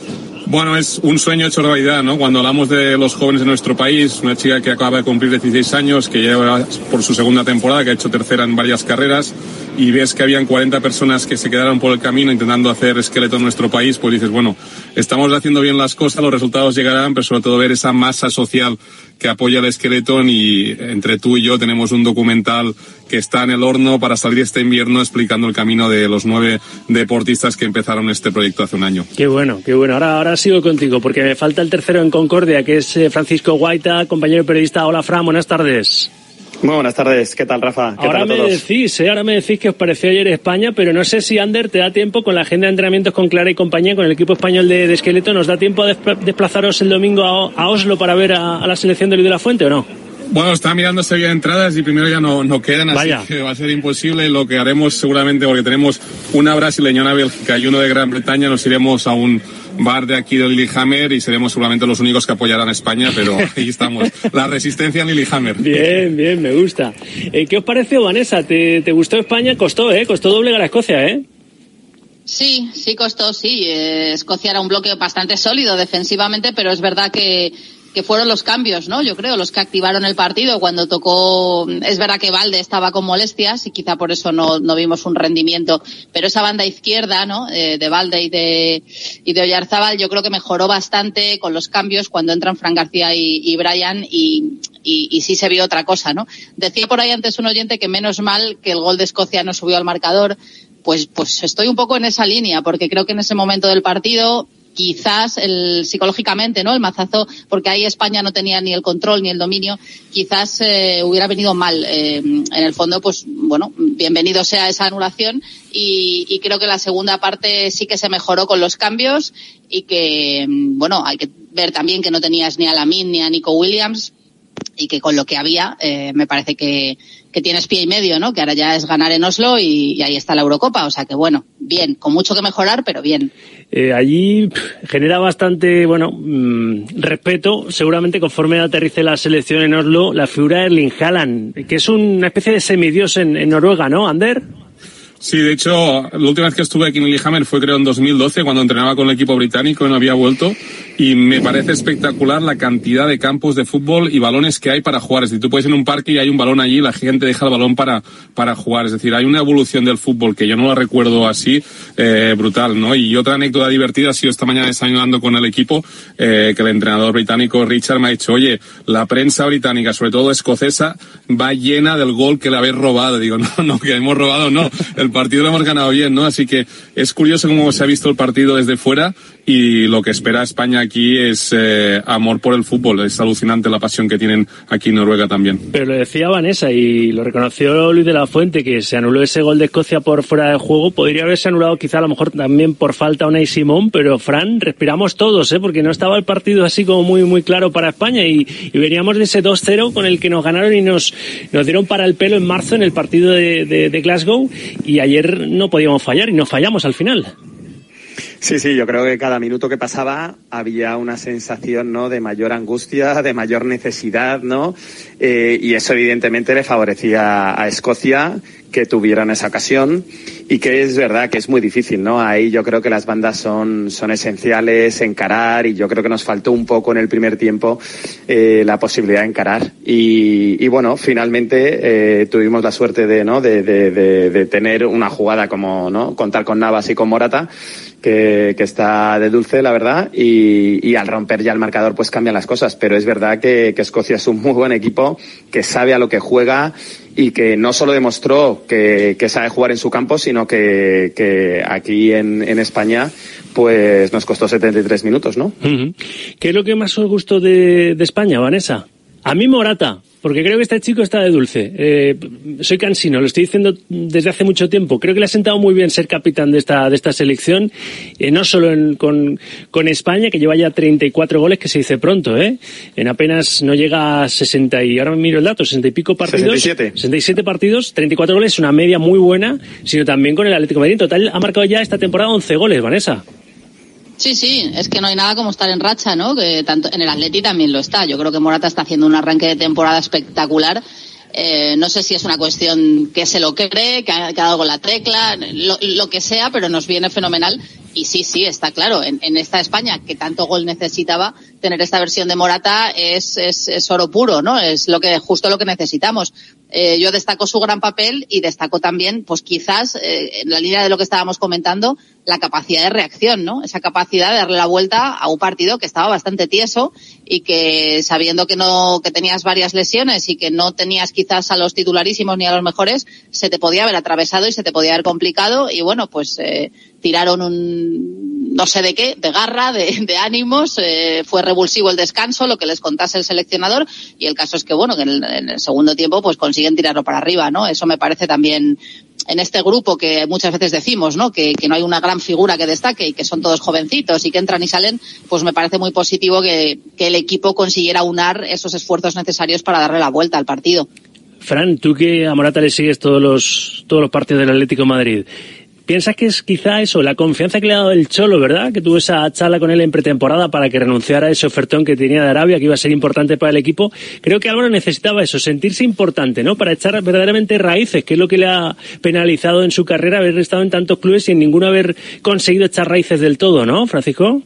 S36: Bueno, es un sueño hecho realidad, ¿no? Cuando hablamos de los jóvenes de nuestro país, una chica que acaba de cumplir 16 años, que lleva por su segunda temporada, que ha hecho tercera en varias carreras, y ves que habían 40 personas que se quedaron por el camino intentando hacer esqueleto en nuestro país, pues dices, bueno, estamos haciendo bien las cosas, los resultados llegarán, pero sobre todo ver esa masa social que apoya el Skeleton y entre tú y yo tenemos un documental que está en el horno para salir este invierno explicando el camino de los nueve deportistas que empezaron este proyecto hace un año.
S7: Qué bueno, qué bueno. Ahora, ahora sigo contigo porque me falta el tercero en Concordia, que es Francisco Guaita, compañero periodista. Hola, Fran, buenas tardes.
S37: Muy buenas tardes, ¿qué tal Rafa? ¿Qué
S7: ahora
S37: tal
S7: me
S37: todos?
S7: decís, ¿eh? ahora me decís que os pareció ayer España, pero no sé si Ander te da tiempo con la agenda de entrenamientos con Clara y compañía, con el equipo español de, de esqueleto, ¿nos da tiempo a desplazaros el domingo a, a Oslo para ver a, a, la selección de Luis de la Fuente o no?
S36: Bueno, está mirando vía de entradas y primero ya no, no quedan, así
S7: Vaya.
S36: que va a ser imposible. Lo que haremos seguramente, porque tenemos una brasileña, una Bélgica y uno de Gran Bretaña, nos iremos a un bar de aquí de Lillehammer y seremos seguramente los únicos que apoyarán a España, pero ahí estamos. La resistencia en Lillehammer.
S7: Bien, bien, me gusta. Eh, ¿Qué os pareció, Vanessa? ¿Te, ¿Te, gustó España? Costó, ¿eh? Costó doblegar a Escocia, ¿eh?
S35: Sí, sí costó, sí. Eh, Escocia era un bloque bastante sólido defensivamente, pero es verdad que que fueron los cambios, ¿no? Yo creo, los que activaron el partido cuando tocó, es verdad que Valde estaba con molestias y quizá por eso no, no vimos un rendimiento, pero esa banda izquierda, ¿no? Eh, de Valde y de, y de Oyarzábal yo creo que mejoró bastante con los cambios cuando entran Fran García y, Brian y, y, y, sí se vio otra cosa, ¿no? Decía por ahí antes un oyente que menos mal que el gol de Escocia no subió al marcador, pues, pues estoy un poco en esa línea, porque creo que en ese momento del partido quizás el psicológicamente, ¿no? El mazazo, porque ahí España no tenía ni el control ni el dominio, quizás eh, hubiera venido mal. Eh, en el fondo, pues bueno, bienvenido sea esa anulación y, y, creo que la segunda parte sí que se mejoró con los cambios y que, bueno, hay que ver también que no tenías ni a Lamin ni a Nico Williams y que con lo que había eh, me parece que, tienes pie y medio, ¿no? Que ahora ya es ganar en Oslo y, y ahí está la Eurocopa. O sea que bueno, bien, con mucho que mejorar, pero bien.
S7: Eh, allí genera bastante, bueno, mmm, respeto, seguramente conforme aterrice la selección en Oslo, la figura de Erling Haaland, que es una especie de semidios en, en Noruega, ¿no, Ander?
S36: Sí, de hecho, la última vez que estuve aquí en Lillehammer fue creo en 2012, cuando entrenaba con el equipo británico y no había vuelto. Y me parece espectacular la cantidad de campos de fútbol y balones que hay para jugar. Es decir, tú puedes ir en un parque y hay un balón allí y la gente deja el balón para, para jugar. Es decir, hay una evolución del fútbol que yo no la recuerdo así, eh, brutal, ¿no? Y otra anécdota divertida ha sido esta mañana desayunando con el equipo, eh, que el entrenador británico Richard me ha dicho, oye, la prensa británica, sobre todo escocesa, va llena del gol que le habéis robado. Digo, no, no, que hemos robado, no. El partido lo hemos ganado bien, ¿no? Así que es curioso cómo se ha visto el partido desde fuera y lo que espera España aquí es eh, amor por el fútbol. Es alucinante la pasión que tienen aquí en Noruega también.
S7: Pero lo decía Vanessa y lo reconoció Luis de la Fuente, que se anuló ese gol de Escocia por fuera de juego. Podría haberse anulado quizá a lo mejor también por falta a Unai Simón, pero Fran, respiramos todos, ¿eh? porque no estaba el partido así como muy muy claro para España y, y veníamos de ese 2-0 con el que nos ganaron y nos, nos dieron para el pelo en marzo en el partido de, de, de Glasgow y ayer no podíamos fallar y nos fallamos al final.
S37: Sí, sí, yo creo que cada minuto que pasaba había una sensación, ¿no? De mayor angustia, de mayor necesidad, ¿no? Eh, y eso evidentemente le favorecía a Escocia que tuvieran esa ocasión y que es verdad que es muy difícil, ¿no? Ahí yo creo que las bandas son, son esenciales, encarar y yo creo que nos faltó un poco en el primer tiempo eh, la posibilidad de encarar. Y, y bueno, finalmente eh, tuvimos la suerte de, ¿no? De, de, de, de tener una jugada como, ¿no? Contar con Navas y con Morata que, que, está de dulce, la verdad, y, y, al romper ya el marcador pues cambian las cosas, pero es verdad que, que, Escocia es un muy buen equipo, que sabe a lo que juega y que no solo demostró que, sabe jugar en su campo, sino que, que aquí en, España pues nos costó 73 minutos, ¿no?
S7: ¿Qué es lo que más os gustó de, de España, Vanessa? A mí Morata, porque creo que este chico está de dulce. Eh, soy cansino, lo estoy diciendo desde hace mucho tiempo. Creo que le ha sentado muy bien ser capitán de esta, de esta selección, eh, no solo en, con, con, España, que lleva ya 34 goles, que se dice pronto, ¿eh? En apenas no llega a 60 y, ahora me miro el dato, 60 y pico partidos.
S37: 67.
S7: 67 partidos, 34 goles, una media muy buena, sino también con el Atlético de Madrid. En total ha marcado ya esta temporada 11 goles, Vanessa.
S35: Sí, sí, es que no hay nada como estar en racha, ¿no? Que tanto en el Atleti también lo está. Yo creo que Morata está haciendo un arranque de temporada espectacular. Eh, no sé si es una cuestión que se lo cree, que ha, quedado con la tecla, lo, que sea, pero nos viene fenomenal. Y sí, sí, está claro, en, en, esta España que tanto gol necesitaba, tener esta versión de Morata es, es, es oro puro, ¿no? Es lo que, justo lo que necesitamos. Eh, yo destaco su gran papel y destaco también, pues quizás, eh, en la línea de lo que estábamos comentando, la capacidad de reacción, ¿no? Esa capacidad de darle la vuelta a un partido que estaba bastante tieso y que sabiendo que no, que tenías varias lesiones y que no tenías quizás a los titularísimos ni a los mejores, se te podía haber atravesado y se te podía haber complicado y bueno, pues eh, tiraron un, no sé de qué, de garra, de, de ánimos, eh, fue revulsivo el descanso, lo que les contase el seleccionador y el caso es que bueno, que en el, en el segundo tiempo pues consiguen tirarlo para arriba, ¿no? Eso me parece también en este grupo que muchas veces decimos, ¿no? Que, no hay una gran figura que destaque y que son todos jovencitos y que entran y salen, pues me parece muy positivo que, el equipo consiguiera unar esos esfuerzos necesarios para darle la vuelta al partido.
S7: Fran, tú que a Morata le sigues todos los, todos los partidos del Atlético Madrid, ¿Piensas que es quizá eso, la confianza que le ha dado el Cholo, verdad? Que tuvo esa charla con él en pretemporada para que renunciara a ese ofertón que tenía de Arabia, que iba a ser importante para el equipo. Creo que Álvaro necesitaba eso, sentirse importante, ¿no? Para echar verdaderamente raíces, que es lo que le ha penalizado en su carrera haber estado en tantos clubes y en ninguno haber conseguido echar raíces del todo, ¿no, Francisco?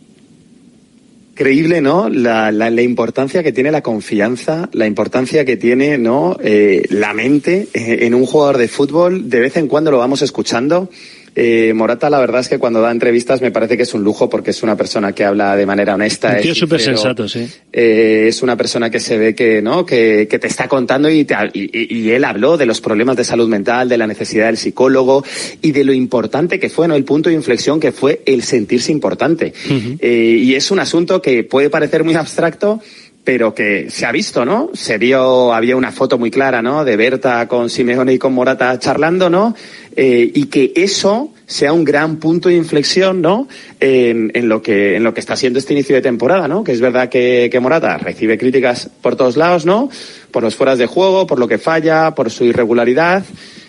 S37: Increíble, ¿no? La, importancia que tiene la confianza, la importancia que tiene, ¿no? Eh, la mente eh, en un jugador de fútbol. De vez en cuando lo vamos escuchando. Eh, Morata, la verdad es que cuando da entrevistas me parece que es un lujo porque es una persona que habla de manera honesta.
S7: Un tío súper sensato, sí.
S37: Eh, es una persona que se ve que, ¿no? Que, que te está contando y, te, y, y, él habló de los problemas de salud mental, de la necesidad del psicólogo y de lo importante que fue, ¿no? El punto de inflexión que fue el sentirse importante. Uh -huh. eh, y es un asunto que puede parecer muy abstracto, pero que se ha visto, ¿no? Se vio, había una foto muy clara, ¿no? De Berta con Simeone y con Morata charlando, ¿no? Eh, y que eso sea un gran punto de inflexión, ¿no? En, lo que en lo que está siendo este inicio de temporada, ¿no? Que es verdad que, que Morata recibe críticas por todos lados, ¿no? Por los fueras de juego, por lo que falla, por su irregularidad.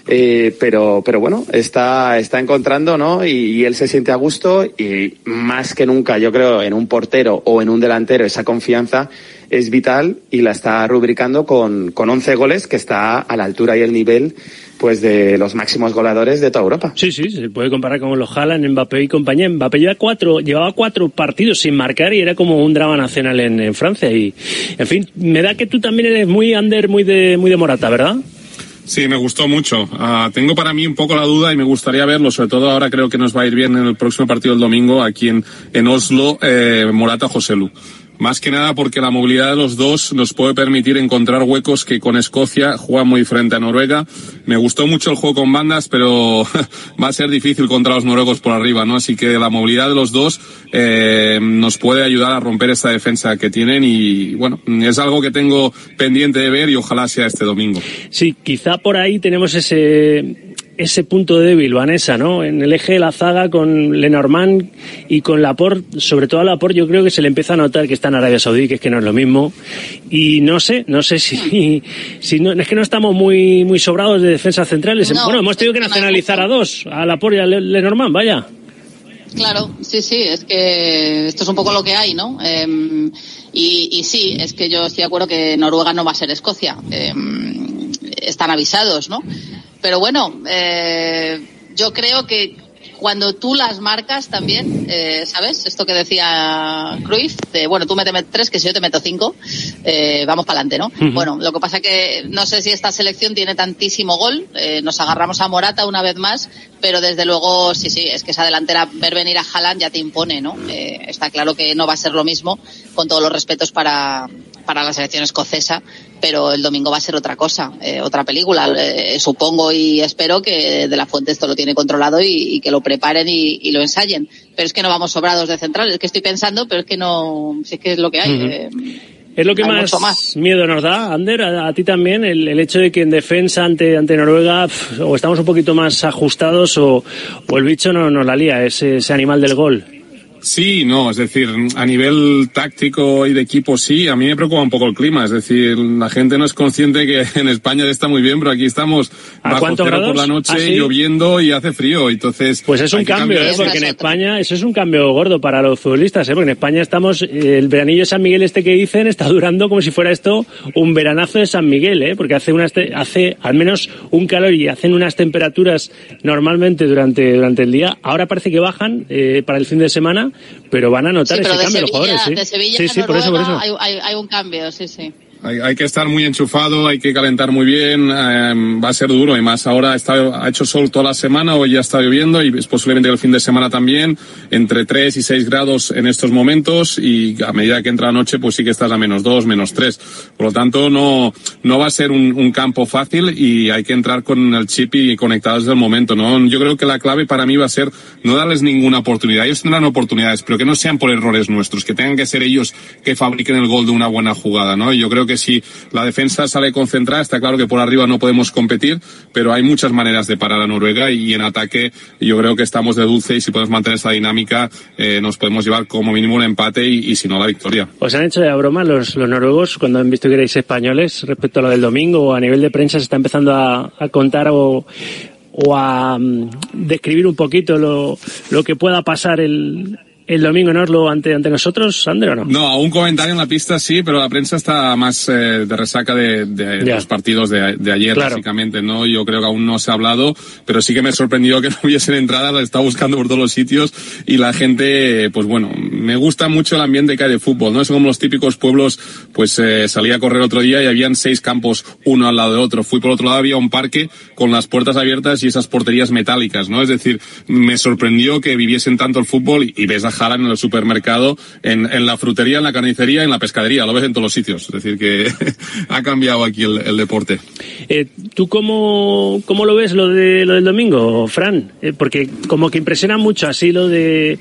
S37: Eh, pero, pero bueno, está, está encontrando, ¿no? Y, y, él se siente a gusto y más que nunca, yo creo, en un portero o en un delantero, esa confianza es vital y la está rubricando con, con 11 goles, que está a la altura y el nivel pues de los máximos goleadores de toda Europa.
S7: Sí, sí, se puede comparar con los Haaland, Mbappé y compañía. Mbappé lleva cuatro, llevaba cuatro partidos sin marcar y era como un drama nacional en, en Francia. Y, en fin, me da que tú también eres muy under, muy de, muy de Morata, ¿verdad?
S36: Sí, me gustó mucho. Uh, tengo para mí un poco la duda y me gustaría verlo, sobre todo ahora creo que nos va a ir bien en el próximo partido del domingo aquí en, en Oslo, eh, Morata Joselu. Más que nada porque la movilidad de los dos nos puede permitir encontrar huecos que con Escocia juegan muy diferente a Noruega. Me gustó mucho el juego con bandas, pero va a ser difícil contra los noruegos por arriba, ¿no? Así que la movilidad de los dos eh, nos puede ayudar a romper esta defensa que tienen y, bueno, es algo que tengo pendiente de ver y ojalá sea este domingo.
S7: Sí, quizá por ahí tenemos ese ese punto débil, Vanessa, ¿no? En el eje de la zaga con Lenormand y con Laporte, sobre todo a Laporte yo creo que se le empieza a notar que está en Arabia Saudí, que es que no es lo mismo. Y no sé, no sé si, si no, es que no estamos muy, muy sobrados de defensas centrales.
S35: No,
S7: bueno, hemos tenido que nacionalizar a dos, a Laporte y a Lenormand, vaya.
S35: Claro, sí, sí, es que esto es un poco lo que hay, ¿no? Eh, y, y, sí, es que yo estoy de acuerdo que Noruega no va a ser Escocia. Eh, están avisados, ¿no? Pero bueno, eh, yo creo que cuando tú las marcas también, eh, ¿sabes? Esto que decía Cruyff, de, bueno, tú méteme tres, que si yo te meto cinco, eh, vamos para adelante, ¿no? Uh -huh. Bueno, lo que pasa que no sé si esta selección tiene tantísimo gol, eh, nos agarramos a Morata una vez más, pero desde luego, sí, sí, es que esa delantera, ver venir a Haaland ya te impone, ¿no? Eh, está claro que no va a ser lo mismo, con todos los respetos para, para la selección escocesa, pero el domingo va a ser otra cosa, eh, otra película. Eh, supongo y espero que De La Fuente esto lo tiene controlado y, y que lo preparen y, y, lo ensayen. Pero es que no vamos sobrados de centrales, es que estoy pensando, pero es que no, si es que es lo que hay. Uh -huh. eh,
S7: es lo que más, más, miedo nos da, Ander, a, a ti también, el, el, hecho de que en defensa ante, ante Noruega pff, o estamos un poquito más ajustados o, o el bicho no nos la lía, ese, ese animal del gol.
S36: Sí, no, es decir, a nivel táctico y de equipo sí, a mí me preocupa un poco el clima, es decir, la gente no es consciente que en España está muy bien, pero aquí estamos bajo cero
S7: grados?
S36: por la noche,
S7: ¿Ah, sí?
S36: lloviendo y hace frío, entonces...
S7: Pues es un cambio, ¿eh? porque en España eso es un cambio gordo para los futbolistas, ¿eh? porque en España estamos, el veranillo de San Miguel este que dicen está durando como si fuera esto un veranazo de San Miguel, ¿eh? porque hace, unas hace al menos un calor y hacen unas temperaturas normalmente durante, durante el día, ahora parece que bajan eh, para el fin de semana, pero van a notar
S35: sí,
S7: ese cambio
S35: Sevilla,
S7: los jugadores. ¿sí?
S35: De Sevilla
S7: sí, sí, por eso, por eso.
S35: Hay, hay, hay un cambio, sí, sí.
S36: Hay, que estar muy enchufado, hay que calentar muy bien, eh, va a ser duro y más ahora está, ha hecho sol toda la semana, hoy ya está lloviendo y posiblemente el fin de semana también, entre 3 y 6 grados en estos momentos y a medida que entra la noche pues sí que estás a menos 2, menos 3. Por lo tanto no, no va a ser un, campo fácil y hay que entrar con el chip y conectados desde el momento. ¿no? Yo creo que la clave para mí va a ser no darles ninguna oportunidad. Ellos tendrán oportunidades, pero que no sean por errores nuestros, que tengan que ser ellos que fabriquen el gol de una buena jugada. ¿no? Yo creo que si la defensa sale concentrada, está claro que por arriba no podemos competir, pero hay muchas maneras de parar a Noruega y, en ataque yo creo que estamos de dulce y si podemos mantener esa dinámica eh, nos podemos llevar como mínimo un empate y, y, si no la victoria.
S7: ¿Os han hecho de broma los, los noruegos cuando han visto que erais españoles respecto a lo del domingo o a nivel de prensa se está empezando a, a contar o o a um, describir un poquito lo, lo que pueda pasar el, el domingo en Oslo ante, ante nosotros, Sandro, no?
S36: No, un comentario en la pista sí, pero la prensa está más eh, de resaca de, de los partidos de, de ayer, claro. básicamente, ¿no? Yo creo que aún no se ha hablado, pero sí que me sorprendió que no hubiesen entrada, la estaba buscando por todos los sitios y la gente, pues bueno, me gusta mucho el ambiente que hay de fútbol, ¿no? Es como los típicos pueblos, pues eh, salí a correr otro día y habían seis campos uno al lado de otro. Fui por otro lado, había un parque con las puertas abiertas y esas porterías metálicas, ¿no? Es decir, me sorprendió que viviesen tanto el fútbol y, y ves a Haaland en el supermercado, en, en, la frutería, en la carnicería, en la pescadería, lo ves en todos los sitios. Es decir, que ha cambiado aquí el, deporte.
S7: Eh, ¿Tú cómo, cómo lo ves lo, de, lo del domingo, Fran? Eh, porque como que impresiona mucho así lo de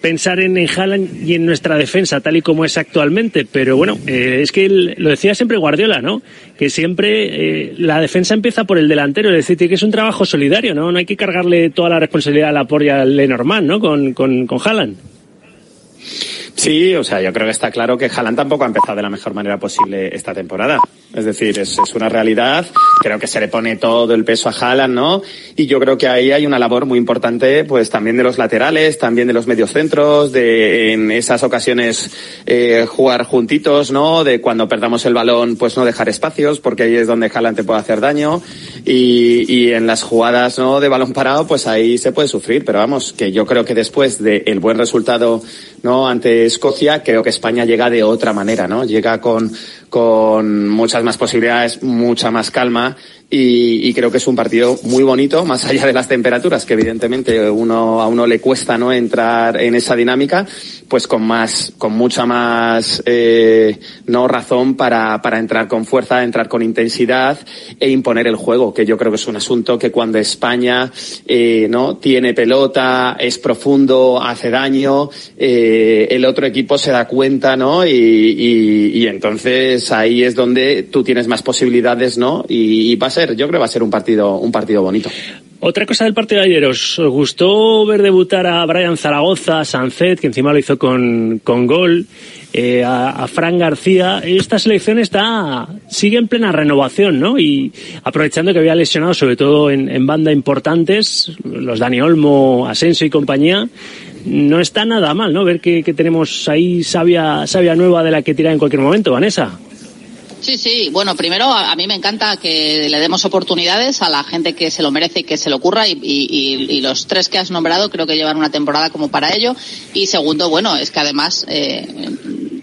S7: pensar en, en Haaland y en nuestra defensa tal y como es actualmente, pero bueno, eh, es que lo decía siempre Guardiola, ¿no? Que siempre eh, la defensa empieza por el delantero, es decir, que es un trabajo solidario, ¿no? No hay que cargarle toda la responsabilidad a la al Lenormand, ¿no? Con, con, con Haaland.
S37: Sí, o sea, yo creo que está claro que Haaland tampoco ha empezado de la mejor manera posible esta temporada. Es decir, es, es, una realidad. Creo que se le pone todo el peso a Haaland, ¿no? Y yo creo que ahí hay una labor muy importante, pues también de los laterales, también de los mediocentros, de en esas ocasiones eh, jugar juntitos, ¿no? De cuando perdamos el balón, pues no dejar espacios, porque ahí es donde Haaland te puede hacer daño. Y, y en las jugadas, ¿no? De balón parado, pues ahí se puede sufrir. Pero vamos, que yo creo que después del buen resultado, ¿no? Ante Escocia, creo que España llega de otra manera, ¿no? Llega con, con muchas más posibilidades, mucha más calma y, y, creo que es un partido muy bonito, más allá de las temperaturas, que evidentemente uno, a uno le cuesta no entrar en esa dinámica, pues con más, con mucha más eh, no razón para, para entrar con fuerza, entrar con intensidad e imponer el juego, que yo creo que es un asunto que cuando España eh, no tiene pelota, es profundo, hace daño, eh, el otro equipo se da cuenta, ¿no? Y, y, y, entonces ahí es donde tú tienes más posibilidades, ¿no? Y, y yo creo que va a ser un partido, un partido bonito.
S7: Otra cosa del partido de ayer, ¿os gustó ver debutar a Brian Zaragoza, a Sancet, que encima lo hizo con, con gol, eh, a, a Fran García? Esta selección está, sigue en plena renovación, ¿no? Y aprovechando que había lesionado, sobre todo en, en banda importantes, los Dani Olmo, Asensio y compañía, no está nada mal, ¿no? Ver que, que tenemos ahí sabia, sabia nueva de la que tirar en cualquier momento, Vanessa.
S35: Sí, sí. Bueno, primero a, a, mí me encanta que le demos oportunidades a la gente que se lo merece y que se lo ocurra y, y, y, los tres que has nombrado creo que llevan una temporada como para ello. Y segundo, bueno, es que además eh,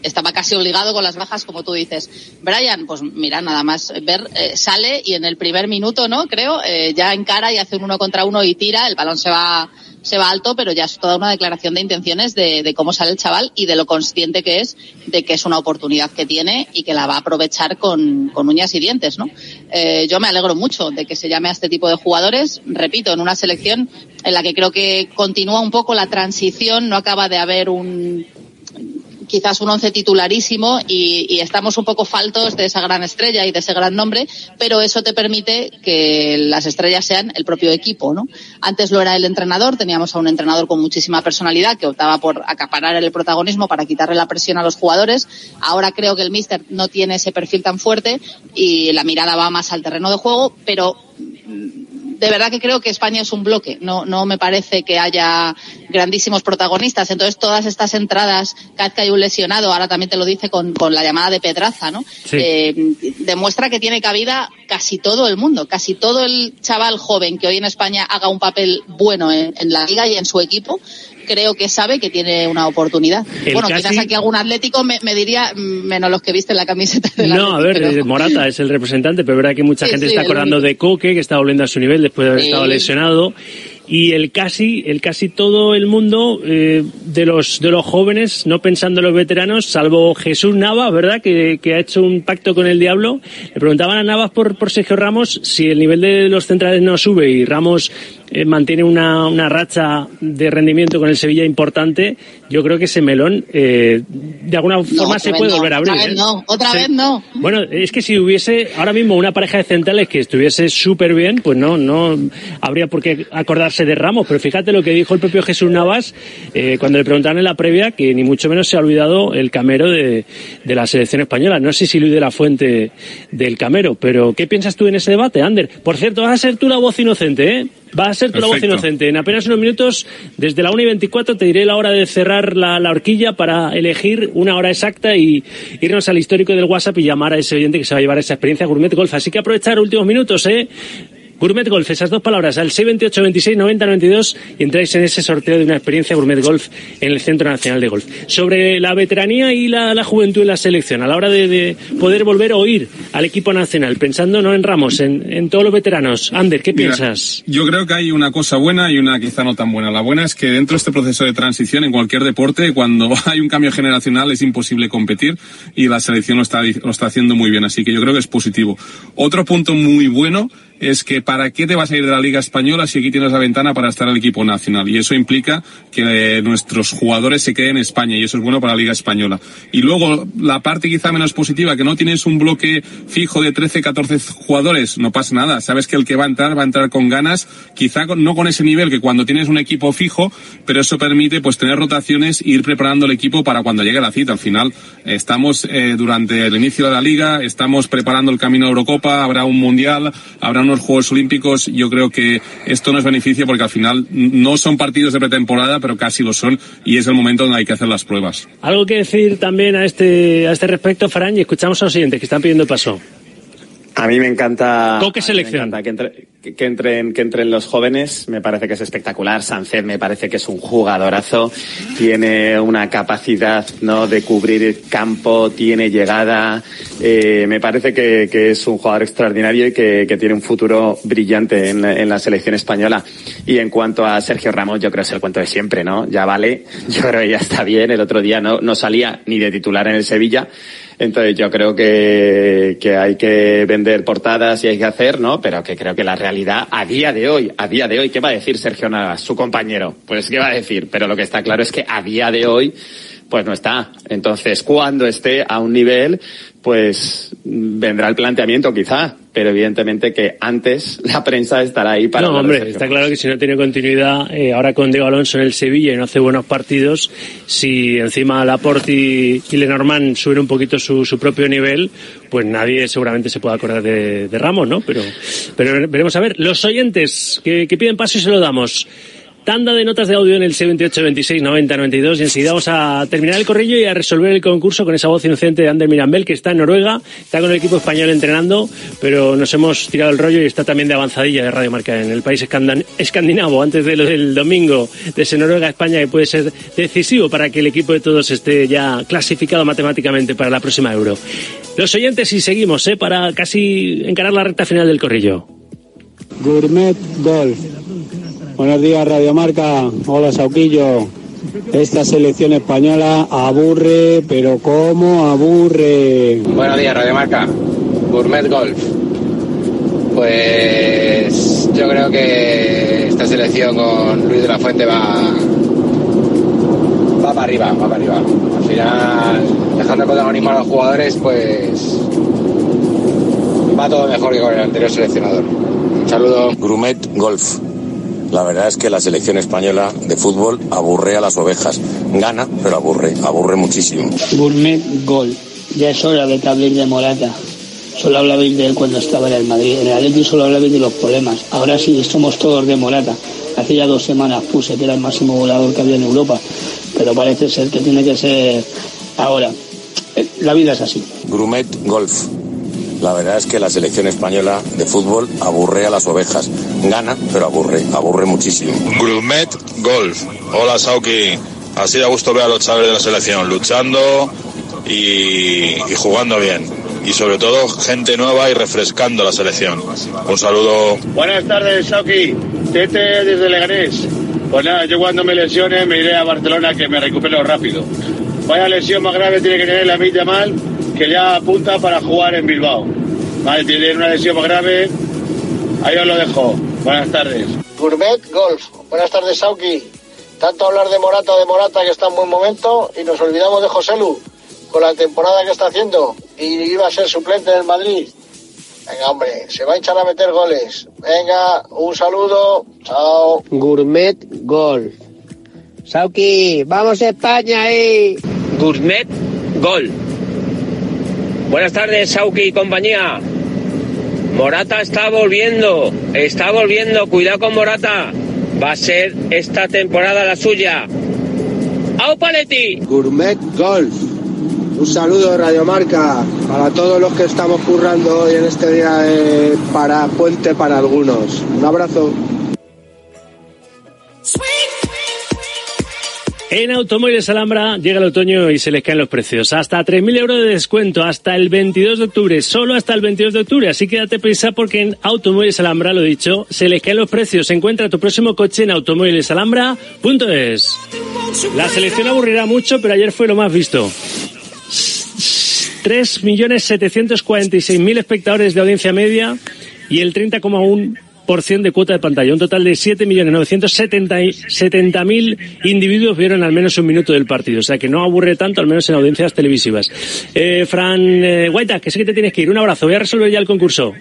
S35: estaba casi obligado con las bajas, como tú dices. Brian, pues mira, nada más ver, eh, sale y en el primer minuto, ¿no? Creo, eh, ya encara y hace un uno contra uno y tira, el balón se va se va alto, pero ya es toda una declaración de intenciones de, cómo sale el chaval y de lo consciente que es de que es una oportunidad que tiene y que la va a aprovechar con, con uñas y dientes, ¿no? Eh, yo me alegro mucho de que se llame a este tipo de jugadores, repito, en una selección en la que creo que continúa un poco la transición, no acaba de haber un, quizás un once titularísimo y, estamos un poco faltos de esa gran estrella y de ese gran nombre, pero eso te permite que las estrellas sean el propio equipo, ¿no? Antes lo era el entrenador, teníamos a un entrenador con muchísima personalidad que optaba por acaparar el protagonismo para quitarle la presión a los jugadores. Ahora creo que el míster no tiene ese perfil tan fuerte y la mirada va más al terreno de juego, pero de verdad que creo que España es un bloque. No, no me parece que haya grandísimos protagonistas. Entonces, todas estas entradas, cada vez que hay un lesionado, ahora también te lo dice con, con la llamada de Pedraza, ¿no?
S7: Sí.
S35: Eh, demuestra que tiene cabida casi todo el mundo, casi todo el chaval joven que hoy en España haga un papel bueno en, en la liga y en su equipo creo que sabe que tiene una oportunidad.
S7: El
S35: bueno,
S7: casi...
S35: quizás aquí algún atlético me, me, diría, menos los que viste la camiseta de la
S7: No, a ver, pero... Morata es el representante, pero es verdad que mucha
S35: sí,
S7: gente
S35: sí,
S7: está acordando de Coque, que está volviendo a su nivel después de haber
S35: Sí.
S7: estado lesionado. Y el casi, el casi todo el mundo eh, de los de los jóvenes, no pensando en los veteranos, salvo Jesús Navas, ¿verdad? Que, que ha hecho un pacto con el diablo. Le preguntaban a Navas por, por Sergio Ramos si el nivel de los centrales no sube y Ramos eh, mantiene una, una racha de rendimiento con el Sevilla importante, yo creo que ese melón eh, de alguna forma se puede
S35: no,
S7: volver a abrir.
S35: Otra vez
S7: ¿eh?
S35: no, otra
S7: Sí.
S35: vez no.
S7: Bueno, es que si hubiese ahora mismo una pareja de centrales que estuviese súper bien, pues no, no habría por qué acordarse de Ramos. Pero fíjate lo que dijo el propio Jesús Navas eh, cuando le preguntaron en la previa que ni mucho menos se ha olvidado el camero de, de la selección española. No sé si Luis de la Fuente del camero, pero ¿qué piensas tú en ese debate, Ander? Por cierto, vas a ser tú la voz inocente, ¿eh? Va a ser tu la voz inocente. En apenas unos minutos, desde la 1 y 24, te diré la hora de cerrar la, la horquilla para elegir una hora exacta y irnos al histórico del WhatsApp y llamar a ese oyente que se va a llevar esa experiencia Gourmet Golf. Así que aprovechar últimos minutos, ¿eh? Gourmet Golf, esas dos palabras, al 628 26 90 92 y entráis en ese sorteo de una experiencia Gourmet Golf en el Centro Nacional de Golf. Sobre la veteranía y la, la juventud en la selección, a la hora de, de, poder volver a oír al equipo nacional, pensando no en Ramos, en, en todos los veteranos. Ander, ¿qué
S36: Mira,
S7: piensas?
S36: Yo creo que hay una cosa buena y una quizá no tan buena. La buena es que dentro de este proceso de transición en cualquier deporte, cuando hay un cambio generacional es imposible competir y la selección lo está, lo está haciendo muy bien. Así que yo creo que es positivo. Otro punto muy bueno es que para qué te vas a ir de la Liga Española si aquí tienes la ventana para estar al equipo nacional. Y eso implica que eh, nuestros jugadores se queden en España y eso es bueno para la Liga Española. Y luego la parte quizá menos positiva, que no tienes un bloque fijo de 13, 14 jugadores, no pasa nada. Sabes que el que va a entrar va a entrar con ganas, quizá no con ese nivel que cuando tienes un equipo fijo, pero eso permite pues tener rotaciones e ir preparando el equipo para cuando llegue la cita. Al final estamos eh, durante el inicio de la liga, estamos preparando el camino a Eurocopa, habrá un mundial, habrá unos Juegos Olímpicos. Yo creo que esto nos beneficia porque al final no son partidos de pretemporada, pero casi lo son y es el momento donde hay que hacer las pruebas.
S7: Algo que decir también a este, a este respecto, Fran, y escuchamos a los siguientes que están pidiendo paso.
S37: A mí me encanta.
S7: ¿Con qué selección?
S37: que, entre, que, entren, que entren los jóvenes, me parece que es espectacular. Sánchez me parece que es un jugadorazo. Tiene una capacidad ¿no? de cubrir el campo, tiene llegada. Eh, me parece que, que, es un jugador extraordinario y que, que tiene un futuro brillante en, en, la selección española. Y en cuanto a Sergio Ramos, yo creo que es el cuento de siempre, ¿no? Ya vale, yo creo que ya está bien. El otro día no, no salía ni de titular en el Sevilla entonces yo creo que, que hay que vender portadas y hay que hacer, ¿no? Pero que creo que la realidad a día de hoy, a día de hoy, ¿qué va a decir Sergio Navas, su compañero? Pues qué va a decir, pero lo que está claro es que a día de hoy pues no está. Entonces, cuando esté a un nivel, pues vendrá el planteamiento quizá, pero evidentemente que antes la prensa estará ahí para...
S7: No, hombre, está claro que si no tiene continuidad, eh, ahora con Diego Alonso en el Sevilla y no hace buenos partidos, si encima Laporte y, y Lenormand suben un poquito su, su, propio nivel, pues nadie seguramente se pueda acordar de, de Ramos, ¿no? Pero, pero veremos a ver. Los oyentes que, que piden paso y se lo damos tanda de notas de audio en el 78 26 90 92 y enseguida vamos a terminar el corrillo y a resolver el concurso con esa voz inocente de Ander Mirambel que está en Noruega, está con el equipo español entrenando, pero nos hemos tirado el rollo y está también de avanzadilla de Radio Marca en el país escandinavo antes de lo del domingo de ese Noruega España que puede ser decisivo para que el equipo de todos esté ya clasificado matemáticamente para la próxima Euro. Los oyentes y seguimos, ¿eh? para casi encarar la recta final del corrillo.
S38: Gourmet Golf. Buenos días, Radio Marca. Hola, Sauquillo. Esta selección española aburre, pero ¿cómo aburre?
S39: Buenos días, Radio Marca. Gourmet Golf. Pues yo creo que esta selección con Luis de la Fuente va, va para arriba, va para arriba. Al final, dejando el protagonismo a los jugadores, pues va todo mejor que con el anterior seleccionador. Un saludo.
S29: Grumet Golf. La verdad es que la selección española de fútbol aburre a las ovejas. Gana, pero aburre, aburre muchísimo.
S40: Gourmet Gol. Ya es hora de que habléis de Morata. Solo hablabais de él cuando estaba en el Madrid. En el Atlético solo hablabais de los problemas. Ahora sí, somos todos de Morata. Hace ya dos semanas puse que era el máximo volador que había en Europa. Pero parece ser que tiene que ser ahora. La vida es así.
S29: Grumet Golf. La verdad es que la selección española de fútbol aburre a las ovejas. Gana, pero aburre, aburre muchísimo.
S41: Grumet Golf. Hola Sauki. Así da gusto ver a los chavales de la selección luchando y, y, jugando bien. Y sobre todo gente nueva y refrescando la selección. Un saludo.
S42: Buenas tardes, Sauki. Tete desde Leganés. Pues nada, yo cuando me lesione me iré a Barcelona que me recupero rápido. Vaya lesión más grave tiene que tener la Milla mal que ya apunta para jugar en Bilbao. Vale, tiene una lesión más grave. Ahí os lo dejo. Buenas tardes.
S43: Gourmet Golf. Buenas tardes, Sauki. Tanto hablar de Morata, de Morata, que está en buen momento, y nos olvidamos de José Lu, con la temporada que está haciendo, y iba a ser suplente en el Madrid. Venga, hombre, se va a echar a meter goles. Venga, un saludo. Chao.
S44: Gourmet Golf. Sauki, vamos a España ahí.
S45: Gourmet Golf. Buenas tardes, Sauki y compañía. Morata está volviendo, está volviendo, cuidado con Morata. Va a ser esta temporada la suya. ¡Au Paletti!
S43: Gourmet Golf. Un saludo, Radiomarca, para todos los que estamos currando hoy en este día de para puente para algunos. Un abrazo.
S7: En Automóviles Alhambra llega el otoño y se les caen los precios. Hasta 3.000 euros de descuento hasta el 22 de octubre. Solo hasta el 22 de octubre. Así que date prisa porque en Automóviles Alhambra, lo dicho, se les caen los precios. Encuentra tu próximo coche en automóvilesalhambra.es. La selección aburrirá mucho, pero ayer fue lo más visto. 3.746.000 espectadores de audiencia media y el 30,1% de cuota de pantalla. Un total de 7.970.000 individuos vieron al menos un minuto del partido. O sea que no aburre tanto, al menos en audiencias televisivas. Eh, Fran eh, Guaita, que sé que te tienes que ir. Un abrazo. Voy a resolver ya el concurso.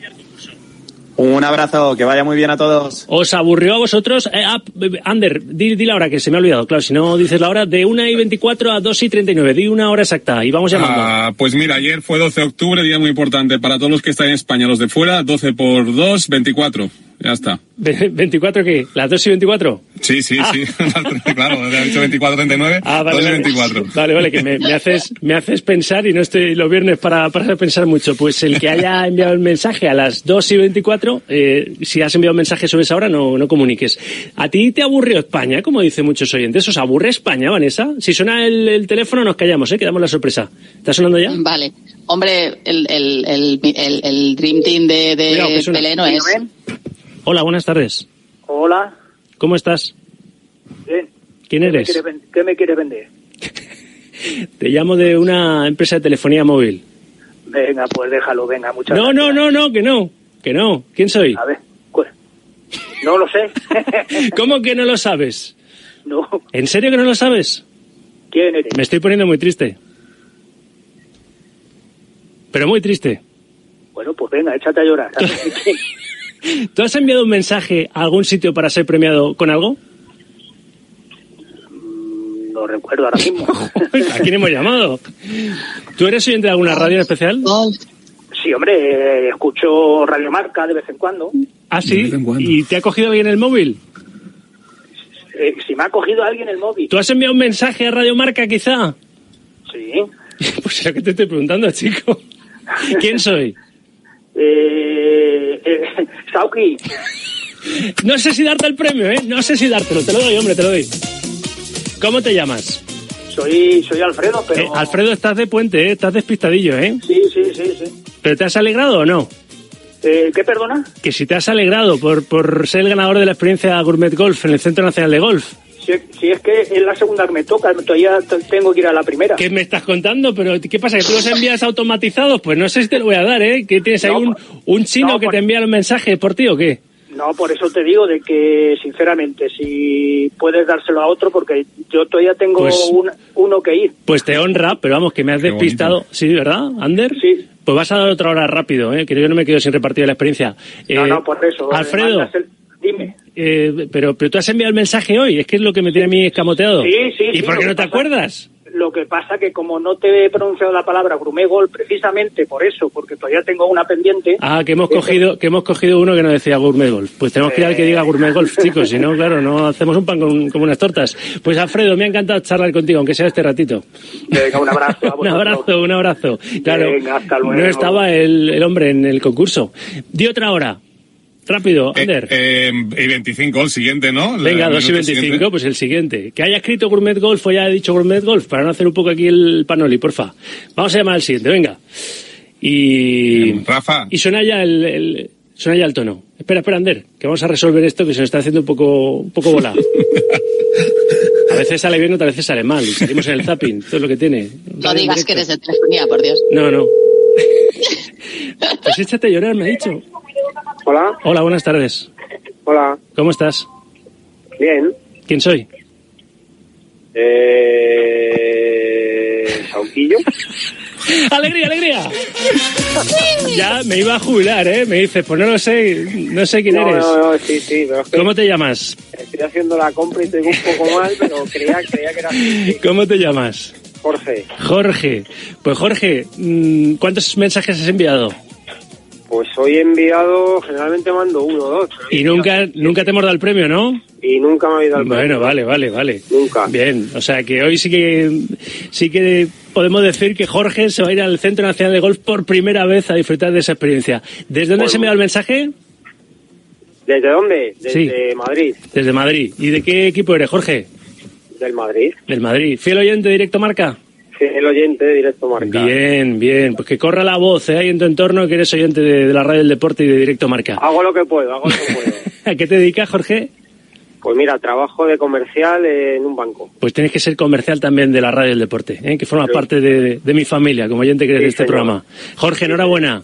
S46: Un abrazo, que vaya muy bien a todos.
S7: ¿Os aburrió a vosotros? Eh, ah, Ander, di, di la hora, que se me ha olvidado. Claro, si no dices la hora, de 1 y 24 a 2 y 39. Di una hora exacta y vamos llamando.
S36: Ah, pues mira, ayer fue 12 de octubre, día muy importante para todos los que están en España, los de fuera, 12 por 2, 24. Ya está.
S7: Ve- ¿24 qué? ¿Las 2 y 24?
S36: Sí, sí,
S7: Ah.
S36: sí. claro, ha dicho 24, 39,
S7: Ah, vale,
S36: 2 y
S7: vale.
S36: 24.
S7: Vale, vale, que me, me haces, me haces pensar y no estoy los viernes para, para pensar mucho. Pues el que haya enviado el mensaje a las 2 y 24, eh, si has enviado un mensaje sobre esa hora, no, no comuniques. ¿A ti te aburrió España? Como dicen muchos oyentes. ¿Os aburre España, Vanessa? Si suena el, el teléfono, nos callamos, ¿eh? Que damos la sorpresa. ¿Está sonando ya?
S35: Vale. Hombre, el, el, el, el, el Dream Team de, de. Pelé no es.
S7: Hola, buenas tardes.
S47: Hola,
S7: ¿Cómo estás?
S47: bien.
S7: ¿Quién
S47: ¿Qué me
S7: eres?
S47: ¿Qué me quiere vender?
S7: Te llamo de una empresa de telefonía móvil.
S47: Venga, pues déjalo, venga, muchas
S7: No, no, no, no, que no. Que no. ¿Quién soy?
S47: A ver, no lo sé.
S7: ¿Cómo que no lo sabes?
S47: no,
S7: ¿En serio que no lo sabes?
S47: ¿quién eres?
S7: Me estoy poniendo muy triste. Pero muy triste.
S47: Bueno, pues venga, échate a llorar.
S7: ¿Tú has enviado un mensaje a algún sitio para ser premiado con algo?
S47: no recuerdo ahora mismo.
S7: ¿A quién hemos llamado? ¿Tú eres oyente de alguna radio en especial?
S47: Sí, hombre, escucho Radio Marca de vez en cuando.
S7: Ah, sí. ¿Y te ha cogido alguien el móvil?
S47: Eh, si me ha cogido alguien el móvil.
S7: ¿Tú has enviado un mensaje a Radio Marca, quizá?
S47: Sí.
S7: Pues es lo que te estoy preguntando, chico. ¿Quién soy?
S47: Eh, eh, Sauki,
S7: No sé si darte el premio, ¿eh? No sé si dártelo. Te lo doy, hombre, te lo doy. ¿Cómo te llamas?
S47: soy, soy Alfredo, pero...
S7: Eh, Alfredo, estás de puente, ¿eh? Estás despistadillo, ¿eh?
S47: Sí, sí, sí, sí.
S7: ¿Pero te has alegrado o no?
S47: Eh, ¿Qué perdona?
S7: Que si te has alegrado por, por ser el ganador de la experiencia Gourmet Golf en el Centro Nacional de Golf.
S47: Si, si es que es la segunda que me toca, todavía tengo que ir a la primera.
S7: ¿Qué me estás contando? ¿Pero qué pasa? ¿Que tú los envías automatizados? Pues no sé si te lo voy a dar, ¿eh? ¿Que tienes ahí un, un chino que te envía los mensajes por ti o qué?
S47: No, por eso te digo de que, sinceramente, si puedes dárselo a otro, porque yo todavía tengo
S7: Pues-
S47: un- uno que ir.
S7: Pues te honra, pero vamos, que me has despistado. Sí, ¿verdad, Ander?
S47: Sí.
S7: Pues vas a dar otra hora rápido, ¿eh? Que yo no me quedo sin repartir la experiencia.
S47: no,
S7: Eh,
S47: no, por eso. eh,
S7: Alfredo,
S47: Dime.
S7: eh, pero, pero tú has enviado el mensaje hoy, es que es lo que me tiene a mí escamoteado.
S47: Sí, sí,
S7: ¿Y
S47: sí,
S7: por qué no te
S47: pasa-
S7: acuerdas?
S47: Lo que pasa que como no te he pronunciado la palabra grumegol, precisamente por eso, porque todavía tengo una pendiente.
S7: Ah, que hemos cogido, que hemos cogido uno que no decía Gourmet Golf. Pues tenemos que ir al que diga Gourmet Golf, chicos. Si no, claro, no hacemos un pan con, como unas tortas. Pues Alfredo, me ha encantado charlar contigo, aunque sea este ratito.
S47: Venga, un abrazo.
S7: un abrazo, un abrazo. Claro,
S47: Venga, hasta luego.
S7: no estaba el, el hombre en el concurso. Di otra hora. Rápido, Ander.
S36: Eh, y 25, el siguiente, ¿no?
S7: Venga,
S36: El
S7: 2 y
S36: minuto
S7: 25,
S36: siguiente.
S7: pues el siguiente. Que haya escrito Gourmet Golf o ya ha dicho Gourmet Golf, para no hacer un poco aquí el panoli, porfa. Vamos a llamar al siguiente, venga. Y...
S36: Rafa.
S7: Y suena ya el, el- suena ya el tono. Espera, espera, Ander, que vamos a resolver esto que se nos está haciendo un poco, un poco bola. A veces sale bien, otras veces sale mal. Y salimos en el zapping, todo es lo que tiene.
S35: No digas que eres de telefonía, por Dios.
S7: No, no. Pues échate a llorar, me ha dicho.
S47: Hola.
S7: Hola, buenas tardes.
S47: Hola.
S7: ¿Cómo estás?
S47: Bien.
S7: ¿Quién soy?
S47: Eh... Sauquillo.
S7: ¡Alegría, alegría! Ya me iba a jubilar, ¿eh? Me dices, pues no lo sé, no sé quién
S47: No,
S7: eres.
S47: no, no, sí, sí, pero es que
S7: ¿Cómo te llamas?
S47: estoy haciendo la compra y tengo un poco mal, pero creía, creía que era así.
S7: ¿Cómo te llamas?
S47: Jorge.
S7: Jorge. Pues Jorge, mm, ¿cuántos mensajes has enviado?
S47: Pues hoy he enviado, generalmente mando uno o dos,
S7: Y nunca, nunca te hemos dado el premio, ¿no?
S47: y nunca me habéis dado el
S7: Bueno,
S47: premio.
S7: vale, vale, vale.
S47: Nunca.
S7: Bien, o sea que hoy sí que sí que podemos decir que Jorge se va a ir al Centro Nacional de Golf por primera vez a disfrutar de esa experiencia. ¿Desde dónde se me da el mensaje?
S47: ¿Desde dónde? Desde
S7: Sí.
S47: Madrid.
S7: Desde Madrid. ¿Y de qué equipo eres, Jorge?
S47: Del Madrid.
S7: Del Madrid. ¿Fiel oyente Directo Marca?
S47: Sí, el oyente de Directo Marca.
S7: Bien, bien. Pues que corra la voz ¿eh? ahí en tu entorno que eres oyente de, de la radio del deporte y de Directo Marca.
S47: Hago lo que puedo, hago lo que puedo.
S7: ¿A qué te dedicas, Jorge?
S47: Pues mira, trabajo de comercial en un banco.
S7: Pues tienes que ser comercial también de la radio del deporte, ¿eh? que forma
S47: Sí.
S7: parte de, de mi familia, como oyente que eres
S47: Sí,
S7: de este
S47: señor.
S7: programa. Jorge, enhorabuena.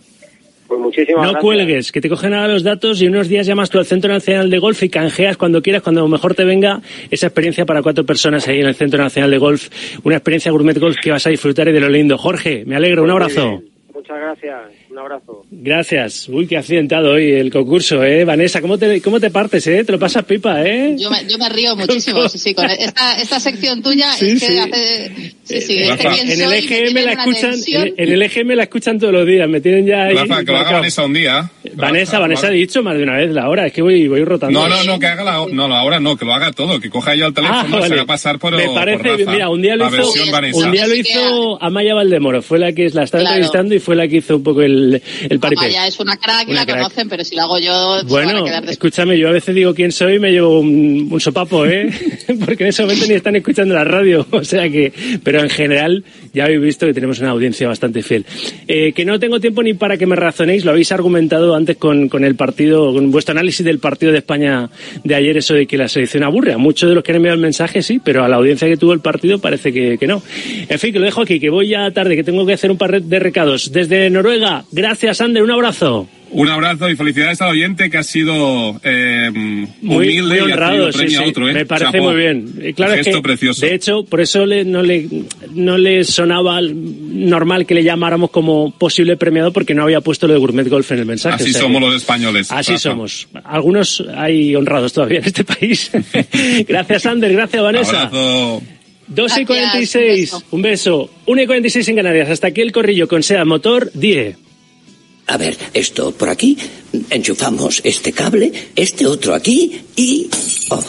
S48: Pues muchísimas
S7: No
S48: gracias.
S7: cuelgues, que te cogen ahora los datos y unos días llamas tú al Centro Nacional de Golf y canjeas cuando quieras, cuando mejor te venga esa experiencia para cuatro personas ahí en el Centro Nacional de Golf. Una experiencia gourmet golf que vas a disfrutar y de lo lindo. Jorge, me alegro, un
S48: Pues
S7: abrazo.
S48: Muchas gracias. Un abrazo.
S7: Gracias. Uy, qué accidentado hoy el concurso, ¿eh? Vanessa, ¿cómo te, cómo te partes, eh? Te lo pasas pipa, ¿eh?
S35: Yo me, yo me río muchísimo, sí, sí, con esta, esta sección tuya
S7: Sí,
S35: es que
S7: sí.
S35: hace... Sí, sí,
S36: Rafa,
S35: este quién
S7: en el EGM
S35: tiene
S7: la escuchan, en, en el EGM la escuchan todos los días, me tienen ya ahí.
S36: Rafa, que lo haga
S7: marcado.
S36: Vanessa un día.
S7: Vanessa,
S36: Rafa,
S7: Vanessa ha
S36: vale.
S7: dicho más de una vez la hora, es que voy, voy rotando.
S36: No, no, no, que haga la, no, la hora no, que lo haga todo, que coja ella el teléfono
S7: Ah,
S36: y se
S7: vale.
S36: haga pasar por,
S7: Me
S36: por
S7: parece,
S36: Rafa.
S7: mira, un día lo
S36: la
S7: hizo, un día lo hizo Amaya Valdemoro, fue la que la estaba
S35: Claro.
S7: entrevistando y fue la que hizo un poco el, el paripé.
S35: Es una crack y
S7: Una
S35: la
S7: crack.
S35: conocen, pero si lo hago yo, se van
S7: Bueno,
S35: a quedar des-
S7: escúchame, yo a veces digo quién soy y me llevo un, un sopapo, ¿eh? Porque en ese momento ni están escuchando la radio, o sea que, pero en general ya habéis visto que tenemos una audiencia bastante fiel. Eh, que no tengo tiempo ni para que me razonéis, lo habéis argumentado antes con, con el partido, con vuestro análisis del partido de España de ayer, eso de que la selección aburre. A muchos de los que han enviado el mensaje sí, pero a la audiencia que tuvo el partido parece que, que no. En fin, que lo dejo aquí, que voy ya tarde, que tengo que hacer un par de recados. Desde Noruega, gracias Ander, un abrazo.
S36: Un abrazo y felicidades al oyente que ha sido eh,
S7: muy,
S36: humilde
S7: muy
S36: y ha
S7: honrado, sí, sí.
S36: a otro, ¿eh?
S7: Me parece muy bien. Eh, Claro,
S36: Un
S7: es
S36: gesto
S7: que,
S36: precioso.
S7: de hecho, por eso le- no, le, no le sonaba normal que le llamáramos como posible premiado porque no había puesto lo de Gourmet Golf en el mensaje.
S36: Así
S7: O sea
S36: somos los españoles.
S7: Así
S36: Rafa.
S7: somos. Algunos hay honrados todavía en este país. gracias, Ander. Gracias, Vanessa.
S36: Abrazo.
S7: 2 y
S35: Gracias,
S7: 46. Un beso. 1 y 46 en Canarias. Hasta aquí el corrillo con SEA Motor 10.
S49: A ver, esto por aquí, enchufamos este cable, este otro aquí y... oh.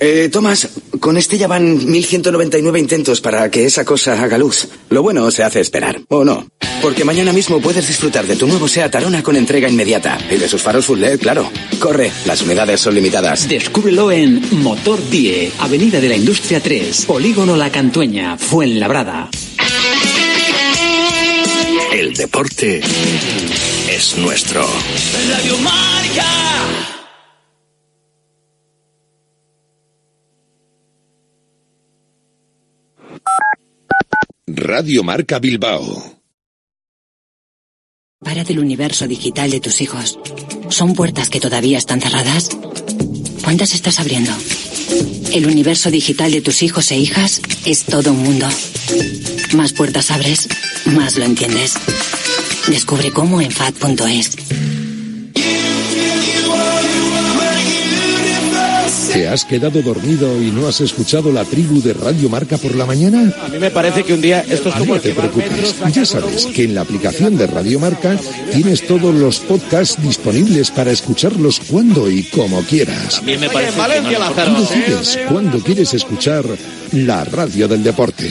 S50: Eh, Tomás, con este ya van 1199 intentos para que esa cosa haga luz. Lo bueno se hace esperar, ¿o no? Porque mañana mismo puedes disfrutar de tu nuevo SEAT Arona con entrega inmediata. Y de sus faros full LED, claro. Corre, las unidades son limitadas.
S51: Descúbrelo en Motor Die, Avenida de la Industria 3, Polígono La Cantueña, Fuenlabrada.
S3: El deporte es nuestro.
S14: Radio Marca.
S3: Radio Marca Bilbao.
S52: Para del universo digital de tus hijos. ¿Son puertas que todavía están cerradas? ¿Cuántas estás abriendo? El universo digital de tus hijos e hijas es todo un mundo. Más puertas abres, más lo entiendes. Descubre cómo en FAD.es.
S3: ¿Te has quedado dormido y no has escuchado la tribu de Radio Marca por la mañana?
S53: A mí me parece que un día esto es como
S3: No te preocupes, ya sabes que en la aplicación de Radio Marca tienes todos los podcasts disponibles para escucharlos cuando y como quieras.
S53: También me parece que no le
S3: Tú
S53: importa.
S3: decides cuándo quieres escuchar la radio del deporte.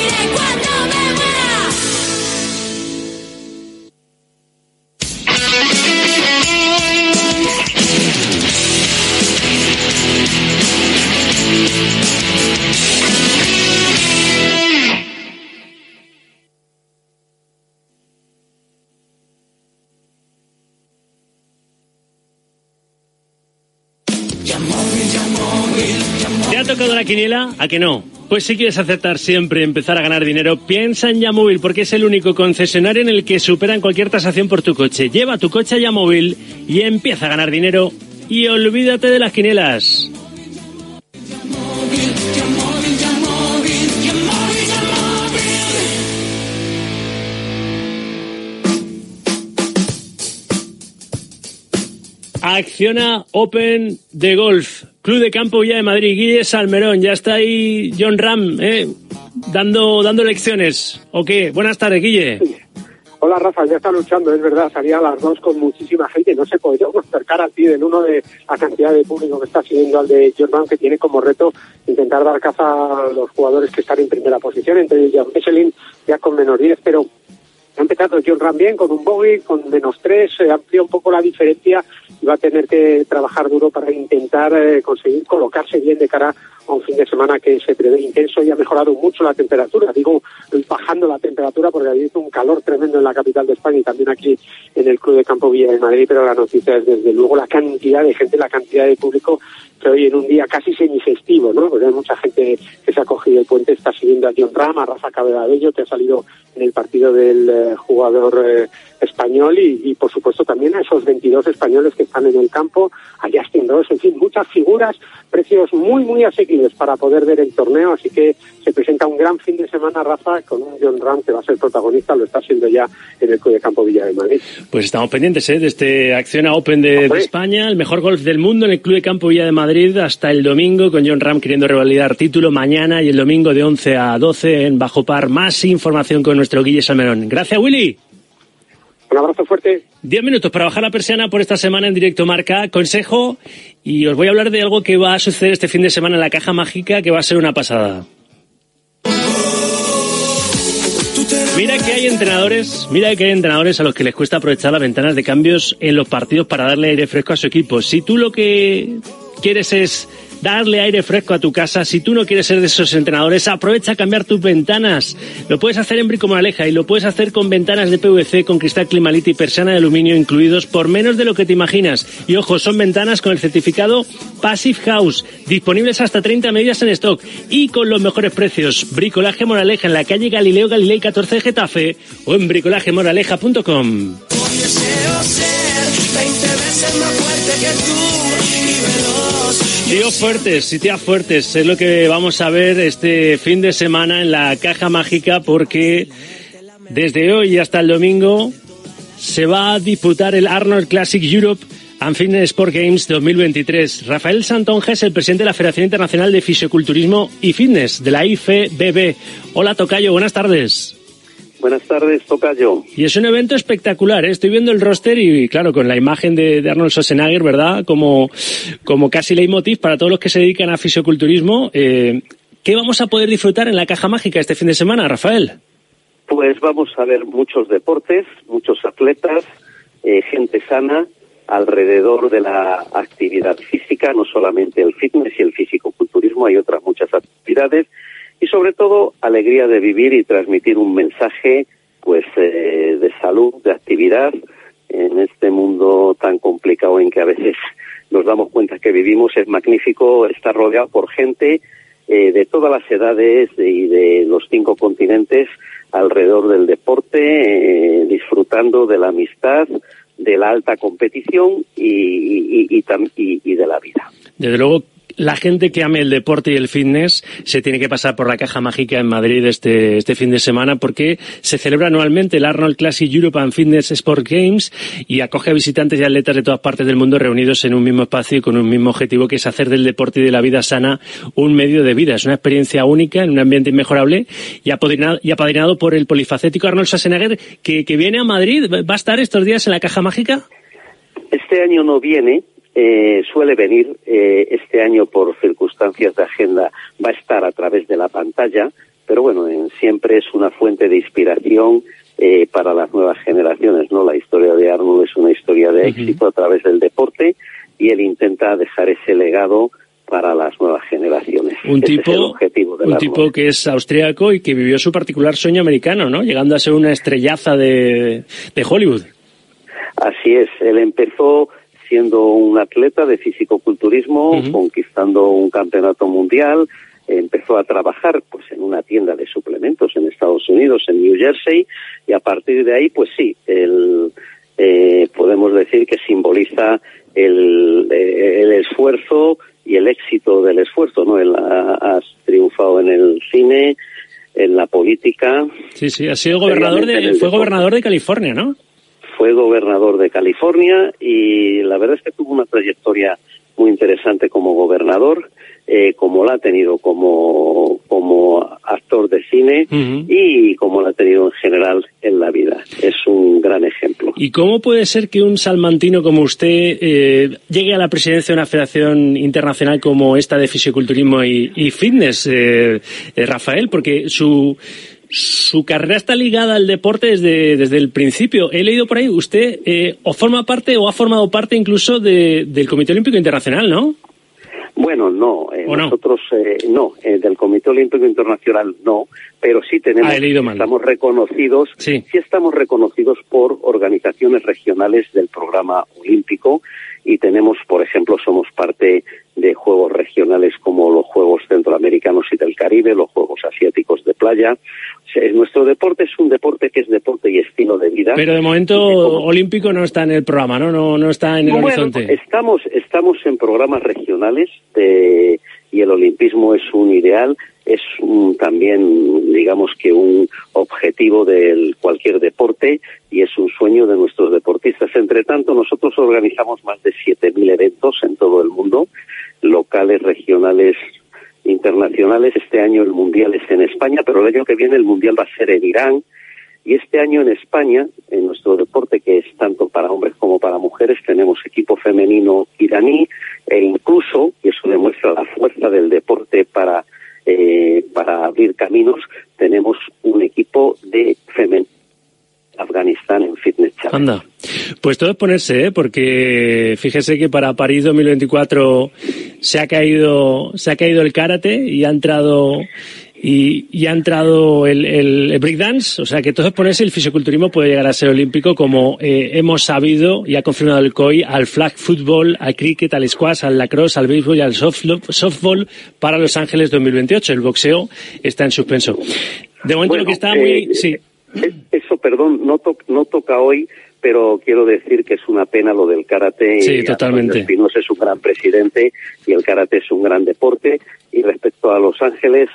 S7: Quiniela? ¿A que no? Pues si quieres acertar siempre y empezar a ganar dinero, piensa en Yamóvil porque es el único concesionario en el que superan cualquier tasación por tu coche. Lleva tu coche a Yamóvil y empieza a ganar dinero y olvídate de las quinielas. Acciona Open de Golf. Club de Campo Villa de Madrid, Guille Salmerón, ya está ahí John Ram, ¿eh? dando, dando lecciones. ¿O qué? Buenas tardes, Guille.
S54: Hola Rafa, ya está luchando, es verdad, salía a las dos con muchísima gente, no se podía acercar al ti del uno de la cantidad de público que está siguiendo al de Jordan, que tiene como reto intentar dar caza a los jugadores que están en primera posición, entre ellos Michelin ya con menos 10, pero ha empezado John Ram bien, con un bogey, con menos 3, se amplía un poco la diferencia y va a tener que trabajar duro para intentar eh, conseguir colocarse bien de cara a un fin de semana que se prevé intenso y ha mejorado mucho la temperatura. Digo, bajando la temperatura porque ha habido un calor tremendo en la capital de España y también aquí en el Club de Campo Villa de Madrid, pero la noticia es desde luego la cantidad de gente, la cantidad de público que hoy en un día casi semifestivo, ¿no? Porque hay mucha gente que se ha cogido el puente, está siguiendo a John Ram, a Rafa Cabedabello, que ha salido en el partido del eh, jugador eh, español y, y, por supuesto también a esos 22 españoles que están en el campo, a Justin Ross, en fin, muchas figuras, precios muy, muy asequibles para poder ver el torneo, así que se presenta un gran fin de semana, Rafa, con un John Ram que va a ser protagonista, lo está haciendo ya en el Club de Campo Villa de Madrid.
S7: Pues estamos pendientes ¿eh? de este Acciona Open de, de, España, el mejor golf del mundo en el Club de Campo Villa de Madrid hasta el domingo, con John Ram queriendo revalidar título mañana y el domingo de 11 a 12 en Bajo Par. Más información con nuestro Guille Salmerón. Gracias, Willy.
S54: Un abrazo fuerte.
S7: Diez minutos para bajar la persiana por esta semana en directo marca. Consejo, y os voy a hablar de algo que va a suceder este fin de semana en la caja mágica, que va a ser una pasada. Mira que hay entrenadores, mira que hay entrenadores a los que les cuesta aprovechar las ventanas de cambios en los partidos para darle aire fresco a su equipo. Si tú lo que quieres es darle aire fresco a tu casa. Si tú no quieres ser de esos entrenadores, aprovecha a cambiar tus ventanas. Lo puedes hacer en Brico Moraleja y lo puedes hacer con ventanas de PVC, con cristal Climalit y persiana de aluminio incluidos por menos de lo que te imaginas. Y ojo, son ventanas con el certificado Passive House, disponibles hasta 30 medidas en stock y con los mejores precios. Bricolaje Moraleja en la calle Galileo Galilei 14 de Getafe o en bricolajemoraleja.com. Tíos fuertes tías fuertes es lo que vamos a ver este fin de semana en la caja mágica porque desde hoy hasta el domingo se va a disputar el Arnold Classic Europe and Fitness Sport Games 2023. Rafael Santonja es el presidente de la Federación Internacional de Fisioculturismo y Fitness de la IFBB. Hola Tocayo, buenas tardes.
S55: Buenas tardes, Tocayo.
S7: Y es un evento espectacular, ¿eh? estoy viendo el roster y, claro, con la imagen de, de, Arnold Schwarzenegger, ¿verdad? Como, como casi leitmotiv para todos los que se dedican a fisioculturismo. Eh, ¿Qué vamos a poder disfrutar en la caja mágica este fin de semana, Rafael?
S55: Pues vamos a ver muchos deportes, muchos atletas, eh, gente sana alrededor de la actividad física, no solamente el fitness y el fisicoculturismo, hay otras muchas actividades y sobre todo alegría de vivir y transmitir un mensaje pues eh, de salud, de actividad en este mundo tan complicado en que a veces nos damos cuenta que vivimos es magnífico estar rodeado por gente eh, de todas las edades y de los cinco continentes alrededor del deporte, eh, disfrutando de la amistad, de la alta competición y, y, y, y de la vida.
S7: Desde luego, la gente que ame el deporte y el fitness se tiene que pasar por la caja mágica en Madrid este, este fin de semana porque se celebra anualmente el Arnold Classic Europe and Fitness Sport Games y acoge a visitantes y atletas de todas partes del mundo reunidos en un mismo espacio y con un mismo objetivo que es hacer del deporte y de la vida sana un medio de vida. Es una experiencia única en un ambiente inmejorable y apadrinado, y apadrinado por el polifacético Arnold Schwarzenegger que, que viene a Madrid. ¿Va a estar estos días en la caja mágica?
S55: Este año no viene, eh, suele venir eh, este año por circunstancias de agenda, va a estar a través de la pantalla, pero bueno, en, siempre es una fuente de inspiración eh, para las nuevas generaciones, ¿no? La historia de Arnold es una historia de éxito uh -huh. a través del deporte y él intenta dejar ese legado para las nuevas generaciones.
S7: Un
S55: ese
S7: tipo, un tipo que es austríaco y que vivió su particular sueño americano, ¿no? Llegando a ser una estrellaza de, de Hollywood.
S55: Así es, él empezó siendo un atleta de fisicoculturismo, uh -huh. conquistando un campeonato mundial, empezó a trabajar pues en una tienda de suplementos en Estados Unidos, en New Jersey, y a partir de ahí, pues sí, el, eh, podemos decir que simboliza el, eh, el, esfuerzo y el éxito del esfuerzo, ¿no? Ha, has triunfado en el cine, en la política.
S7: Sí, sí, ha sido gobernador de, fue gobernador de California, ¿no?
S55: Fue gobernador de California y la verdad es que tuvo una trayectoria muy interesante como gobernador, eh, como la ha tenido como, como actor de cine y como la ha tenido en general en la vida. Es un gran ejemplo.
S7: ¿Y cómo puede ser que un salmantino como usted eh, llegue a la presidencia de una federación internacional como esta de fisiculturismo y, y fitness, eh, eh, Rafael? Porque su, su carrera está ligada al deporte desde, desde el principio. He leído por ahí, usted eh, o forma parte o ha formado parte incluso de- del Comité Olímpico Internacional, ¿no?
S55: Bueno, no, eh,
S7: ¿O no?
S55: nosotros eh, no, eh, del Comité Olímpico Internacional no, pero sí tenemos,
S7: Ah,
S55: estamos reconocidos,
S7: Sí.
S55: estamos reconocidos por organizaciones regionales del programa olímpico y tenemos, por ejemplo, somos parte de juegos regionales como los Juegos Centroamericanos y del Caribe, los Juegos Asiáticos de Playa. O sea, nuestro deporte es un deporte que es deporte y estilo de vida.
S7: Pero de momento olímpico no está en el programa, ¿no? No, no está en el
S55: Bueno,
S7: horizonte.
S55: Estamos, estamos en programas regionales de- y el olimpismo es un ideal, es un- también, digamos que un objetivo de cualquier deporte y es un sueño de nuestros deportistas. Entre tanto, nosotros organizamos más de 7.000 eventos en todo el mundo, locales, regionales, internacionales. Este año el Mundial es en España, pero el año que viene el Mundial va a ser en Irán. Y este año en España, en nuestro deporte que es tanto para hombres como para mujeres, tenemos equipo femenino iraní e incluso, y eso demuestra la fuerza del deporte para, eh, para abrir caminos, tenemos un equipo de femenino Afganistán en Fitness Challenge.
S7: Anda. Pues todo es ponerse, ¿eh? porque fíjese que para París 2024 se ha caído, se ha caído el karate y ha entrado y, y ha entrado el, el, el breakdance, o sea que todo es ponerse, el fisiculturismo puede llegar a ser olímpico como eh, hemos sabido y ha confirmado el COI al flag football, al cricket, al squash, al lacrosse, al béisbol y al softball para Los Ángeles 2028. El boxeo está en suspenso. De momento lo que está muy...
S55: eh,
S7: sí.
S55: eh, Eso, perdón, no, to- no toca hoy, pero quiero decir que es una pena lo del karate.
S7: Sí,
S55: Y
S7: totalmente.
S55: Espinosa es un gran presidente y el karate es un gran deporte. Y respecto a Los Ángeles,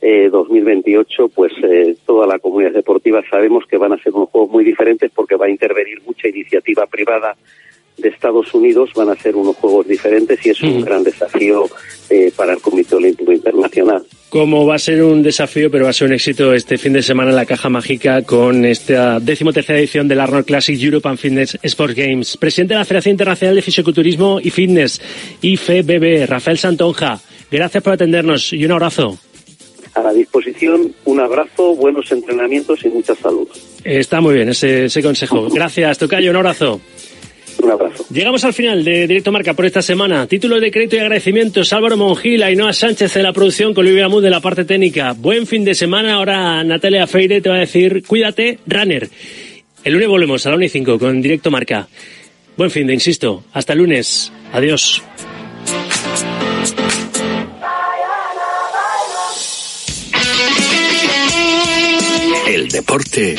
S55: eh, 2028, pues eh, toda la comunidad deportiva sabemos que van a ser unos juegos muy diferentes porque va a intervenir mucha iniciativa privada de Estados Unidos, van a ser unos juegos diferentes y es un gran desafío eh, para el Comité Olímpico Internacional.
S7: como va a ser un desafío, pero va a ser un éxito este fin de semana en la Caja Mágica con esta decimotercera edición del Arnold Classic European Fitness Sports Games. Presidente de la Federación Internacional de Fisiculturismo y Fitness, IFBB, Rafael Santonja. Gracias por atendernos y un abrazo.
S55: A la disposición, un abrazo, buenos entrenamientos y mucha salud.
S7: Está muy bien ese, ese consejo. Gracias, Tocayo, un abrazo.
S55: Un abrazo.
S7: Llegamos al final de Directo Marca por esta semana. Título de crédito y agradecimientos Álvaro Mongil, Ainhoa Sánchez de la producción, con Olivia Mud de la parte técnica. Buen fin de semana. Ahora Natalia Feire te va a decir, cuídate, runner. El lunes volvemos a la 1 y 5 con Directo Marca. Buen fin de, insisto. Hasta el lunes. Adiós.
S3: Deporte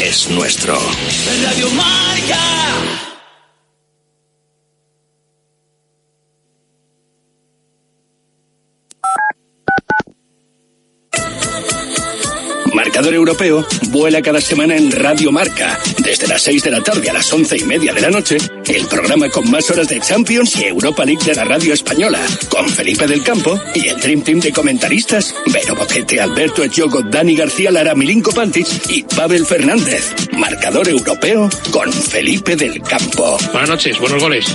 S3: es nuestro.
S14: Radio Marca.
S3: Marcador Europeo vuela cada semana en Radio Marca. Desde las 6 de la tarde a las once y media de la noche, el programa con más horas de Champions y Europa League de la radio española, con Felipe del Campo y el Dream Team de comentaristas, Vero Boquete, Alberto Echogo, Dani García Lara, Milinko Pantic y Pavel Fernández. Marcador Europeo con Felipe del Campo.
S56: Buenas noches, buenos goles.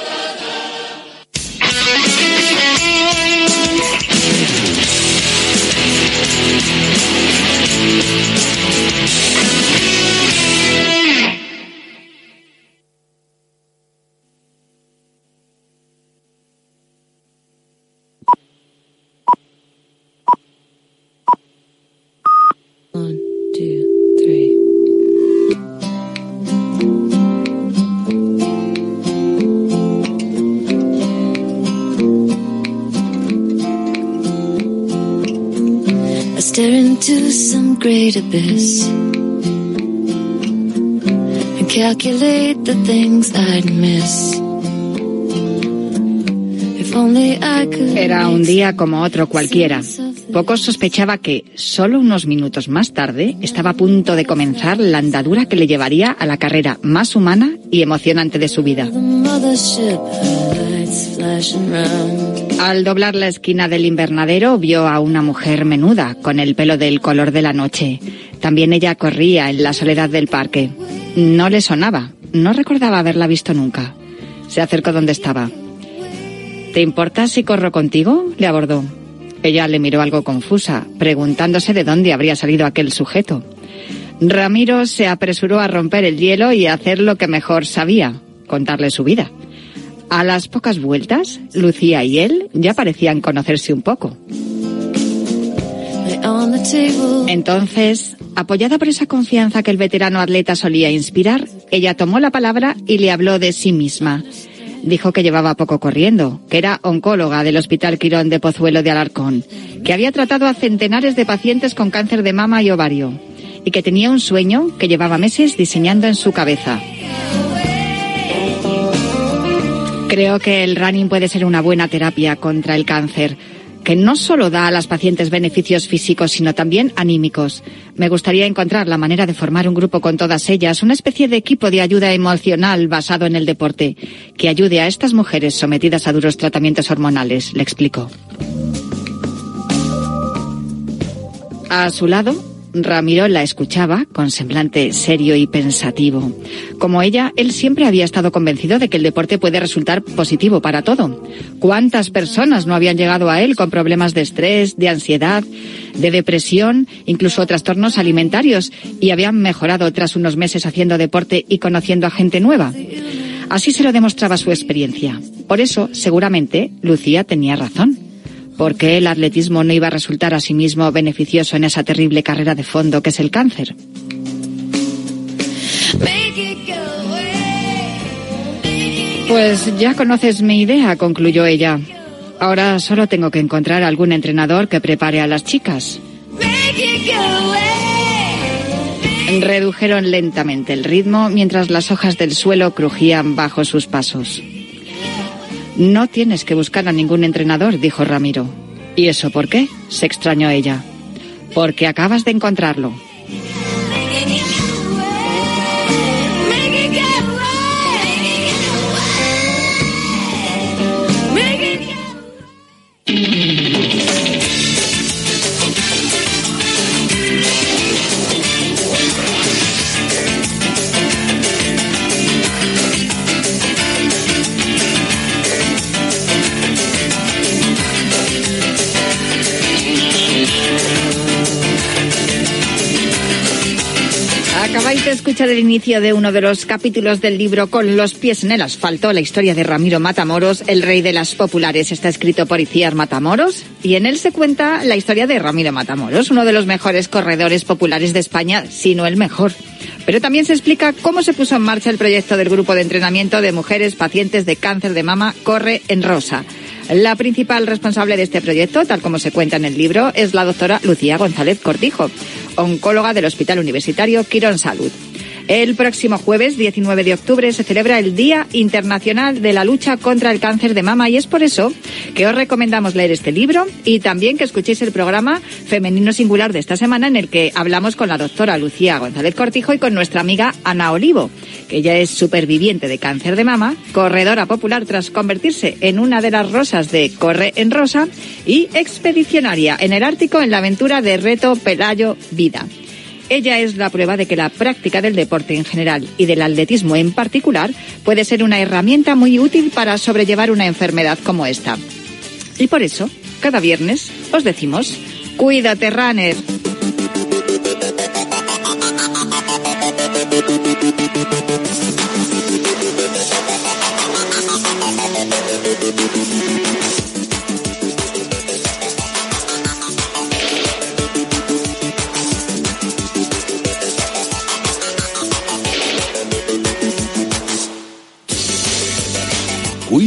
S57: Stare into some great abyss and calculate the things I'd miss. If only I could.
S58: Era un día como otro cualquiera. Poco sospechaba que, solo unos minutos más tarde, estaba a punto de comenzar la andadura que le llevaría a la carrera más humana y emocionante de su vida. Al doblar la esquina del invernadero vio a una mujer menuda, con el pelo del color de la noche. También ella corría en la soledad del parque. No le sonaba, no recordaba haberla visto nunca. Se acercó donde estaba. ¿Te importa si corro contigo? le abordó. Ella le miró algo confusa, preguntándose de dónde habría salido aquel sujeto. Ramiro se apresuró a romper el hielo y a hacer lo que mejor sabía, contarle su vida. A las pocas vueltas, Lucía y él ya parecían conocerse un poco. Entonces, apoyada por esa confianza que el veterano atleta solía inspirar, ella tomó la palabra y le habló de sí misma. Dijo que llevaba poco corriendo, que era oncóloga del Hospital Quirón de Pozuelo de Alarcón, que había tratado a centenares de pacientes con cáncer de mama y ovario, y que tenía un sueño que llevaba meses diseñando en su cabeza. Creo que el running puede ser una buena terapia contra el cáncer, que no solo da a las pacientes beneficios físicos, sino también anímicos. Me gustaría encontrar la manera de formar un grupo con todas ellas, una especie de equipo de ayuda emocional basado en el deporte, que ayude a estas mujeres sometidas a duros tratamientos hormonales, le explico. A su lado, Ramiro la escuchaba con semblante serio y pensativo. Como ella, él siempre había estado convencido de que el deporte puede resultar positivo para todo. ¿Cuántas personas no habían llegado a él con problemas de estrés, de ansiedad, de depresión, incluso trastornos alimentarios y habían mejorado tras unos meses haciendo deporte y conociendo a gente nueva? Así se lo demostraba su experiencia. Por eso, seguramente, Lucía tenía razón porque el atletismo no iba a resultar a sí mismo beneficioso en esa terrible carrera de fondo que es el cáncer. Pues ya conoces mi idea, concluyó ella. Ahora solo tengo que encontrar algún entrenador que prepare a las chicas. Redujeron lentamente el ritmo mientras las hojas del suelo crujían bajo sus pasos. No tienes que buscar a ningún entrenador, dijo Ramiro. ¿Y eso por qué? se extrañó ella. Porque acabas de encontrarlo. Acabáis de escuchar el inicio de uno de los capítulos del libro Con los pies en el asfalto, la historia de Ramiro Matamoros, el rey de las populares. Está escrito por Iciar Matamoros y en él se cuenta la historia de Ramiro Matamoros, uno de los mejores corredores populares de España, si no el mejor. Pero también se explica cómo se puso en marcha el proyecto del grupo de entrenamiento de mujeres pacientes de cáncer de mama Corre en Rosa. La principal responsable de este proyecto, tal como se cuenta en el libro, es la doctora Lucía González Cortijo, oncóloga del Hospital Universitario Quirón Salud. El próximo jueves, 19 de octubre, se celebra el Día Internacional de la Lucha contra el Cáncer de Mama y es por eso que os recomendamos leer este libro y también que escuchéis el programa Femenino Singular de esta semana en el que hablamos con la doctora Lucía González Cortijo y con nuestra amiga Ana Olivo, que ella es superviviente de cáncer de mama, corredora popular tras convertirse en una de las rosas de Corre en Rosa y expedicionaria en el Ártico en la aventura de Reto Pelayo Vida. Ella es la prueba de que la práctica del deporte en general y del atletismo en particular puede ser una herramienta muy útil para sobrellevar una enfermedad como esta. Y por eso, cada viernes os decimos, cuídate, runner.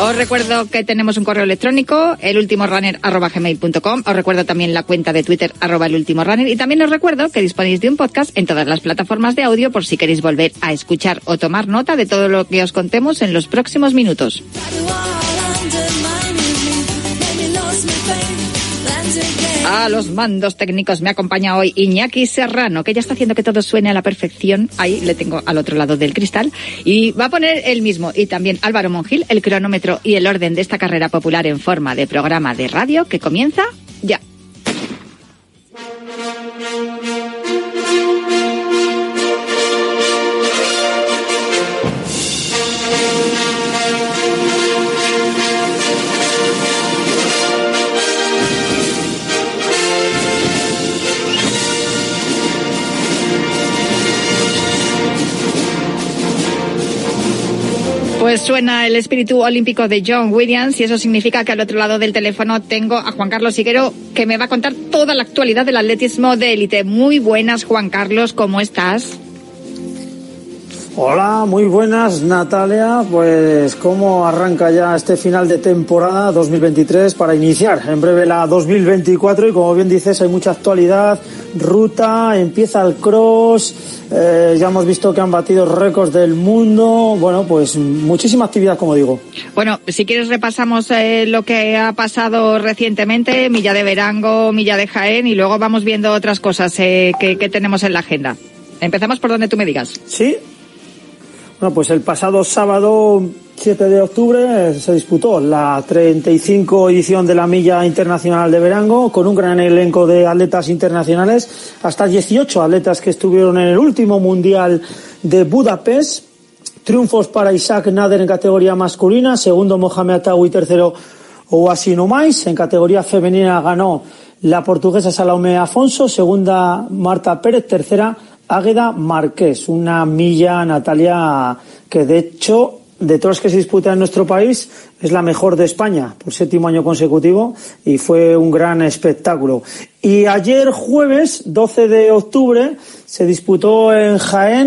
S58: Os recuerdo que tenemos un correo electrónico, elultimorunner.gmail.com. Os recuerdo también la cuenta de Twitter, arroba elultimorunner. Y también os recuerdo que disponéis de un podcast en todas las plataformas de audio por si queréis volver a escuchar o tomar nota de todo lo que os contemos en los próximos minutos. A los mandos técnicos me acompaña hoy Iñaki Serrano, que ya está haciendo que todo suene a la perfección. Ahí le tengo al otro lado del cristal. Y va a poner el mismo. Y también Álvaro Mongil, el cronómetro y el orden de esta carrera popular en forma de programa de radio que comienza ya. Pues suena el espíritu olímpico de John Williams y eso significa que al otro lado del teléfono tengo a Juan Carlos Siguero que me va a contar toda la actualidad del atletismo de élite. Muy buenas, Juan Carlos, ¿cómo estás?
S59: Hola, muy buenas Natalia. Pues cómo arranca ya este final de temporada 2023 para iniciar en breve la 2024 y como bien dices hay mucha actualidad, ruta, empieza el cross, eh, ya hemos visto que han batido récords del mundo, bueno pues muchísima actividad como digo.
S58: Bueno, si quieres repasamos eh, lo que ha pasado recientemente, Milla de Verango, Milla de Jaén y luego vamos viendo otras cosas eh, que, que tenemos en la agenda. Empezamos por donde tú me digas.
S59: Sí, bueno, pues el pasado sábado 7 de octubre se disputó la 35 edición de la Milla Internacional de Verango con un gran elenco de atletas internacionales, hasta 18 atletas que estuvieron en el último Mundial de Budapest. Triunfos para Isaac Nader en categoría masculina, segundo Mohamed Atawi, tercero Oasino Mais. En categoría femenina ganó la portuguesa Salome Afonso, segunda Marta Pérez, tercera Águeda Marqués, una milla, Natalia, que de hecho, de todas las que se disputan en nuestro país, es la mejor de España por séptimo año consecutivo y fue un gran espectáculo. Y ayer jueves, 12 de octubre, se disputó en Jaén